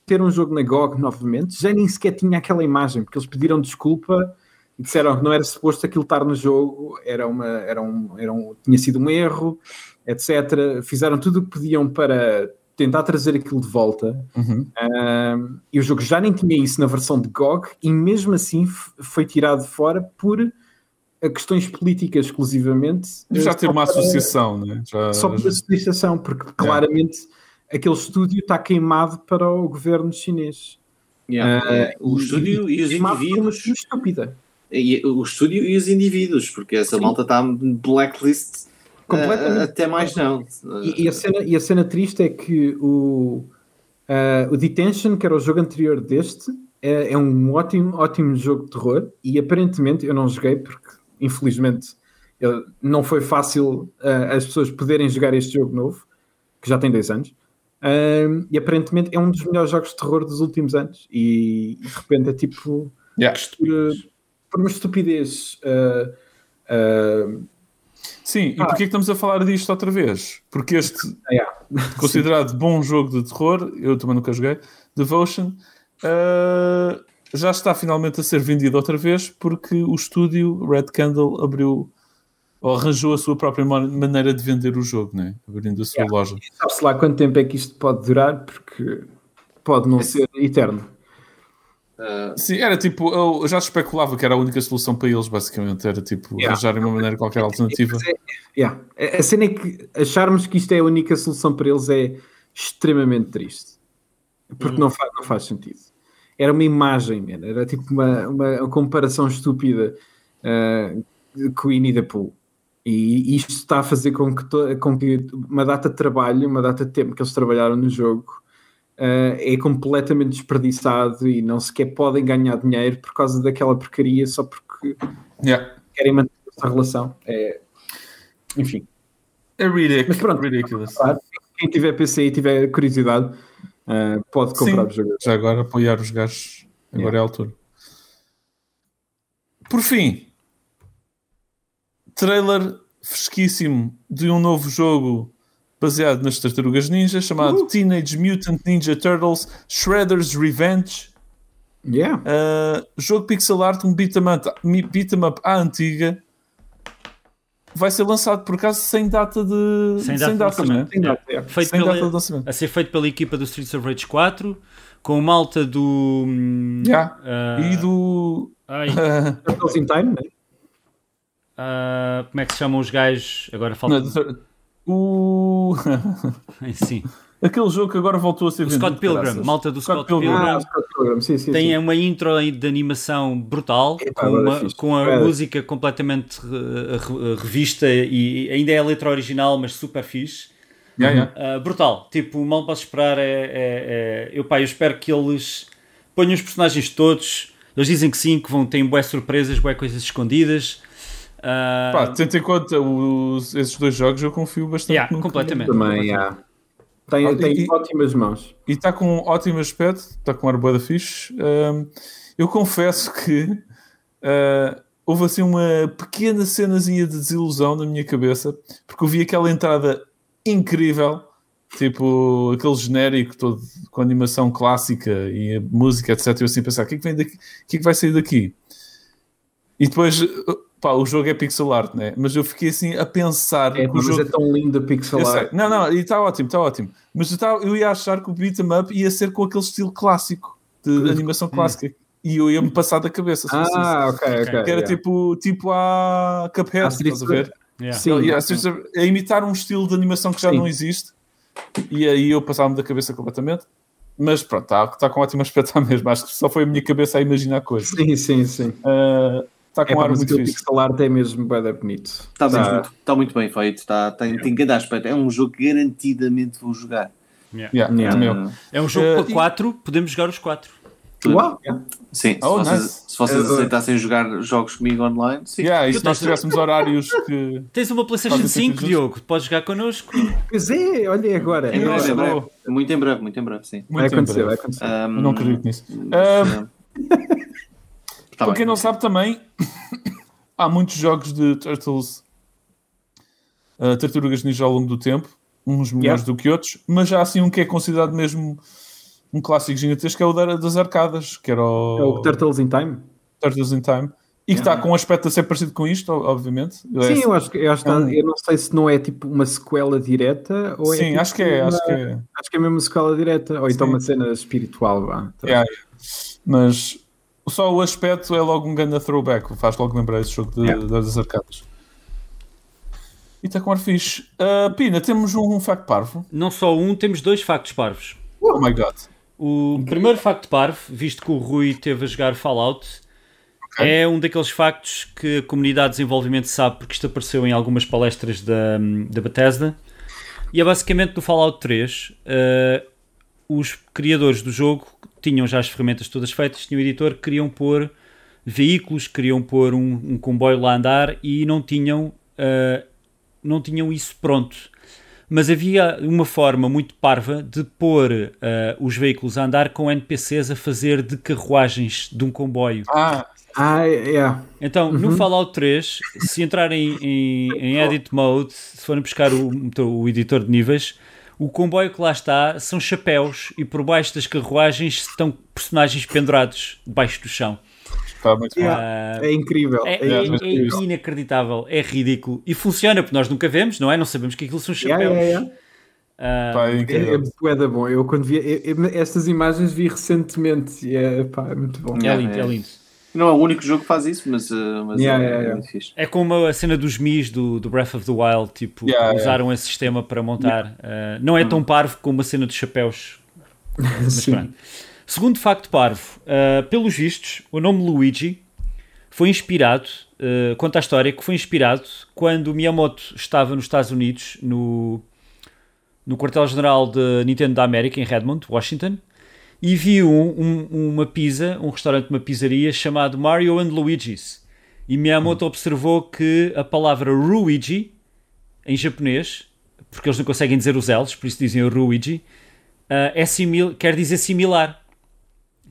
S2: Ter um jogo na GOG novamente, já nem sequer tinha aquela imagem, porque eles pediram desculpa e disseram que não era suposto aquilo estar no jogo, era uma, era um, era um, tinha sido um erro, etc. Fizeram tudo o que podiam para tentar trazer aquilo de volta.
S1: Uhum.
S2: Um, e o jogo já nem tinha isso na versão de GOG, e mesmo assim foi tirado fora por questões políticas exclusivamente.
S1: Já
S2: uh,
S1: ter uma
S2: para-
S1: associação, né? Já,
S2: Só por
S1: já-
S2: associação, porque claramente aquele estúdio está queimado para o governo chinês.
S3: Yeah.
S2: Ah,
S3: É, o
S2: e-
S3: estúdio e os
S2: por uma
S3: indivíduos.
S2: estúpida.
S3: E, o estúdio e os indivíduos, porque essa
S2: Sim.
S3: malta está blacklist.
S2: Completamente.
S3: ah, até mais não.
S2: E, e a cena, e a cena triste é que o, ah, o Detention, que era o jogo anterior deste, é, é um ótimo, ótimo jogo de terror e aparentemente eu não joguei porque infelizmente eu- não foi fácil ah, as pessoas poderem jogar este jogo novo, que já tem dois anos. Ah, e aparentemente é um dos melhores jogos de terror dos últimos anos e de repente é tipo
S1: Yeah.
S2: por, por uma estupidez ah, ah,
S1: Sim, e porquê que estamos a falar disto outra vez? Porque este,
S2: yeah.
S1: considerado bom jogo de terror, eu também nunca joguei, Devotion, ah, já está finalmente a ser vendido outra vez porque o estúdio Red Candle abriu ou arranjou a sua própria ma- maneira de vender o jogo, né? abrindo a sua
S2: Yeah.
S1: loja.
S2: Sabe-se lá quanto tempo é que isto pode durar, porque pode não ser eterno.
S3: Ah,
S1: Sim, era tipo, eu já especulava que era a única solução para eles, basicamente, era tipo
S2: Yeah.
S1: arranjarem uma maneira qualquer alternativa.
S2: Mas é- yeah. A cena é que acharmos que isto é a única solução para eles é extremamente triste. Porque não, faz, não faz sentido. Era uma imagem, man. era tipo uma, uma comparação estúpida uh, com o the Pooh. E isto está a fazer com que, com que uma data de trabalho, uma data de tempo que eles trabalharam no jogo, uh, é completamente desperdiçado e não sequer podem ganhar dinheiro por causa daquela porcaria só porque
S1: Yeah.
S2: querem manter essa relação. É... Enfim.
S1: É ridic-
S2: Mas pronto.
S1: ridiculous.
S2: Quem tiver PC e tiver curiosidade, uh, pode comprar
S1: Sim.
S2: o jogo.
S1: Já agora apoiar os gajos, agora é a altura. Por fim, trailer fresquíssimo de um novo jogo baseado nas Tartarugas Ninja chamado Teenage Mutant Ninja Turtles Shredder's Revenge.
S2: Yeah.
S1: Uh, jogo pixel art, um beat 'em up, beat up à antiga. Vai ser lançado por acaso sem data de.
S4: Sem data de
S1: né?
S4: lançamento.
S2: Tem data, yeah.
S4: Feito
S1: Sem
S4: pela-
S1: data de lançamento.
S4: a ser feito pela equipa do Streets of Rage 4, com malta do. hum,
S1: Yeah.
S4: ah,
S1: E do.
S4: ai,
S2: Turtles in Time, né?
S4: Ah, como é que se chamam os gajos? Agora falta.
S1: o.
S4: Sim.
S1: Aquele jogo que agora voltou a ser
S4: O
S1: vendido.
S4: Scott Pilgrim,
S1: caraças.
S4: malta do Scott,
S1: Pilgrim.
S4: Pilgrim.
S2: Ah, Scott Pilgrim, sim, sim.
S4: Tem
S2: sim.
S4: uma intro aí de animação brutal, com,
S2: agora
S4: uma- com a
S2: É.
S4: música completamente eh, re- revista e ainda é a letra original, mas super fixe.
S1: Yeah, yeah.
S4: Uh, brutal, tipo, mal posso esperar. É, é- é- Eu, pá, eu espero que eles ponham os personagens todos. Eles dizem que sim, que vão ter boas surpresas, boas coisas escondidas. Uh,
S1: Pá, tendo em conta os, esses dois jogos, eu confio bastante.
S4: yeah,
S1: no que-
S4: completamente.
S2: Também, yeah. Tem,
S1: Ah,
S2: tem
S1: e-
S2: ótimas mãos.
S1: E está com um ótimo aspecto, está com um ar da fixe. Ahm, eu confesso que ah, houve assim uma pequena cenazinha de desilusão na minha cabeça, porque eu vi aquela entrada incrível, tipo aquele genérico todo com animação clássica e a música, etc. Eu assim pensar, o que é que vem daqui? O que é que vai sair daqui? E depois, pá, o jogo é pixel art, né? Mas eu fiquei assim a pensar
S2: É,
S1: que o
S2: mas
S1: jogo
S2: é tão lindo a pixel
S1: eu sei.
S2: art.
S1: Não, não, e está ótimo, está ótimo. Mas eu, tava- eu ia achar que o beat 'em up ia ser com aquele estilo clássico, de animação clássica. E eu ia-me passar da cabeça.
S2: Ah, ok, ok.
S1: que era
S2: yeah.
S1: tipo, tipo a Cuphead,
S2: Ah,
S1: estás a ver?
S4: Yeah.
S2: Sim,
S1: Yeah, a imitar um estilo de animação que já
S2: Sim.
S1: não existe. E aí eu passava-me da cabeça completamente. Mas pronto, está tá com ótimo aspecto à mesma. Acho que só foi a minha cabeça a imaginar coisas.
S2: Sim, sim, sim.
S1: Está
S2: É,
S1: com um
S2: pá,
S1: ar muito
S2: aquele
S1: fixe.
S2: pixel art é mesmo bem bonito.
S3: Está
S2: Tá.
S3: muito, tá muito bem feito, tá, tem, tem grande aspecto. É um jogo que garantidamente vou jogar.
S4: Yeah.
S1: Yeah,
S2: Yeah.
S3: Ah,
S4: É um jogo
S1: Uh,
S4: para
S1: e-
S4: 4, podemos jogar os 4.
S2: Uau! yeah.
S3: sim, se
S1: Oh,
S3: vocês,
S1: nice.
S3: se vocês
S2: Uh,
S3: aceitassem jogar jogos comigo online, sim.
S1: Yeah, e se nós tivéssemos horários que.
S4: Tens uma PlayStation
S1: Fazem
S4: 5,
S1: sentido.
S4: Diogo, podes jogar connosco.
S2: Pois é, olha agora.
S3: Em breve, em breve. Muito em breve, muito em breve, sim.
S2: Vai
S1: Muito em
S2: acontecer,
S1: breve.
S2: vai acontecer.
S3: Um,
S1: não acredito nisso. Um,
S3: tá
S1: Para
S3: bem.
S1: quem não sabe também, há muitos jogos de Turtles, uh, Tartarugas Ninja ao longo do tempo, uns melhores
S2: Yeah.
S1: do que outros, mas há assim um que é considerado mesmo um clássico gigantesco, que é o da- das arcadas, que era o,
S2: É o Turtles in Time?
S1: Turtles in Time, e que está
S2: Yeah.
S1: com um aspecto a ser parecido com isto, obviamente.
S2: Sim, eu acho que eu, acho que
S1: É
S2: tá-
S1: um-
S2: eu não sei se não é tipo uma sequela direta ou é.
S1: Sim,
S2: tipo
S1: acho que é,
S2: uma-
S1: acho que é.
S2: acho que é mesmo uma sequela direta, ou então
S1: Sim.
S2: uma cena espiritual. Vá.
S1: Yeah, Mas só o aspecto é logo um grande throwback, faz logo lembrar esse jogo de-
S2: Yeah.
S1: das arcadas. E está com ar fixe. Uh, Pina, temos um facto parvo.
S4: Não só um, temos dois factos parvos.
S1: Oh my god.
S4: O primeiro facto parvo, visto que o Rui teve a jogar Fallout, é um daqueles factos que a comunidade de desenvolvimento sabe porque isto apareceu em algumas palestras da, da Bethesda. E é basicamente do Fallout 3. eh, os criadores do jogo tinham já as ferramentas todas feitas, tinham o editor, queriam pôr veículos, queriam pôr um, um comboio lá a andar e não tinham, eh, não tinham isso pronto mas havia uma forma muito parva de pôr eh, os veículos a andar com NPCs a fazer de carruagens de um comboio.
S1: Ah,
S2: Ah, é.
S4: Então, no
S2: Uhum.
S4: Fallout 3, se entrarem em, em Edit Mode, se forem buscar o, o editor de níveis, o comboio que lá está são chapéus e por baixo das carruagens estão personagens pendurados debaixo do chão.
S1: está muito
S2: Yeah.
S1: bom.
S4: Ah,
S2: É incrível.
S4: é,
S2: É,
S4: é-
S2: incrível.
S4: é inacreditável, é ridículo e funciona porque nós nunca vemos, não é? Não sabemos que aquilo são chapéus.
S2: yeah, yeah.
S4: Ah,
S1: Pá, é
S2: É, é bom. Eu quando vi eu- eu- estas imagens vi recentemente e é, pá, é muito bom.
S4: é lindo, é
S3: é.
S4: lindo.
S3: Não é o único jogo que faz isso, mas, uh, mas
S2: Yeah,
S3: é,
S2: yeah,
S3: é
S2: yeah.
S3: muito fixe.
S4: É como a cena dos Mis do, do Breath of the Wild, tipo,
S1: Yeah,
S4: usaram esse sistema para montar. Uh, não é tão parvo como a cena dos chapéus. Mas pronto. Segundo facto parvo, uh, pelos vistos, o nome Luigi foi inspirado, uh, conta a história que foi inspirado quando o Miyamoto estava nos Estados Unidos, no, no quartel-general da Nintendo da América, em Redmond, Washington, e viu um- um- uma pizza, um restaurante, uma pizzaria chamado Mario and Luigi's. E Miyamoto observou que a palavra Ruigi, em japonês, porque eles não conseguem dizer os L's, por isso dizem o Luigi, uh, é simil quer dizer similar.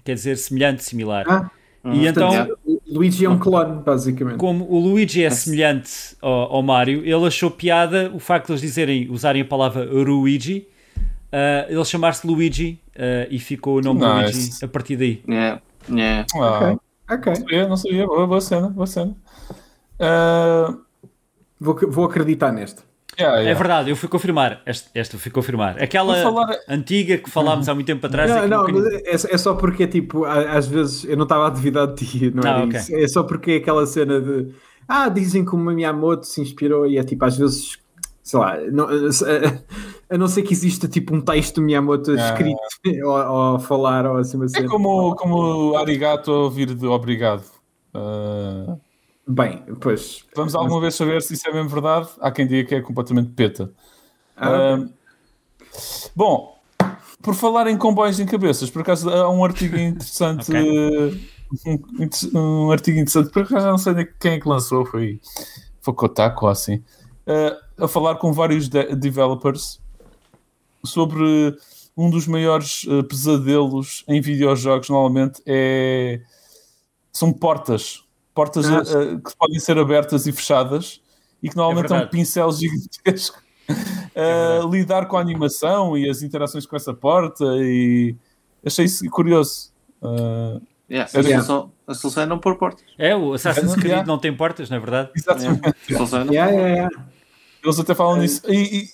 S4: Quer dizer semelhante, similar.
S2: Ah,
S4: e então,
S3: portanto,
S2: o Luigi é um clone, basicamente.
S4: como o Luigi é semelhante ao, ao Mario, ele achou piada o facto de eles dizerem, usarem a palavra Luigi, uh, ele chamar-se Luigi uh, e ficou o nome
S1: Nice.
S4: Luigi a partir daí.
S3: é, é.
S1: Ah,
S2: Ok.
S1: não sabia, não sabia. Boa, boa cena, boa cena. Ah,
S2: Vou, vou acreditar neste.
S1: yeah, yeah.
S4: É verdade, eu fui confirmar. Esta, esta eu fui confirmar. Aquela
S1: falar-
S4: antiga que falámos há muito tempo atrás. é
S2: Não,
S4: que
S2: não,
S4: um bocadinho-
S2: mas é, é só porque, tipo, às vezes eu não estava a duvidar de ti, não
S4: Ah,
S2: é
S4: ok.
S2: isso. É só porque é aquela cena de ah, dizem que o Miyamoto se inspirou e é tipo, às vezes, sei lá, não, a não ser que exista tipo um texto do Miyamoto
S1: Ah.
S2: escrito ou, ou falar ou assim uma
S1: É como, como arigato a ouvir de obrigado. Ah,
S2: Bem, pois.
S1: vamos alguma vez saber se isso é mesmo verdade? Há quem diga que é completamente peta.
S2: Ah,
S1: Ah, bom, por falar em comboios em cabeças, por acaso há um artigo interessante. um, inter- um artigo interessante, por acaso não sei nem quem é que lançou, foi, foi Kotaku ou assim, a falar com vários de- developers sobre um dos maiores ah, pesadelos em videojogos, normalmente é são portas. Portas
S2: Ah,
S1: ah, que podem ser abertas e fechadas e que normalmente são
S4: verdade.
S1: pincéis gigantescos. a lidar com a animação e as interações com essa porta e achei isso curioso. Ah,
S3: Yeah, a, solução, a solução é não pôr portas.
S4: É, o Assassin's Creed
S1: Yeah.
S4: não tem portas, não é verdade?
S1: exatamente.
S3: A solução é
S1: Eles até falam nisso. E, e-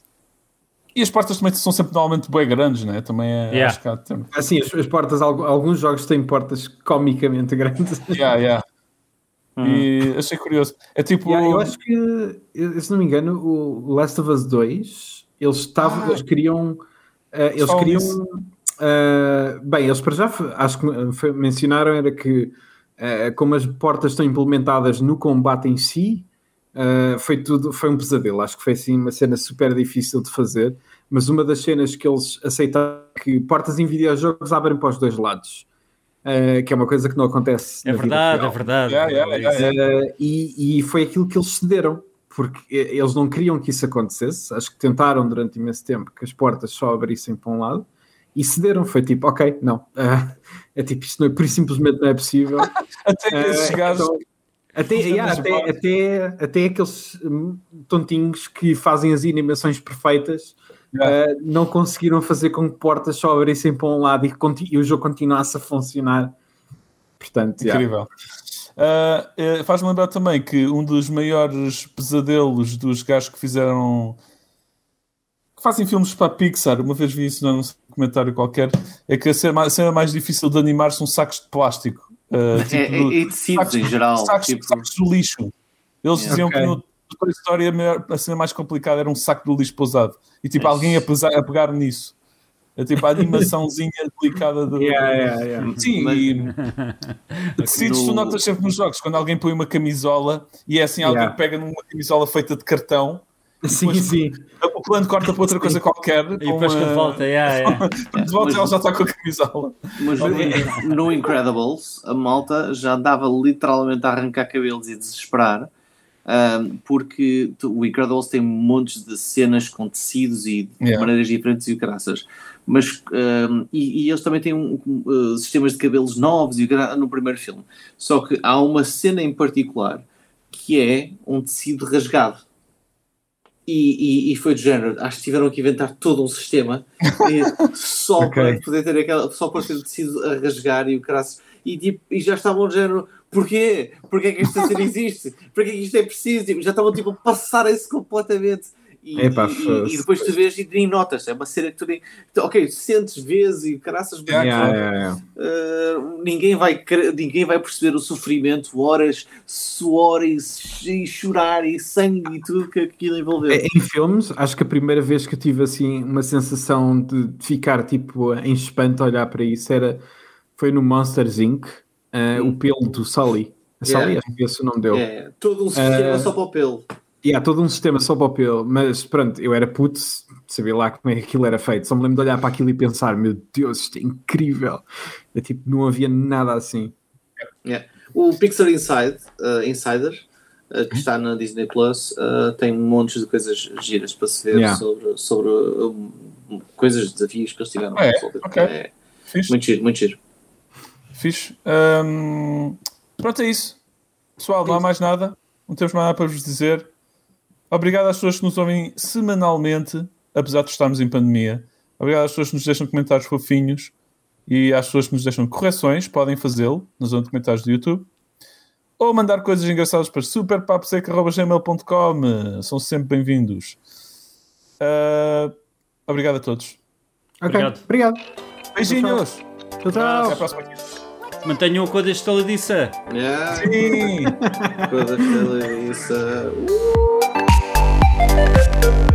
S1: e as portas também são sempre normalmente bem grandes, né? Também é.
S4: Yeah.
S1: Acho que há tempo.
S2: Assim, as, as portas, algu- alguns jogos têm portas comicamente grandes.
S1: Yeah, yeah. E achei curioso. É tipo.
S2: Yeah, eu acho que, se não me engano, o Last of Us 2, eles estavam,
S1: Ah.
S2: eles queriam, eh, eles
S1: falam
S2: queriam, eh, bem, eles para já, acho que foi- mencionaram era que eh, como as portas estão implementadas no combate em si, eh, foi tudo, foi um pesadelo, acho que foi assim uma cena super difícil de fazer, mas uma das cenas que eles aceitaram é que portas em videojogos abrem para os dois lados, eh, que é uma coisa que não acontece
S4: É
S2: na vida
S4: verdade, é verdade.
S1: Yeah, yeah, yeah, yeah.
S2: Uh, e, e foi aquilo que eles cederam, porque eles não queriam que isso acontecesse. Acho que tentaram durante imenso tempo que as portas só abrissem para um lado e cederam. Foi tipo, ok, não, uh, é tipo, isto não é, por isso simplesmente não é possível.
S1: Até esses
S2: Uh,
S1: gajos.
S2: então, até, yeah, até, até, até aqueles hum, tontinhos que fazem as animações perfeitas
S1: Yeah.
S2: uh, não conseguiram fazer com que portas só abrissem para um lado e, e o jogo continuasse a funcionar. Portanto.
S1: Incrível. Eh, Faz-me lembrar também que um dos maiores pesadelos dos gajos que fizeram. que fazem filmes para a Pixar, uma vez vi isso num comentário qualquer, é que a cena mais difícil de animar são sacos de plástico.
S3: É,
S1: tipo,
S3: é, e tecidos em geral.
S1: sacos,
S3: tipo,
S1: sacos do lixo. Eles
S3: Yeah.
S1: diziam
S2: Ok.
S1: que no Toy Story a, maior, a cena mais complicada era um saco de lixo pousado. E tipo, alguém a, pesar- a pegar nisso. É tipo a animaçãozinha delicada do.
S2: Yeah, yeah, yeah.
S1: Sim,
S3: Mas-
S1: e tecidos tu
S3: No-
S1: notas sempre nos jogos, quando alguém põe uma camisola e é assim, alguém
S2: Yeah.
S1: pega numa camisola feita de cartão,
S2: Sim,
S1: Depois-
S2: sim.
S1: o plano corta para outra coisa qualquer,
S4: E depois quando volta, yeah, yeah.
S1: de volta
S3: Mas-
S1: ela já está com a camisola.
S3: Mas no, no Incredibles, a malta já andava literalmente a arrancar cabelos e desesperar, ahm, porque tu- o Incredibles tem montes de cenas com tecidos e de
S1: Yeah.
S3: maneiras diferentes e o caraças. Mas, ahm, e, e eles também têm um, um, uh, sistemas de cabelos novos e no primeiro filme. Só que há uma cena em particular que é um tecido rasgado. E, e, e foi do género, acho que tiveram que inventar todo um sistema só
S2: Ok.
S3: para poder ter aquela, só para ter tecido a rasgar e o caraço. E, tipo, e já estavam do género, porquê? Porquê é que esta cena existe? Porquê é que isto é preciso? Tipo, já estavam tipo a passar-se completamente. E,
S2: Epá,
S3: e- e- depois tu vês e nem notas, é uma cena que tu nem. Ok, sentes, vês e caraças, mas
S1: Yeah,
S2: Yeah, yeah, yeah.
S3: Uh, ninguém, vai, cre- ninguém vai perceber o sofrimento, horas, suor e, e chorar e sangue e tudo que aquilo envolveu.
S2: Em filmes, acho que a primeira vez que eu tive assim uma sensação de de ficar tipo em espanto a olhar para isso era foi no Monsters Inc. uh, o pelo do Sully. A Sully,
S3: Yeah.
S2: acho que esse o nome dele.
S3: É, todo um sistema
S2: Uh,
S3: só para o pelo.
S2: E há todo um sistema só para o pelo, mas pronto, eu era puto, sabia lá como é que aquilo era feito. Só me lembro de olhar para aquilo e pensar: meu Deus, isto é incrível. É tipo, não havia nada assim.
S3: O Pixar Inside, uh, Insider uh, que está na Disney Plus, uh, tem montes de coisas giras para se ver
S2: Yeah.
S3: sobre, sobre um, coisas, desafios que eles tiveram
S1: Ah, é?
S3: para resolver.
S1: Ok.
S3: É
S1: Fixe.
S3: muito giro, muito giro.
S1: Fixe. Hum, pronto, é isso. Pessoal, não há mais nada. Não temos mais nada para vos dizer. Obrigado às pessoas que nos ouvem semanalmente, apesar de estarmos em pandemia. Obrigado às pessoas que nos deixam comentários fofinhos e às pessoas que nos deixam correções. Podem fazê-lo na zona de comentários do YouTube. Ou mandar coisas engraçadas para superpaposeca.gmail.com. São sempre bem-vindos. Ah, obrigado a todos.
S2: Ok,
S4: Obrigado.
S2: obrigado.
S1: Beijinhos.
S2: Tchau, tchau.
S1: Até a próxima.
S4: Mantenham a cor deste estaladiça.
S3: Yeah,
S1: Sim.
S3: coisa feliz. Uh, thank you